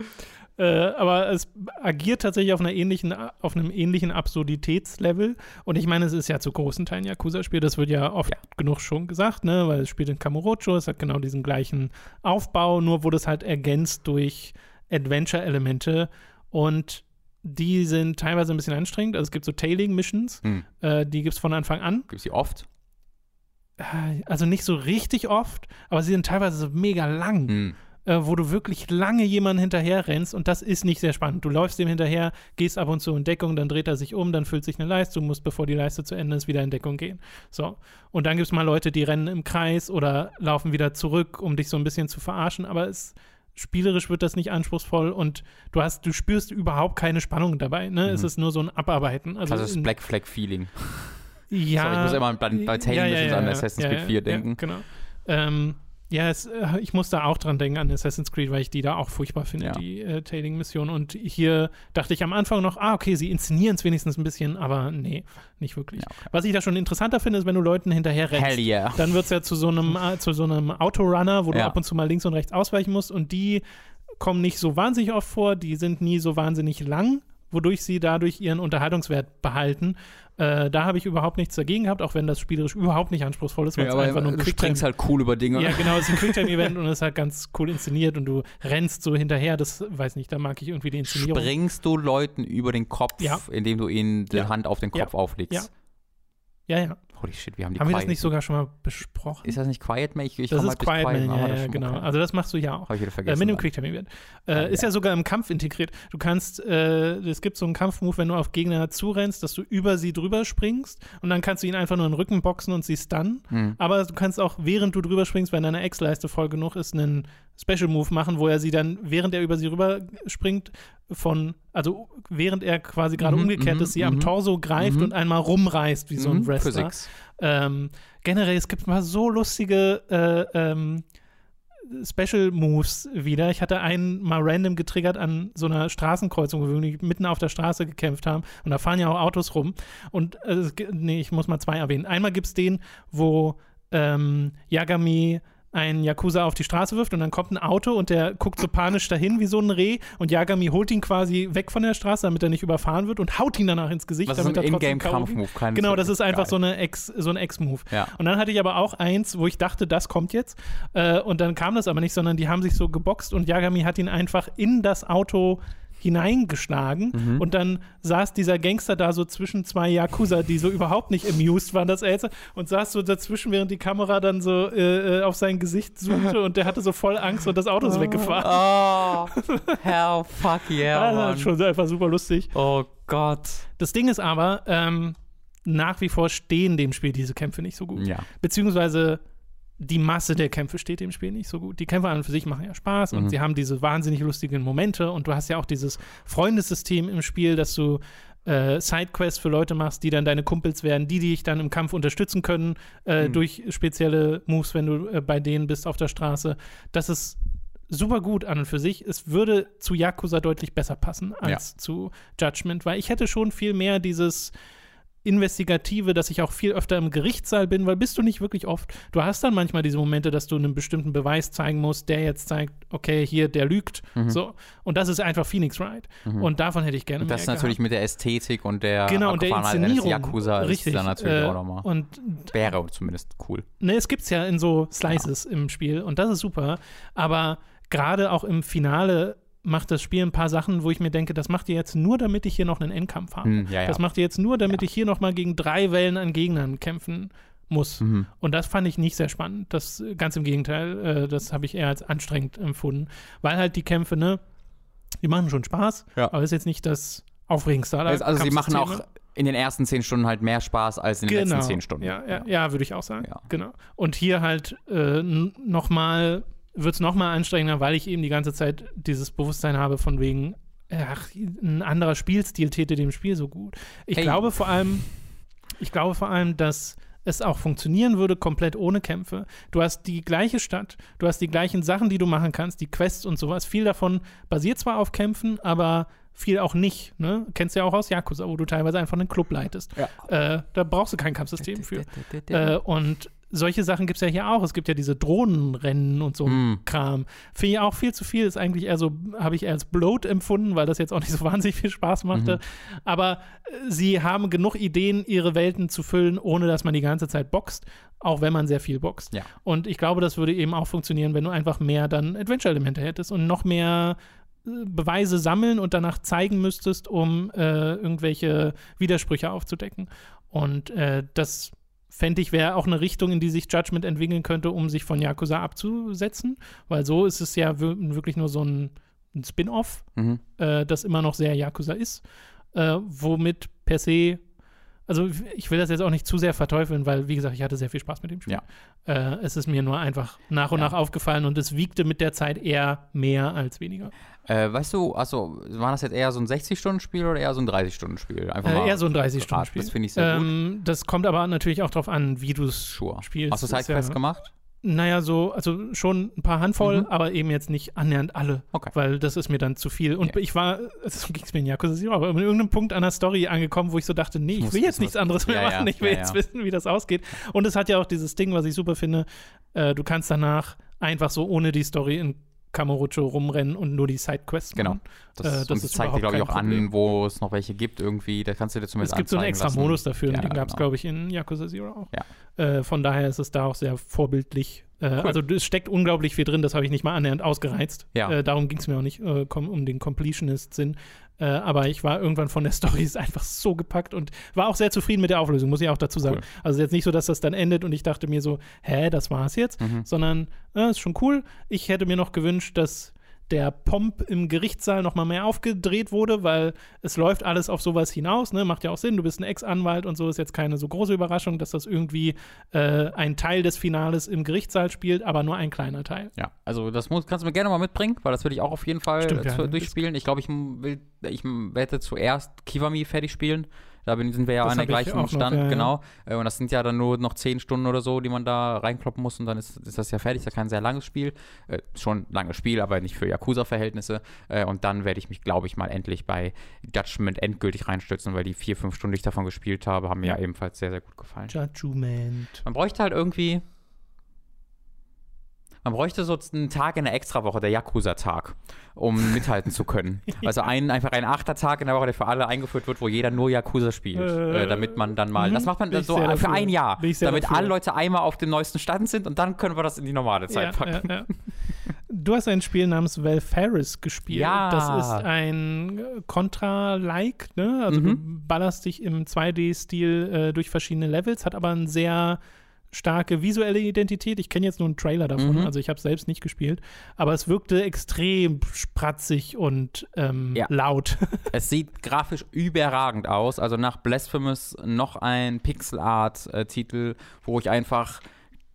Speaker 1: Äh, aber es agiert tatsächlich auf, einer ähnlichen, auf einem ähnlichen Absurditätslevel. Und ich meine, es ist ja zu großen Teilen Yakuza-Spiel. Das wird ja oft ja. genug schon gesagt, ne? weil es spielt in Kamurocho, es hat genau diesen gleichen Aufbau, nur wurde es halt ergänzt durch Adventure-Elemente. Und die sind teilweise ein bisschen anstrengend. Also es gibt so Tailing-Missions, hm. äh, die gibt es von Anfang an.
Speaker 2: Gibt es die oft?
Speaker 1: Äh, also nicht so richtig oft, aber sie sind teilweise so mega lang. Hm äh, wo du wirklich lange jemanden hinterher rennst und das ist nicht sehr spannend. Du läufst dem hinterher, gehst ab und zu in Deckung, dann dreht er sich um, dann füllt sich eine Leiste, du musst, bevor die Leiste zu Ende ist, wieder in Deckung gehen. So. Und dann gibt es mal Leute, die rennen im Kreis oder laufen wieder zurück, um dich so ein bisschen zu verarschen, aber es spielerisch wird das nicht anspruchsvoll und du hast, du spürst überhaupt keine Spannung dabei. Ne? Mhm. Es ist nur so ein Abarbeiten.
Speaker 2: Also das Black Flag Feeling.
Speaker 1: Ja.
Speaker 2: Sorry, ich muss immer bei, bei Tailing ja, ja, ja, an Assassin's Creed 4 denken.
Speaker 1: genau. Ähm, ja, es, äh, ich muss da auch dran denken an Assassin's Creed, weil ich die da auch furchtbar finde, ja. die äh, Tailing-Mission. Und hier dachte ich am Anfang noch, ah, okay, sie inszenieren es wenigstens ein bisschen, aber nee, nicht wirklich. Ja, okay. Was ich da schon interessanter finde, ist, wenn du Leuten hinterher rennst.
Speaker 2: Yeah.
Speaker 1: Dann wird es ja zu so einem, [laughs] äh, zu so einem Autorunner, wo du ab und zu mal links und rechts ausweichen musst. Und die kommen nicht so wahnsinnig oft vor, die sind nie so wahnsinnig lang, wodurch sie dadurch ihren Unterhaltungswert behalten. Äh, da habe ich überhaupt nichts dagegen gehabt, auch wenn das spielerisch überhaupt nicht anspruchsvoll ist,
Speaker 2: weil ja, es einfach nur ein Du springst halt cool über Dinge.
Speaker 1: Ja, genau, es ist ein Quicktime-Event [laughs] und es ist halt ganz cool inszeniert und du rennst so hinterher, das weiß nicht, da mag ich irgendwie die Inszenierung.
Speaker 2: Springst du Leuten über den Kopf, ja. indem du ihnen die ja. Hand auf den Kopf auflegst?
Speaker 1: Ja. Ja, ja.
Speaker 2: Holy shit, wir haben die
Speaker 1: Haben Quiet wir das nicht sogar schon mal besprochen?
Speaker 2: Ist das nicht Quiet Man? Ich, ich
Speaker 1: das ist Quiet Man, ja, ja, genau. Also das machst du ja auch.
Speaker 2: Habe ich wieder vergessen.
Speaker 1: Äh, mit dem Quicktime-Event. Äh, ah, ist ja. ja sogar im Kampf integriert. Du kannst, äh, es gibt so einen Kampfmove, wenn du auf Gegner zurennst, dass du über sie drüber springst und dann kannst du ihn einfach nur in den Rücken boxen und sie stunnen. Hm. Aber du kannst auch, während du drüber springst, wenn deine Ex-Leiste voll genug ist, einen Special Move machen, wo er sie dann, während er über sie rüber springt, von, also während er quasi gerade mhm, umgekehrt mhm, ist, sie am mhm. Torso greift mhm. und einmal rumreißt wie so ein Wrestler. Ähm, generell, es gibt mal so lustige äh, ähm, Special Moves wieder. Ich hatte einen mal random getriggert an so einer Straßenkreuzung, wo wir mitten auf der Straße gekämpft haben. Und da fahren ja auch Autos rum. Und äh, nee, ich muss mal zwei erwähnen. Einmal gibt es den, wo ähm, Yagami ein Yakuza auf die Straße wirft und dann kommt ein Auto und der guckt so panisch dahin wie so ein Reh und Yagami holt ihn quasi weg von der Straße, damit er nicht überfahren wird und haut ihn danach ins Gesicht,
Speaker 2: Was
Speaker 1: damit
Speaker 2: ist ein er trotzdem Kampfmove,
Speaker 1: Genau, das ist einfach so, eine Ex, so ein Ex-Move.
Speaker 2: Ja.
Speaker 1: Und dann hatte ich aber auch eins, wo ich dachte, das kommt jetzt äh, und dann kam das aber nicht, sondern die haben sich so geboxt und Yagami hat ihn einfach in das Auto hineingeschlagen mhm. und dann saß dieser Gangster da so zwischen zwei Yakuza, die so [laughs] überhaupt nicht amused waren, das Elsa, und saß so dazwischen, während die Kamera dann so äh, äh, auf sein Gesicht zoomte und der hatte so voll Angst und das Auto ist oh. weggefahren.
Speaker 2: Oh, hell fuck yeah, [laughs]
Speaker 1: Das ist schon einfach super lustig.
Speaker 2: Oh Gott.
Speaker 1: Das Ding ist aber, ähm, nach wie vor stehen dem Spiel diese Kämpfe nicht so gut.
Speaker 2: Ja.
Speaker 1: Beziehungsweise die Masse der Kämpfe steht dem Spiel nicht so gut. Die Kämpfe an und für sich machen ja Spaß und mhm. sie haben diese wahnsinnig lustigen Momente und du hast ja auch dieses Freundessystem im Spiel, dass du äh, Sidequests für Leute machst, die dann deine Kumpels werden, die dich dann im Kampf unterstützen können äh, mhm. durch spezielle Moves, wenn du äh, bei denen bist auf der Straße. Das ist super gut an und für sich. Es würde zu Yakuza deutlich besser passen als ja. zu Judgment, weil ich hätte schon viel mehr dieses Investigative, dass ich auch viel öfter im Gerichtssaal bin, weil bist du nicht wirklich oft. Du hast dann manchmal diese Momente, dass du einen bestimmten Beweis zeigen musst, der jetzt zeigt, okay, hier, der lügt. Mhm. So. Und das ist einfach Phoenix Wright. Mhm. Und davon hätte ich gerne und
Speaker 2: das
Speaker 1: mehr.
Speaker 2: Das natürlich
Speaker 1: gehabt.
Speaker 2: mit der Ästhetik und der
Speaker 1: genau, und der Inszenierung.
Speaker 2: Yakuza
Speaker 1: richtig,
Speaker 2: ist dann natürlich
Speaker 1: äh,
Speaker 2: auch nochmal.
Speaker 1: Und
Speaker 2: wäre zumindest cool.
Speaker 1: Ne, es gibt es ja in so Slices ja. im Spiel und das ist super. Aber gerade auch im Finale macht das Spiel ein paar Sachen, wo ich mir denke, das macht ihr jetzt nur, damit ich hier noch einen Endkampf habe.
Speaker 2: Hm, ja, ja.
Speaker 1: Das macht ihr jetzt nur, damit ja. ich hier noch mal gegen drei Wellen an Gegnern kämpfen muss. Mhm. Und das fand ich nicht sehr spannend. Das ganz im Gegenteil, äh, das habe ich eher als anstrengend empfunden, weil halt die Kämpfe, ne, die machen schon Spaß, aber ist jetzt nicht das aufregendste.
Speaker 2: Also, also sie machen auch in den ersten zehn Stunden halt mehr Spaß als in den
Speaker 1: genau.
Speaker 2: letzten zehn Stunden.
Speaker 1: Ja, ja, ja würde ich auch sagen. Genau. Und hier halt äh, nochmal wird es nochmal anstrengender, weil ich eben die ganze Zeit dieses Bewusstsein habe von wegen, ach, ein anderer Spielstil täte dem Spiel so gut. Ich hey. glaube vor allem, ich glaube vor allem, dass es auch funktionieren würde, komplett ohne Kämpfe. Du hast die gleiche Stadt, du hast die gleichen Sachen, die du machen kannst, die Quests und sowas. Viel davon basiert zwar auf Kämpfen, aber viel auch nicht. Ne? Kennst du ja auch aus Yakuza, wo du teilweise einfach einen Club leitest.
Speaker 2: Ja.
Speaker 1: Äh, da brauchst du kein Kampfsystem für. [laughs] äh, und solche Sachen gibt es ja hier auch. Es gibt ja diese Drohnenrennen und so
Speaker 2: Mm.
Speaker 1: Kram. Finde ich auch viel zu viel. Ist eigentlich eher so, habe ich eher als Bloat empfunden, weil das jetzt auch nicht so [laughs] wahnsinnig viel Spaß machte. Aber äh, sie haben genug Ideen, ihre Welten zu füllen, ohne dass man die ganze Zeit boxt, auch wenn man sehr viel boxt.
Speaker 2: Ja.
Speaker 1: Und ich glaube, das würde eben auch funktionieren, wenn du einfach mehr dann Adventure-Elemente hättest und noch mehr äh, Beweise sammeln und danach zeigen müsstest, um äh, irgendwelche Widersprüche aufzudecken. Und äh, das fände ich, wäre auch eine Richtung, in die sich Judgment entwickeln könnte, um sich von Yakuza abzusetzen. Weil so ist es ja wir- wirklich nur so ein, ein Spin-off,
Speaker 2: Mhm.
Speaker 1: äh, das immer noch sehr Yakuza ist, äh, womit per se, also ich will das jetzt auch nicht zu sehr verteufeln, weil, wie gesagt, ich hatte sehr viel Spaß mit dem Spiel.
Speaker 2: Ja.
Speaker 1: Äh, es ist mir nur einfach nach und
Speaker 2: Ja.
Speaker 1: nach aufgefallen und es wiegte mit der Zeit eher mehr als weniger.
Speaker 2: Äh, weißt du, also war das jetzt eher so ein 60-Stunden-Spiel oder eher so ein 30-Stunden-Spiel? Einfach
Speaker 1: Äh, eher so ein 30-Stunden-Spiel.
Speaker 2: Das finde ich sehr gut.
Speaker 1: ähm, Das kommt aber natürlich auch darauf an, wie du es
Speaker 2: Sure.
Speaker 1: spielst.
Speaker 2: Hast du
Speaker 1: Ist ja-
Speaker 2: Sidequests gemacht?
Speaker 1: Naja, so, also schon ein paar Handvoll,
Speaker 2: Mhm.
Speaker 1: aber eben jetzt nicht annähernd alle.
Speaker 2: Okay.
Speaker 1: Weil das ist mir dann zu viel. Und
Speaker 2: Ja.
Speaker 1: ich war, [laughs] so ging es mir in Yakuza Zero, aber an irgendeinem Punkt an der Story angekommen, wo ich so dachte, nee, ich
Speaker 2: muss
Speaker 1: will jetzt nichts anderes mehr
Speaker 2: Ja, ja,
Speaker 1: machen. Ich will
Speaker 2: ja,
Speaker 1: jetzt
Speaker 2: ja.
Speaker 1: wissen, wie das ausgeht. Und es hat ja auch dieses Ding, was ich super finde, äh, du kannst danach einfach so ohne die Story in Kamurocho rumrennen und nur die Sidequests
Speaker 2: Genau.
Speaker 1: machen.
Speaker 2: Das,
Speaker 1: Äh, das
Speaker 2: und zeigt dir, glaube ich, auch
Speaker 1: Problem.
Speaker 2: an, wo es noch welche gibt irgendwie. Da kannst du dir zumindest
Speaker 1: Es gibt so einen extra
Speaker 2: lassen.
Speaker 1: Modus dafür, und
Speaker 2: Ja,
Speaker 1: den gab es,
Speaker 2: genau.
Speaker 1: glaube ich, in Yakuza Zero auch.
Speaker 2: Ja.
Speaker 1: Äh, von daher ist es da auch sehr vorbildlich. Äh, Also es steckt unglaublich viel drin, das habe ich nicht mal annähernd ausgereizt.
Speaker 2: Ja.
Speaker 1: Äh, darum ging es mir auch nicht äh, um den Completionist-Sinn. Äh, aber ich war irgendwann von der [laughs] Story einfach so gepackt und war auch sehr zufrieden mit der Auflösung, muss ich auch dazu sagen.
Speaker 2: Cool.
Speaker 1: Also jetzt nicht so, dass das dann endet und ich dachte mir so, hä, das war's jetzt,
Speaker 2: Mhm.
Speaker 1: sondern äh, ist schon cool. Ich hätte mir noch gewünscht, dass der Pomp im Gerichtssaal noch mal mehr aufgedreht wurde, weil es läuft alles auf sowas hinaus, ne? Macht ja auch Sinn, du bist ein Ex-Anwalt und so ist jetzt keine so große Überraschung, dass das irgendwie äh, ein Teil des Finales im Gerichtssaal spielt, aber nur ein kleiner Teil.
Speaker 2: Ja, also das muss, kannst du mir gerne mal mitbringen, weil das würde ich auch auf jeden Fall
Speaker 1: Stimmt, ja,
Speaker 2: durchspielen. Ich glaube, ich will, ich werde zuerst Kiwami fertig spielen. Da sind wir ja an der gleichen
Speaker 1: auch noch,
Speaker 2: Stand,
Speaker 1: ja, ja.
Speaker 2: genau. Äh, Und das sind ja dann nur noch zehn Stunden oder so, die man da reinkloppen muss und dann ist, ist das ja fertig. Das ist ja kein sehr langes Spiel. Äh, schon langes Spiel, aber nicht für Yakuza-Verhältnisse. Äh, und dann werde ich mich, glaube ich, mal endlich bei Judgment endgültig reinstürzen, weil die vier, fünf Stunden, die ich davon gespielt habe, haben mir
Speaker 1: Ja.
Speaker 2: ja ebenfalls sehr, sehr gut gefallen.
Speaker 1: Judgment.
Speaker 2: Man bräuchte halt irgendwie. Man bräuchte so einen Tag in der Extrawoche, der Yakuza-Tag, um [laughs] mithalten zu können. Also ein, einfach ein Achtertag in der Woche, der für alle eingeführt wird, wo jeder nur Yakuza spielt.
Speaker 1: Äh,
Speaker 2: Äh, damit man dann mal.
Speaker 1: mhm,
Speaker 2: Das macht man so für
Speaker 1: dafür.
Speaker 2: ein Jahr. Damit
Speaker 1: dafür.
Speaker 2: alle Leute einmal auf dem neuesten Stand sind und dann können wir das in die normale Zeit
Speaker 1: Ja,
Speaker 2: packen.
Speaker 1: ja, ja. Du hast ein Spiel namens Valfaris gespielt.
Speaker 2: Ja.
Speaker 1: Das ist ein äh, Contra-like, ne? Also
Speaker 2: Mhm.
Speaker 1: du ballerst dich im 2D-Stil äh, durch verschiedene Levels, hat aber eine sehr starke visuelle Identität. Ich kenne jetzt nur einen Trailer davon,
Speaker 2: Mhm.
Speaker 1: also ich habe es selbst nicht gespielt, aber es wirkte extrem spratzig und ähm,
Speaker 2: Ja.
Speaker 1: laut. [laughs]
Speaker 2: Es sieht grafisch überragend aus. Also nach Blasphemous noch ein Pixel-Art-Titel, wo ich einfach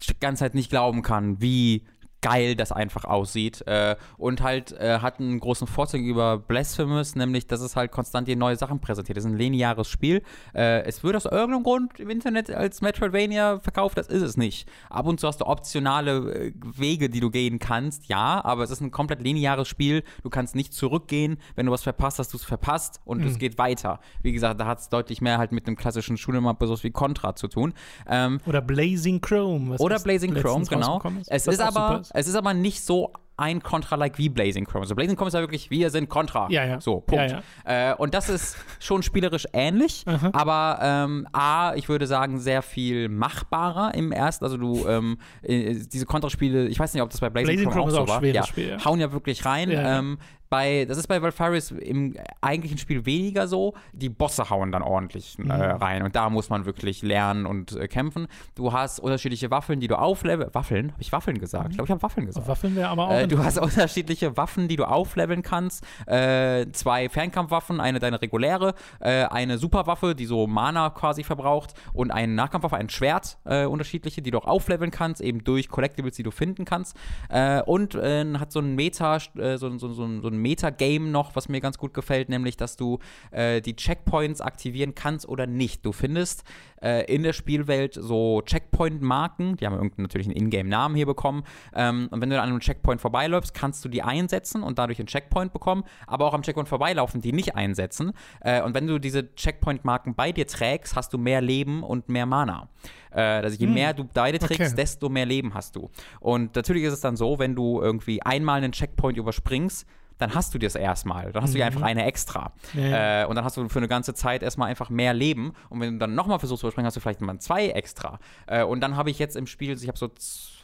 Speaker 2: die ganze Zeit nicht glauben kann, wie geil das einfach aussieht. Äh, und halt äh, hat einen großen Vorzug über Blasphemous, nämlich, dass es halt konstant dir neue Sachen präsentiert. Es ist ein lineares Spiel. Äh, es wird aus irgendeinem Grund im Internet als Metroidvania verkauft, das ist es nicht. Ab und zu hast du optionale äh, Wege, die du gehen kannst, ja, aber es ist ein komplett lineares Spiel. Du kannst nicht zurückgehen. Wenn du was verpasst, hast du es verpasst und es geht weiter. Wie gesagt, da hat es deutlich mehr halt mit einem klassischen Shooter-Up sowas wie Contra zu tun. Ähm,
Speaker 1: Oder Blazing Chrome.
Speaker 2: Oder Blazing Chrome, genau. Es ist,
Speaker 1: auch
Speaker 2: aber, es ist aber nicht so ein Contra-like wie Blazing Chrome. Also Blazing Chrome ist ja wirklich, wir sind Contra.
Speaker 1: Ja, ja.
Speaker 2: So, Punkt.
Speaker 1: Ja,
Speaker 2: Äh, und das ist schon spielerisch ähnlich,
Speaker 1: Aha.
Speaker 2: aber ähm, A, ich würde sagen, sehr viel machbarer im ersten. Also du, ähm, äh, diese Contra-Spiele, ich weiß nicht, ob das bei Blazing,
Speaker 1: Blazing
Speaker 2: Chrome auch
Speaker 1: Chrome ist
Speaker 2: so
Speaker 1: auch
Speaker 2: war.
Speaker 1: schweres
Speaker 2: ja,
Speaker 1: Spiel, ja.
Speaker 2: Hauen ja wirklich rein.
Speaker 1: Ja, ja.
Speaker 2: Ähm, bei, das ist bei Valfaris im eigentlichen Spiel weniger so. Die Bosse hauen dann ordentlich
Speaker 1: Mhm.
Speaker 2: äh, rein und da muss man wirklich lernen und äh, kämpfen. Du hast unterschiedliche Waffeln, die du aufleveln. Waffeln? Habe ich Waffeln gesagt? Ich glaube, ich habe Waffeln gesagt.
Speaker 1: Waffeln wäre aber auch.
Speaker 2: Äh, du hast unterschiedliche Waffen, die du aufleveln kannst. Äh, zwei Fernkampfwaffen, eine deine reguläre, äh, eine Superwaffe, die so Mana quasi verbraucht und eine Nahkampfwaffe, ein Schwert, äh, unterschiedliche, die du auch aufleveln kannst, eben durch Collectibles, die du finden kannst. Äh, und äh, hat so ein Meta, äh, so, so, so, so ein ein Metagame noch, was mir ganz gut gefällt, nämlich, dass du äh, die Checkpoints aktivieren kannst oder nicht. Du findest äh, in der Spielwelt so Checkpoint-Marken, die haben natürlich einen Ingame-Namen hier bekommen. Ähm, und wenn du an einem Checkpoint vorbeiläufst, kannst du die einsetzen und dadurch einen Checkpoint bekommen, aber auch am Checkpoint vorbeilaufen, die nicht einsetzen. Äh, und wenn du diese Checkpoint-Marken bei dir trägst, hast du mehr Leben und mehr Mana. Also je hm. mehr du beide trägst, okay. desto mehr Leben hast du. Und natürlich ist es dann so, wenn du irgendwie einmal einen Checkpoint überspringst, dann hast du das erstmal. Dann hast du ja einfach mhm. eine extra. Ja. Äh, und dann hast du für eine ganze Zeit erstmal einfach mehr Leben. Und wenn du dann nochmal versuchst zu überspringen, hast du vielleicht mal zwei extra. Äh, und dann habe ich jetzt im Spiel, ich habe so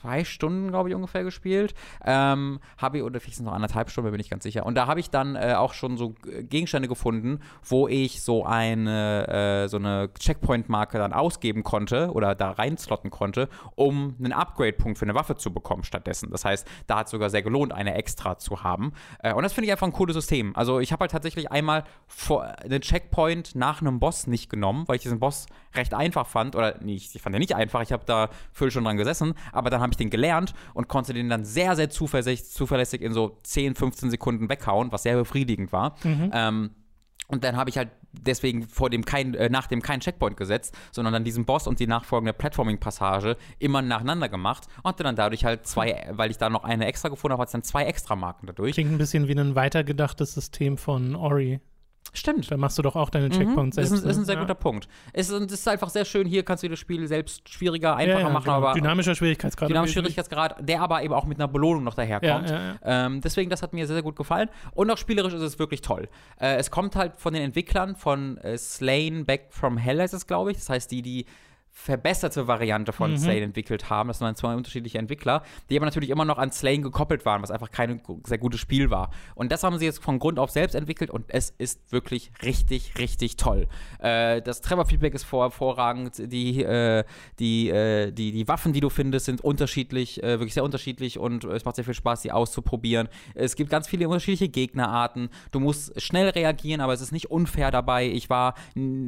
Speaker 2: zwei Stunden, glaube ich, ungefähr gespielt. Ähm, habe ich, oder vielleicht sind es noch anderthalb Stunden, bin ich ganz sicher. Und da habe ich dann äh, auch schon so Gegenstände gefunden, wo ich so eine, äh, so eine Checkpoint-Marke dann ausgeben konnte oder da reinslotten konnte, um einen Upgrade-Punkt für eine Waffe zu bekommen stattdessen. Das heißt, da hat es sogar sehr gelohnt, eine extra zu haben. Äh, und das finde ich einfach ein cooles System. Also ich habe halt tatsächlich einmal vor, einen Checkpoint nach einem Boss nicht genommen, weil ich diesen Boss recht einfach fand. Oder nicht, ich fand den nicht einfach, ich habe da völlig schon dran gesessen, aber dann habe ich den gelernt und konnte den dann sehr, sehr zuverlässig, zuverlässig in so 10, 15 Sekunden weghauen, was sehr befriedigend war. Mhm. Ähm, und dann habe ich halt deswegen vor dem kein, äh, nach dem keinen Checkpoint gesetzt, sondern dann diesen Boss und die nachfolgende Platforming-Passage immer nacheinander gemacht und hatte dann dadurch halt zwei, weil ich da noch eine extra gefunden habe, hat es dann zwei extra Marken dadurch.
Speaker 1: Klingt ein bisschen wie ein weitergedachtes System von Ori.
Speaker 2: Stimmt.
Speaker 1: Da machst du doch auch deine Checkpoints
Speaker 2: mhm. selbst.
Speaker 1: Das
Speaker 2: ist, ein, ist ein sehr ne? ja. guter Punkt. Es ist, ist, einfach sehr schön, hier kannst du das Spiel selbst schwieriger, einfacher ja, ja, machen. Genau. Aber
Speaker 1: Dynamischer Schwierigkeitsgrad.
Speaker 2: Dynamischer Schwierigkeitsgrad, der aber eben auch mit einer Belohnung noch daherkommt. Ähm, deswegen, das hat mir sehr, sehr gut gefallen. Und auch spielerisch ist es wirklich toll. Äh, es kommt halt von den Entwicklern von äh, Slain Back from Hell, heißt es, glaube ich. Das heißt, die, die verbesserte Variante von mhm. Slane entwickelt haben. Das waren zwei unterschiedliche Entwickler, die aber natürlich immer noch an Slane gekoppelt waren, was einfach kein sehr gutes Spiel war. Und das haben sie jetzt von Grund auf selbst entwickelt und es ist wirklich richtig, richtig toll. Äh, das Treffer-Feedback ist hervorragend. Die, äh, die, äh, die, die Waffen, die du findest, sind unterschiedlich, äh, wirklich sehr unterschiedlich und es macht sehr viel Spaß, sie auszuprobieren. Es gibt ganz viele unterschiedliche Gegnerarten. Du musst schnell reagieren, aber es ist nicht unfair dabei. Ich war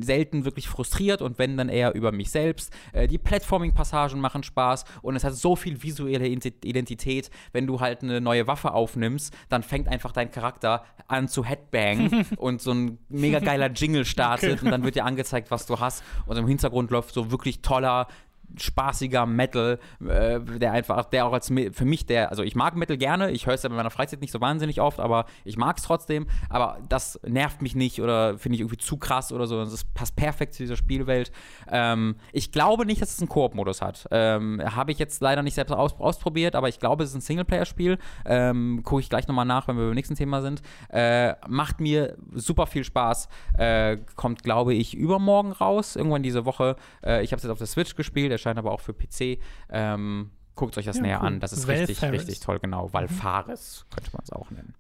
Speaker 2: selten wirklich frustriert und wenn dann eher über mich selbst selbst. Äh, die Platforming-Passagen machen Spaß und es hat so viel visuelle Identität. Wenn du halt eine neue Waffe aufnimmst, dann fängt einfach dein Charakter an zu Headbang [laughs] und so ein mega geiler Jingle startet okay. und dann wird dir angezeigt, was du hast. Und im Hintergrund läuft so wirklich toller spaßiger Metal, äh, der einfach, der auch als für mich der, also ich mag Metal gerne, ich höre es ja in meiner Freizeit nicht so wahnsinnig oft, aber ich mag es trotzdem, aber das nervt mich nicht oder finde ich irgendwie zu krass oder so. Das passt perfekt zu dieser Spielwelt. Ähm, ich glaube nicht, dass es einen Koop-Modus hat. Ähm, Habe ich jetzt leider nicht selbst aus, ausprobiert, aber ich glaube, es ist ein Singleplayer-Spiel. Ähm, Gucke ich gleich nochmal nach, wenn wir beim nächsten Thema sind. Äh, macht mir super viel Spaß. Äh, kommt, glaube ich, übermorgen raus, irgendwann diese Woche. Äh, ich habe es jetzt auf der Switch gespielt erscheint aber auch für PC. Ähm, guckt euch das ja, näher cool. an. Das ist richtig, richtig toll, genau. Valfaris mhm. könnte man es auch nennen.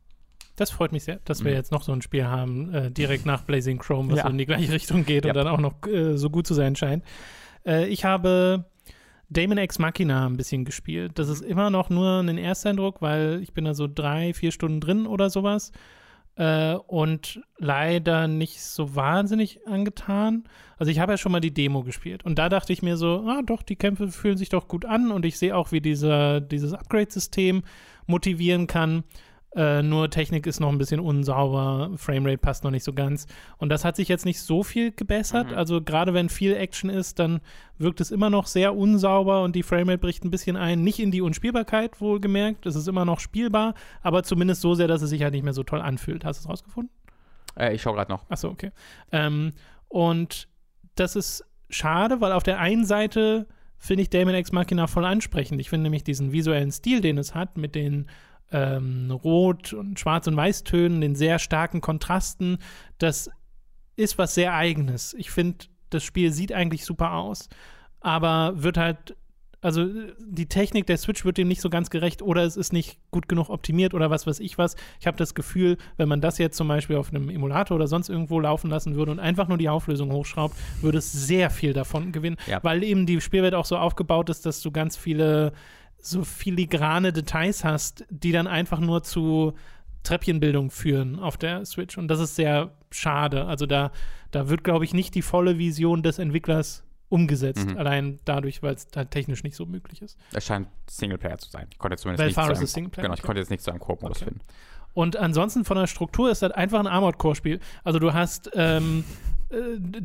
Speaker 1: Das freut mich sehr, dass wir mhm. jetzt noch so ein Spiel haben, äh, direkt nach Blazing Chrome, was ja. so in die gleiche Richtung geht ja. und dann auch noch äh, so gut zu sein scheint. Äh, ich habe Damon X Machina ein bisschen gespielt. Das ist immer noch nur ein Ersteindruck, weil ich bin da so drei, vier Stunden drin oder sowas äh, und leider nicht so wahnsinnig angetan. Also ich habe ja schon mal die Demo gespielt und da dachte ich mir so, ah doch, die Kämpfe fühlen sich doch gut an und ich sehe auch, wie dieser, dieses Upgrade-System motivieren kann. Äh, nur Technik ist noch ein bisschen unsauber, Framerate passt noch nicht so ganz. Und das hat sich jetzt nicht so viel gebessert. Mhm. Also gerade wenn viel Action ist, dann wirkt es immer noch sehr unsauber und die Framerate bricht ein bisschen ein. Nicht in die Unspielbarkeit, wohlgemerkt. Es ist immer noch spielbar, aber zumindest so sehr, dass es sich halt nicht mehr so toll anfühlt. Hast du es rausgefunden?
Speaker 2: Äh, ich schaue gerade noch.
Speaker 1: Achso, okay. Ähm, und das ist schade, weil auf der einen Seite finde ich Damon X Machina voll ansprechend. Ich finde nämlich diesen visuellen Stil, den es hat, mit den ähm, Rot- und Schwarz- und Weißtönen, den sehr starken Kontrasten. Das ist was sehr Eigenes. Ich finde, das Spiel sieht eigentlich super aus, aber wird halt, also die Technik der Switch wird dem nicht so ganz gerecht oder es ist nicht gut genug optimiert oder was weiß ich was. Ich habe das Gefühl, wenn man das jetzt zum Beispiel auf einem Emulator oder sonst irgendwo laufen lassen würde und einfach nur die Auflösung hochschraubt, würde es sehr viel davon gewinnen, ja. weil eben die Spielwelt auch so aufgebaut ist, dass du ganz viele so filigrane Details hast, die dann einfach nur zu Treppchenbildung führen auf der Switch. Und das ist sehr schade. Also da, da wird, glaube ich, nicht die volle Vision des Entwicklers umgesetzt, mhm. allein dadurch, weil es halt technisch nicht so möglich ist.
Speaker 2: Es scheint Singleplayer zu sein. Ich konnte zumindest nicht zu einem, Singleplayer, genau, ich konnte jetzt nicht zu einem Koop-Modus okay. finden.
Speaker 1: Und ansonsten von der Struktur ist das einfach ein Armored Core-Spiel. Also du hast ähm, äh,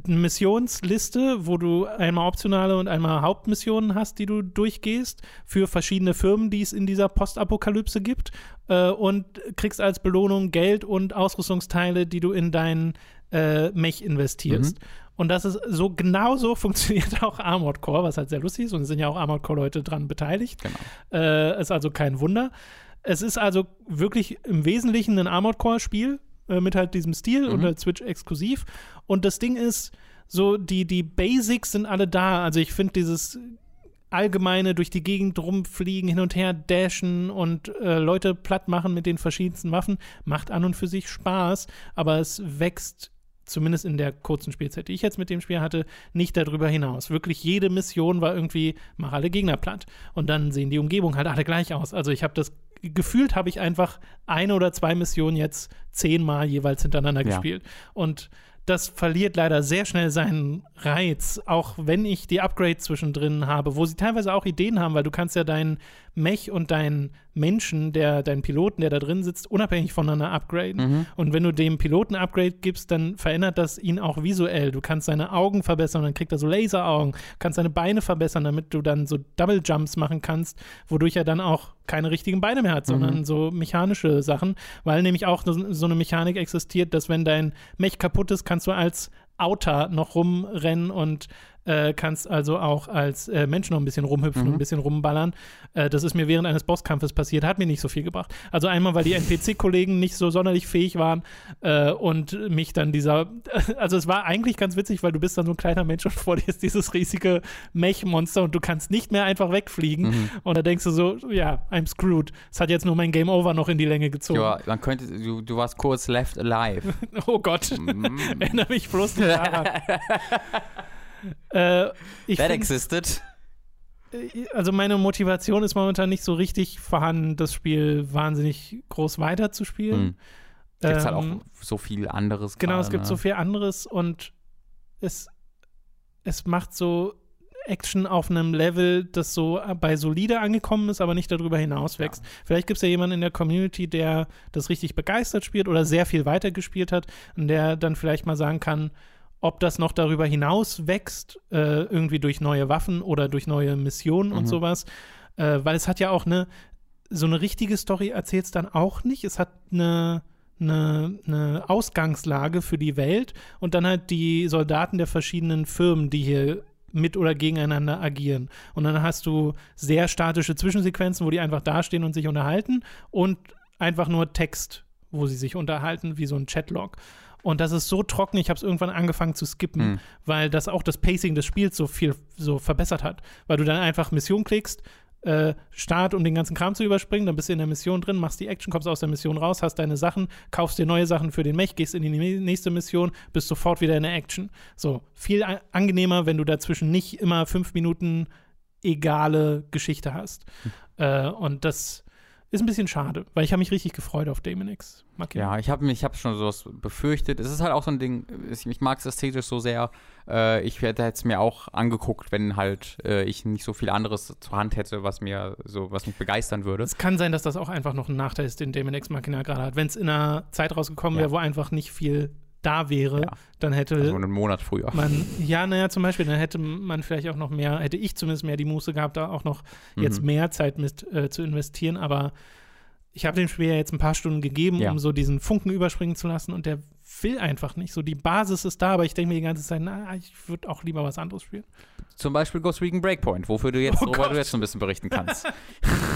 Speaker 1: Missionsliste, wo du einmal optionale und einmal Hauptmissionen hast, die du durchgehst für verschiedene Firmen, die es in dieser Postapokalypse gibt äh, und kriegst als Belohnung Geld und Ausrüstungsteile, die du in deinen äh, Mech investierst. Mhm. Und das ist so genau so [laughs] funktioniert auch Armored Core, was halt sehr lustig ist und es sind ja auch Armored Core Leute dran beteiligt. Genau. Äh, ist also kein Wunder. Es ist also wirklich im Wesentlichen ein Armored Core Spiel äh, mit halt diesem Stil mhm. und halt Switch exklusiv. Und das Ding ist, so die, die Basics sind alle da. Also ich finde dieses allgemeine durch die Gegend rumfliegen, hin und her dashen und äh, Leute platt machen mit den verschiedensten Waffen, macht an und für sich Spaß, aber es wächst zumindest in der kurzen Spielzeit, die ich jetzt mit dem Spiel hatte, nicht darüber hinaus. Wirklich jede Mission war irgendwie, mach alle Gegner platt. Und dann sehen die Umgebung halt alle gleich aus. Also ich habe das gefühlt habe ich einfach eine oder zwei Missionen jetzt zehnmal jeweils hintereinander ja. gespielt. Und das verliert leider sehr schnell seinen Reiz, auch wenn ich die Upgrades zwischendrin habe, wo sie teilweise auch Ideen haben, weil du kannst ja deinen Mech und deinen Menschen, der, deinen Piloten, der da drin sitzt, unabhängig voneinander upgraden. Mhm. Und wenn du dem Piloten Upgrade gibst, dann verändert das ihn auch visuell. Du kannst seine Augen verbessern, dann kriegt er so Laseraugen, kannst seine Beine verbessern, damit du dann so Double Jumps machen kannst, wodurch er dann auch keine richtigen Beine mehr hat, sondern mhm. so mechanische Sachen, weil nämlich auch so eine Mechanik existiert, dass wenn dein Mech kaputt ist, kannst du als Outer noch rumrennen und äh, kannst also auch als äh, Mensch noch ein bisschen rumhüpfen mhm. und ein bisschen rumballern. Äh, das ist mir während eines Bosskampfes passiert, hat mir nicht so viel gebracht. Also einmal, weil die NPC-Kollegen nicht so sonderlich fähig waren äh, und mich dann dieser, [laughs] also es war eigentlich ganz witzig, weil du bist dann so ein kleiner Mensch und vor dir ist dieses riesige Mech-Monster und du kannst nicht mehr einfach wegfliegen. Mhm. Und da denkst du so, ja, I'm screwed. Es hat jetzt nur mein Game Over noch in die Länge gezogen. Ja,
Speaker 2: man könnte, du, du warst kurz left alive. [laughs]
Speaker 1: oh Gott, mhm. [laughs] erinnere mich bloß nicht daran.
Speaker 2: Äh, That find, existed.
Speaker 1: Äh, also meine Motivation ist momentan nicht so richtig vorhanden, das Spiel wahnsinnig groß weiterzuspielen. Hm.
Speaker 2: Gibt es ähm, halt auch ähm, so viel anderes.
Speaker 1: Genau, gerade, es gibt ne? so viel anderes und es, es macht so Action auf einem Level, das so bei solide angekommen ist, aber nicht darüber hinaus wächst. Ja. Vielleicht gibt es ja jemanden in der Community, der das richtig begeistert spielt oder sehr viel weiter gespielt hat und der dann vielleicht mal sagen kann, ob das noch darüber hinaus wächst, äh, irgendwie durch neue Waffen oder durch neue Missionen mhm. und sowas. Äh, weil es hat ja auch eine, so eine richtige Story erzählt es dann auch nicht. Es hat eine, eine, eine, Ausgangslage für die Welt und dann halt die Soldaten der verschiedenen Firmen, die hier mit oder gegeneinander agieren. Und dann hast du sehr statische Zwischensequenzen, wo die einfach dastehen und sich unterhalten und einfach nur Text, wo sie sich unterhalten, wie so ein Chatlog. Und das ist so trocken, ich habe es irgendwann angefangen zu skippen, mhm. weil das auch das Pacing des Spiels so viel so verbessert hat. Weil du dann einfach Mission klickst, äh, Start, um den ganzen Kram zu überspringen, dann bist du in der Mission drin, machst die Action, kommst aus der Mission raus, hast deine Sachen, kaufst dir neue Sachen für den Mech, gehst in die nächste Mission, bist sofort wieder in der Action. So, viel angenehmer, wenn du dazwischen nicht immer fünf Minuten egale Geschichte hast. Hm. Äh, und das ist ein bisschen schade, weil ich habe mich richtig gefreut auf Damon X.
Speaker 2: Ja, ich habe ich hab schon sowas befürchtet. Es ist halt auch so ein Ding, ich mag es ästhetisch so sehr. Äh, ich hätte es mir auch angeguckt, wenn halt äh, ich nicht so viel anderes zur Hand hätte, was mir so, was mich begeistern würde.
Speaker 1: Es kann sein, dass das auch einfach noch ein Nachteil ist, den Damon X Machina gerade hat. Wenn es in einer Zeit rausgekommen ja. wäre, wo einfach nicht viel da wäre, ja. dann hätte
Speaker 2: also einen Monat früher.
Speaker 1: Man, [laughs] ja, naja, zum Beispiel, dann hätte man vielleicht auch noch mehr, hätte ich zumindest mehr die Muße gehabt, da auch noch mhm. jetzt mehr Zeit mit äh, zu investieren, aber ich habe dem Spiel ja jetzt ein paar Stunden gegeben, ja. um so diesen Funken überspringen zu lassen und der will einfach nicht. So die Basis ist da, aber ich denke mir die ganze Zeit, na, ich würde auch lieber was anderes spielen.
Speaker 2: Zum Beispiel Ghost Recon Breakpoint, wofür du jetzt, oh worüber du jetzt so ein bisschen berichten kannst.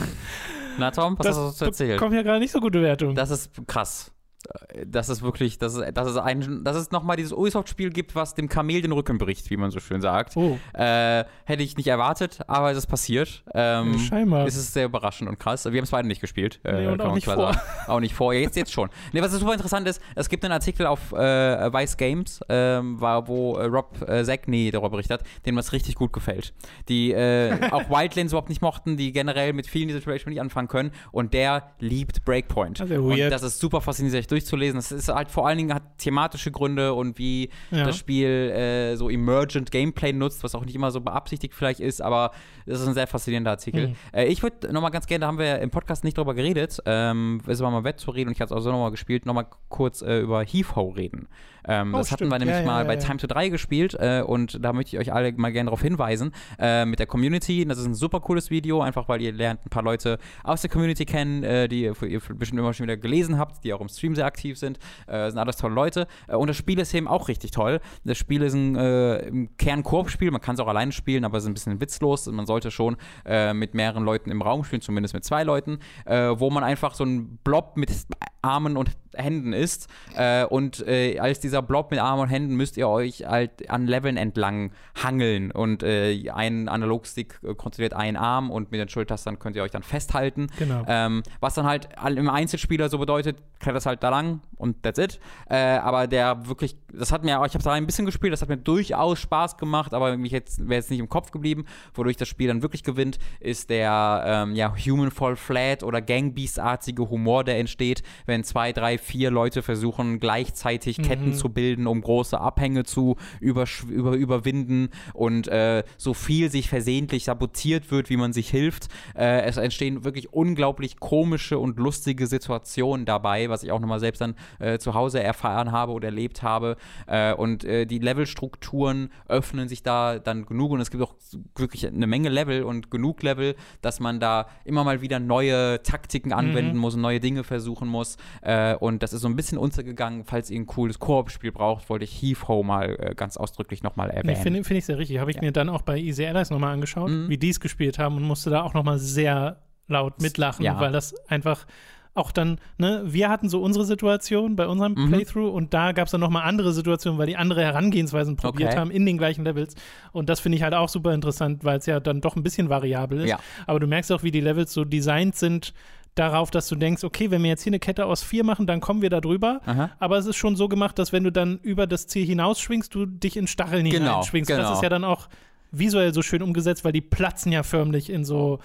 Speaker 2: [laughs] na Tom, was das hast du zu erzählen?
Speaker 1: Kommt ja gerade nicht so gute Wertung.
Speaker 2: Das ist krass dass es wirklich, dass es, dass es, ein, dass es nochmal dieses Ubisoft-Spiel gibt, was dem Kamel den Rücken bricht, wie man so schön sagt. Oh. Äh, hätte ich nicht erwartet, aber es ist passiert. Ähm,
Speaker 1: Scheinbar.
Speaker 2: Es ist sehr überraschend und krass. Wir haben es beide nicht gespielt.
Speaker 1: Äh, nee, und auch nicht vor.
Speaker 2: Auch nicht vor. Ja, jetzt, jetzt schon. Nee, was super interessant ist, es gibt einen Artikel auf äh, Vice Games, ähm, war, wo äh, Rob äh, Zagney darüber berichtet hat, dem was richtig gut gefällt. Die äh, auch [laughs] Wildlands überhaupt nicht mochten, die generell mit vielen dieser Situationen nicht anfangen können und der liebt Breakpoint.
Speaker 1: Also und
Speaker 2: das ist super faszinierend, durchzulesen. Es ist halt vor allen Dingen hat thematische Gründe und wie
Speaker 1: Ja.
Speaker 2: das Spiel äh, so emergent Gameplay nutzt, was auch nicht immer so beabsichtigt vielleicht ist, aber das ist ein sehr faszinierender Artikel.
Speaker 1: Mhm.
Speaker 2: Äh, ich würde nochmal ganz gerne, da haben wir im Podcast nicht drüber geredet, ähm, es war mal wett zu reden und ich habe es auch so nochmal gespielt, nochmal kurz äh, über Heave-Ho reden. Ähm,
Speaker 1: Oh,
Speaker 2: das hatten
Speaker 1: stimmt.
Speaker 2: wir nämlich
Speaker 1: Ja,
Speaker 2: mal
Speaker 1: ja,
Speaker 2: bei. Time to 3 gespielt äh, und da möchte ich euch alle mal gerne darauf hinweisen, äh, mit der Community. Das ist ein super cooles Video, einfach weil ihr lernt ein paar Leute aus der Community kennen, äh, die ihr, ihr bestimmt immer schon wieder gelesen habt, die auch im Stream sehr aktiv sind. Äh, sind alles tolle Leute. Äh, und das Spiel ist eben auch richtig toll. Das Spiel ist ein äh, im Kern Koop-Spiel, man kann es auch alleine spielen, aber es ist ein bisschen witzlos. Man sollte schon mit mehreren Leuten im Raum spielen, zumindest mit zwei Leuten, wo man einfach so ein Blob mit Armen und Händen ist. Äh, und äh, als dieser Blob mit Armen und Händen müsst ihr euch halt an Leveln entlang hangeln. Und äh, ein Analogstick äh, kontrolliert einen Arm und mit den Schultastern könnt ihr euch dann festhalten.
Speaker 1: Genau.
Speaker 2: Ähm, was dann halt im Einzelspieler so bedeutet, kletterst halt da lang und that's it. Äh, aber der wirklich, das hat mir, ich habe da ein bisschen gespielt, das hat mir durchaus Spaß gemacht, aber mich jetzt wäre jetzt nicht im Kopf geblieben, wodurch das Spiel dann wirklich gewinnt, ist der ähm, ja, Human Fall Flat oder Gangbeast-artige Humor, der entsteht, wenn zwei, drei, vier Leute versuchen, gleichzeitig Ketten zu bilden, um große Abhänge zu übersch- über, überwinden und äh, so viel sich versehentlich sabotiert wird, wie man sich hilft. Äh, es entstehen wirklich unglaublich komische und lustige Situationen dabei, was ich auch nochmal selbst dann äh, zu Hause erfahren habe oder erlebt habe. Äh, und äh, die Levelstrukturen öffnen sich da dann genug und es gibt auch wirklich eine Menge Level und genug Level, dass man da immer mal wieder neue Taktiken anwenden muss und neue Dinge versuchen muss. Äh, und das ist so ein bisschen untergegangen. Falls ihr ein cooles Koop-Spiel braucht, wollte ich Heave Ho mal äh, ganz ausdrücklich nochmal
Speaker 1: Nee,
Speaker 2: erwähnen.
Speaker 1: Finde find ich sehr richtig. Habe ich mir dann auch bei Easy Allies nochmal angeschaut,
Speaker 2: Mhm.
Speaker 1: wie die es gespielt haben und musste da auch nochmal sehr laut mitlachen,
Speaker 2: Ja.
Speaker 1: weil das einfach auch dann, ne, wir hatten so unsere Situation bei unserem
Speaker 2: Mhm.
Speaker 1: Playthrough und da gab es dann nochmal andere Situationen, weil die andere Herangehensweisen probiert
Speaker 2: Okay.
Speaker 1: haben in den gleichen Levels. Und das finde ich halt auch super interessant, weil es ja dann doch ein bisschen variabel ist.
Speaker 2: Ja.
Speaker 1: Aber du merkst auch, wie die Levels so designt sind darauf, dass du denkst, okay, wenn wir jetzt hier eine Kette aus vier machen, dann kommen wir da drüber.
Speaker 2: Aha.
Speaker 1: Aber es ist schon so gemacht, dass wenn du dann über das Ziel hinausschwingst, du dich in Stacheln
Speaker 2: Genau,
Speaker 1: hineinschwingst. Das
Speaker 2: genau.
Speaker 1: ist ja dann auch visuell so schön umgesetzt, weil die platzen ja förmlich in so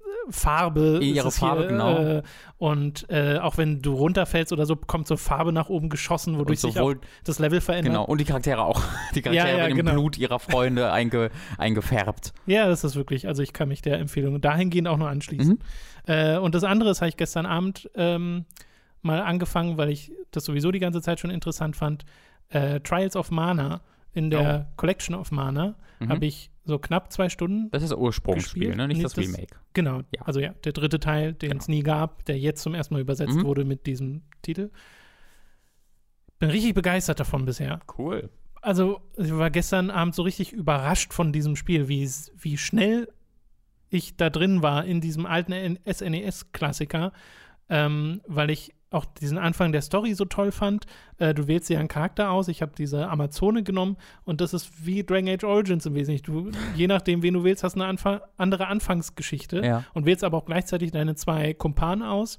Speaker 1: äh, Farbe.
Speaker 2: Ihre Farbe, genau.
Speaker 1: Äh, und äh, auch wenn du runterfällst oder so, kommt so Farbe nach oben geschossen, wodurch sich auch das Level verändert.
Speaker 2: Genau, und die Charaktere auch. [laughs] Die Charaktere
Speaker 1: Ja, ja,
Speaker 2: werden
Speaker 1: genau.
Speaker 2: im Blut ihrer Freunde einge, eingefärbt.
Speaker 1: Ja, das ist wirklich, also ich kann mich der Empfehlung dahingehend auch nur anschließen.
Speaker 2: Mhm.
Speaker 1: Äh, und das andere, das habe ich gestern Abend ähm, mal angefangen, weil ich das sowieso die ganze Zeit schon interessant fand. Äh, Trials of Mana in der Collection of Mana
Speaker 2: Oh. Mhm.
Speaker 1: habe ich so knapp zwei Stunden.
Speaker 2: Das ist das Ursprungsspiel, ne? nicht
Speaker 1: Nee,
Speaker 2: das
Speaker 1: das-
Speaker 2: Remake.
Speaker 1: Genau,
Speaker 2: Ja.
Speaker 1: also ja, der dritte Teil, den
Speaker 2: Genau.
Speaker 1: es nie gab, der jetzt zum ersten Mal übersetzt
Speaker 2: Mhm.
Speaker 1: wurde mit diesem Titel. Bin richtig begeistert davon bisher.
Speaker 2: Cool.
Speaker 1: also ich war gestern Abend so richtig überrascht von diesem Spiel, wie schnell ich da drin war in diesem alten SNES-Klassiker, ähm, weil ich auch diesen Anfang der Story so toll fand. Äh, du wählst dir einen Charakter aus. Ich habe diese Amazone genommen und das ist wie Dragon Age Origins im Wesentlichen. Du, je nachdem, wen du wählst, hast du eine Anfang, andere Anfangsgeschichte
Speaker 2: Ja.
Speaker 1: und wählst aber auch gleichzeitig deine zwei Kumpanen aus,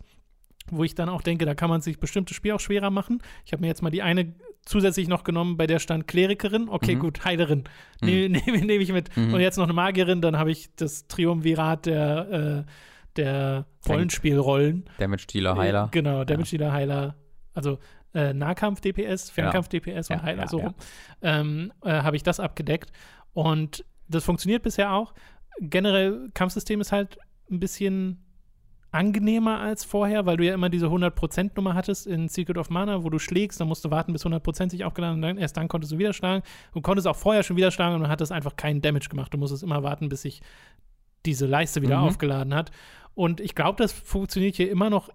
Speaker 1: wo ich dann auch denke, da kann man sich bestimmtes Spiel auch schwerer machen. Ich habe mir jetzt mal die eine zusätzlich noch genommen, bei der stand Klerikerin. Okay,
Speaker 2: Mhm.
Speaker 1: gut, Heilerin. Nehme [laughs] nehm, nehm ich mit.
Speaker 2: Mhm.
Speaker 1: Und jetzt noch eine Magierin, dann habe ich das Triumvirat der, äh, der Rollenspielrollen.
Speaker 2: Damage-Dealer, Heiler.
Speaker 1: Äh, Genau, Damage-Dealer, Heiler. Also äh, Nahkampf-DPS, Fernkampf-DPS und
Speaker 2: Ja,
Speaker 1: Heiler,
Speaker 2: ja,
Speaker 1: so
Speaker 2: ja.
Speaker 1: rum. Ähm, äh, habe ich das abgedeckt. Und das funktioniert bisher auch. Generell, Kampfsystem ist halt ein bisschen angenehmer als vorher, weil du ja immer diese 100%-Nummer hattest in Secret of Mana, wo du schlägst, dann musst du warten, bis 100% sich aufgeladen und erst dann konntest du wieder schlagen. Du konntest auch vorher schon wieder schlagen und dann hat das einfach keinen Damage gemacht. Du musstest immer warten, bis sich diese Leiste wieder
Speaker 2: Mhm.
Speaker 1: aufgeladen hat. Und ich glaube, das funktioniert hier immer noch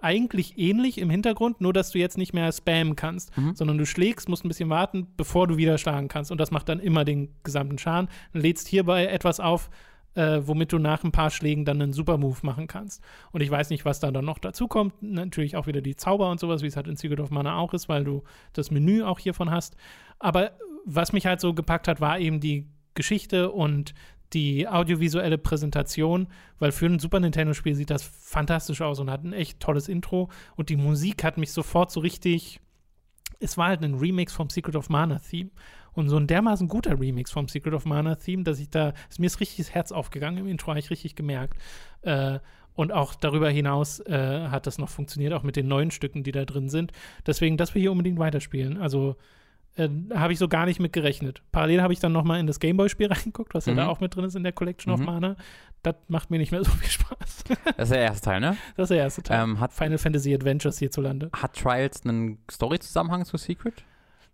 Speaker 1: eigentlich ähnlich im Hintergrund, nur dass du jetzt nicht mehr spammen kannst,
Speaker 2: Mhm.
Speaker 1: sondern du schlägst, musst ein bisschen warten, bevor du wieder schlagen kannst. Und das macht dann immer den gesamten Schaden. Du lädst hierbei etwas auf, äh, womit du nach ein paar Schlägen dann einen Super-Move machen kannst. Und ich weiß nicht, was da dann noch dazu kommt. Natürlich auch wieder die Zauber und sowas, wie es halt in Secret of Mana auch ist, weil du das Menü auch hiervon hast. Aber was mich halt so gepackt hat, war eben die Geschichte und die audiovisuelle Präsentation, weil für ein Super Nintendo-Spiel sieht das fantastisch aus und hat ein echt tolles Intro. Und die Musik hat mich sofort so richtig. Es war halt ein Remix vom Secret of Mana Theme. Und so ein dermaßen guter Remix vom Secret of Mana Theme, dass ich da, ist mir ist richtig das Herz aufgegangen im Intro, habe ich richtig gemerkt. Äh, Und auch darüber hinaus äh, hat das noch funktioniert, auch mit den neuen Stücken, die da drin sind. Deswegen, dass wir hier unbedingt weiterspielen. Also äh, habe ich so gar nicht mit gerechnet. Parallel habe ich dann noch mal in das Gameboy-Spiel [laughs] reingeguckt, was ja
Speaker 2: Mhm.
Speaker 1: da auch mit drin ist in der Collection of
Speaker 2: Mhm.
Speaker 1: Mana. Das macht mir nicht mehr so viel Spaß. [laughs]
Speaker 2: Das ist der erste Teil, ne?
Speaker 1: das ist der erste Teil.
Speaker 2: Ähm, hat,
Speaker 1: Final Fantasy Adventures hierzulande.
Speaker 2: hat Trials einen Story-Zusammenhang zu Secret?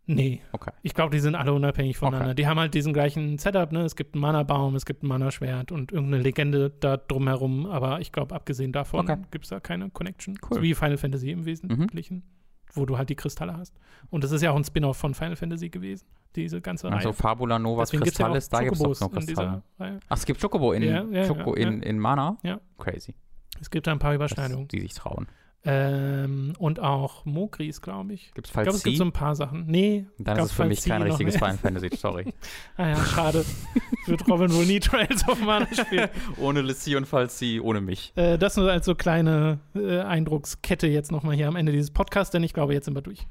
Speaker 1: Nee.
Speaker 2: Okay.
Speaker 1: Ich glaube, die sind alle unabhängig voneinander.
Speaker 2: Okay.
Speaker 1: Die haben halt diesen gleichen Setup, ne? Es gibt einen Mana-Baum, es gibt ein Mana-Schwert und irgendeine Legende da drumherum, aber ich glaube, abgesehen davon
Speaker 2: Okay.
Speaker 1: gibt es da keine Connection.
Speaker 2: Cool.
Speaker 1: So wie Final Fantasy im Wesentlichen, wo du halt die Kristalle hast. Und das ist ja auch ein Spin-off von Final Fantasy gewesen, diese ganze Reihe.
Speaker 2: Also Fabula Nova
Speaker 1: Deswegen gibt's ja
Speaker 2: Kristallis, da gibt es noch Kristalle.
Speaker 1: Reihe.
Speaker 2: Ach, es gibt Chocobo in,
Speaker 1: Ja, ja,
Speaker 2: Choco
Speaker 1: ja,
Speaker 2: in, in Mana?
Speaker 1: Ja.
Speaker 2: Crazy.
Speaker 1: Es gibt da ein paar
Speaker 2: Dass
Speaker 1: Überschneidungen.
Speaker 2: die sich trauen.
Speaker 1: Ähm, und auch Mogris, glaube ich.
Speaker 2: Gibt es
Speaker 1: Ich
Speaker 2: Fall
Speaker 1: glaube, es gibt so ein paar Sachen. Nee,
Speaker 2: Dann ist es für
Speaker 1: Fall
Speaker 2: mich
Speaker 1: C
Speaker 2: kein richtiges. Final Fantasy, sorry. [laughs]
Speaker 1: ah ja, schade. [laughs] Wird Robin wohl nie Trials of Mana spielen.
Speaker 2: ohne Lissi und Fall C, ohne mich.
Speaker 1: Äh, das nur als so kleine äh, Eindruckskette jetzt nochmal hier am Ende dieses Podcasts, denn ich glaube, jetzt sind wir durch.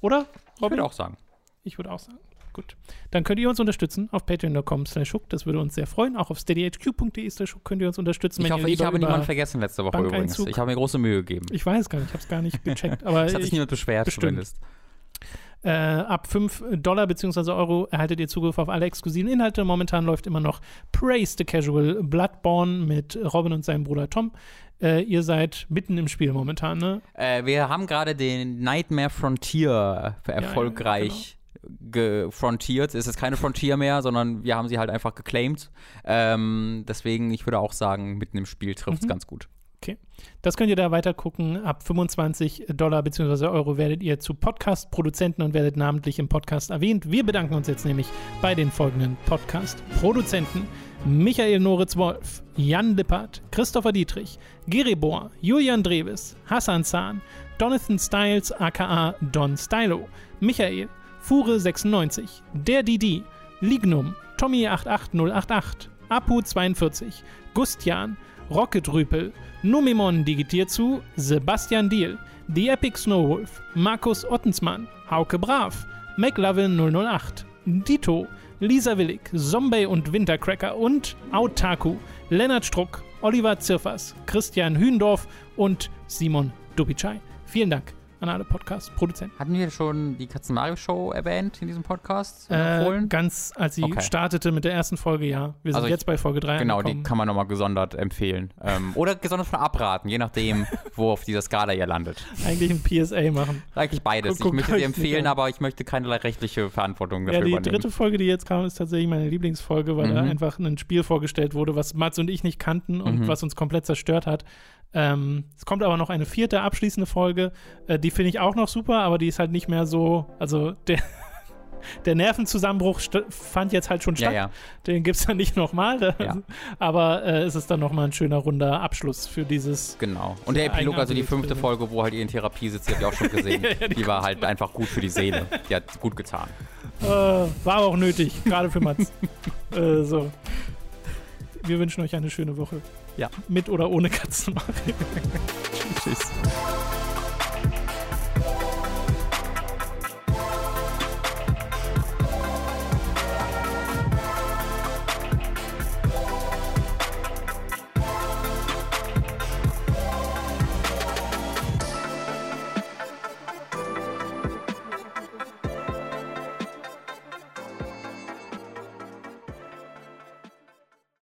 Speaker 1: Oder?
Speaker 2: Ich würde auch sagen.
Speaker 1: Ich würde auch sagen. Gut. Dann könnt ihr uns unterstützen auf patreon.com slash hook. Das würde uns sehr freuen. Auch auf steadyhq.de slash hook könnt ihr uns unterstützen.
Speaker 2: Ich hoffe, ich habe niemanden vergessen letzte Woche übrigens. Ich habe mir große Mühe gegeben.
Speaker 1: Ich weiß gar nicht, ich habe es gar nicht gecheckt. [laughs] Aber
Speaker 2: Es hat sich
Speaker 1: ich,
Speaker 2: niemand beschwert
Speaker 1: bestimmt.
Speaker 2: zumindest.
Speaker 1: äh, ab 5 Dollar bzw. Euro erhaltet ihr Zugriff auf alle exklusiven Inhalte. Momentan läuft immer noch Praise the Casual Bloodborne mit Robin und seinem Bruder Tom. Äh, ihr seid mitten im Spiel momentan, ne?
Speaker 2: Äh, wir haben gerade den Nightmare Frontier erfolgreich gefrontiert. Es ist keine Frontier mehr, sondern wir haben sie halt einfach geclaimed. Ähm, deswegen, ich würde auch sagen, mitten im Spiel trifft es
Speaker 1: Mhm.
Speaker 2: ganz gut.
Speaker 1: Das könnt ihr da weiter gucken. Ab 25 Dollar bzw. Euro werdet ihr zu Podcast-Produzenten und werdet namentlich im Podcast erwähnt. Wir bedanken uns jetzt nämlich bei den folgenden Podcast-Produzenten. Michael Noritz-Wolf, Jan Lippert, Christopher Dietrich, Geribor, Julian Dreves, Hassan Zahn, Donathan Styles aka Don Stylo, Michael, Fure96, Der Didi, Lignum, Tommy88088, Apu42, Gustian, Rocket Rüpel, Numimon digitiert zu, Sebastian Diel, The Epic Snowwolf, Markus Ottensmann, Hauke Brav, McLovin 008, Dito, Lisa Willig, Zombie und Wintercracker und Autaku, Lennart Struck, Oliver Zirfers, Christian Hühndorf und Simon Dubitschei. Vielen Dank an alle Podcast-Produzenten.
Speaker 2: Hatten wir schon die Katzen Mario Show erwähnt in diesem Podcast?
Speaker 1: Äh, ganz, als sie
Speaker 2: Okay.
Speaker 1: startete mit der ersten Folge, ja. Wir sind
Speaker 2: Also ich-
Speaker 1: jetzt bei Folge 3
Speaker 2: Genau, die
Speaker 1: angekommen.
Speaker 2: kann man nochmal gesondert empfehlen. Ähm, oder gesondert von abraten, je nachdem, [laughs] wo auf dieser Skala ihr landet.
Speaker 1: Eigentlich ein PSA machen.
Speaker 2: Eigentlich beides.
Speaker 1: Guck-
Speaker 2: ich möchte sie empfehlen, aber ich möchte keinerlei rechtliche Verantwortung dafür
Speaker 1: Ja, die
Speaker 2: übernehmen.
Speaker 1: dritte Folge, die jetzt kam, ist tatsächlich meine Lieblingsfolge, weil da
Speaker 2: Mhm.
Speaker 1: einfach ein Spiel vorgestellt wurde, was Mats und ich nicht kannten und
Speaker 2: Mhm.
Speaker 1: was uns komplett zerstört hat. Ähm, es kommt aber noch eine vierte abschließende Folge, äh, die finde ich auch noch super, aber die ist halt nicht mehr so, also der, [laughs] der Nervenzusammenbruch fand jetzt halt schon
Speaker 2: ja,
Speaker 1: statt.
Speaker 2: ja.
Speaker 1: Den gibt es dann nicht nochmal,
Speaker 2: Ja. [laughs]
Speaker 1: aber äh, es ist dann nochmal ein schöner runder Abschluss für dieses.
Speaker 2: Genau. Und der
Speaker 1: Ja,
Speaker 2: Epilog, also die fünfte. Folge, wo halt ihr in Therapie sitzt, die habt ihr auch schon [laughs] gesehen.
Speaker 1: Ja, ja, die
Speaker 2: die war halt einfach gut für die Seele. Die hat gut getan.
Speaker 1: Äh, war aber auch nötig, gerade für Mats. äh, so. Wir wünschen euch eine schöne Woche.
Speaker 2: Ja.
Speaker 1: Mit oder ohne Katzen. [laughs]
Speaker 2: Tschüss.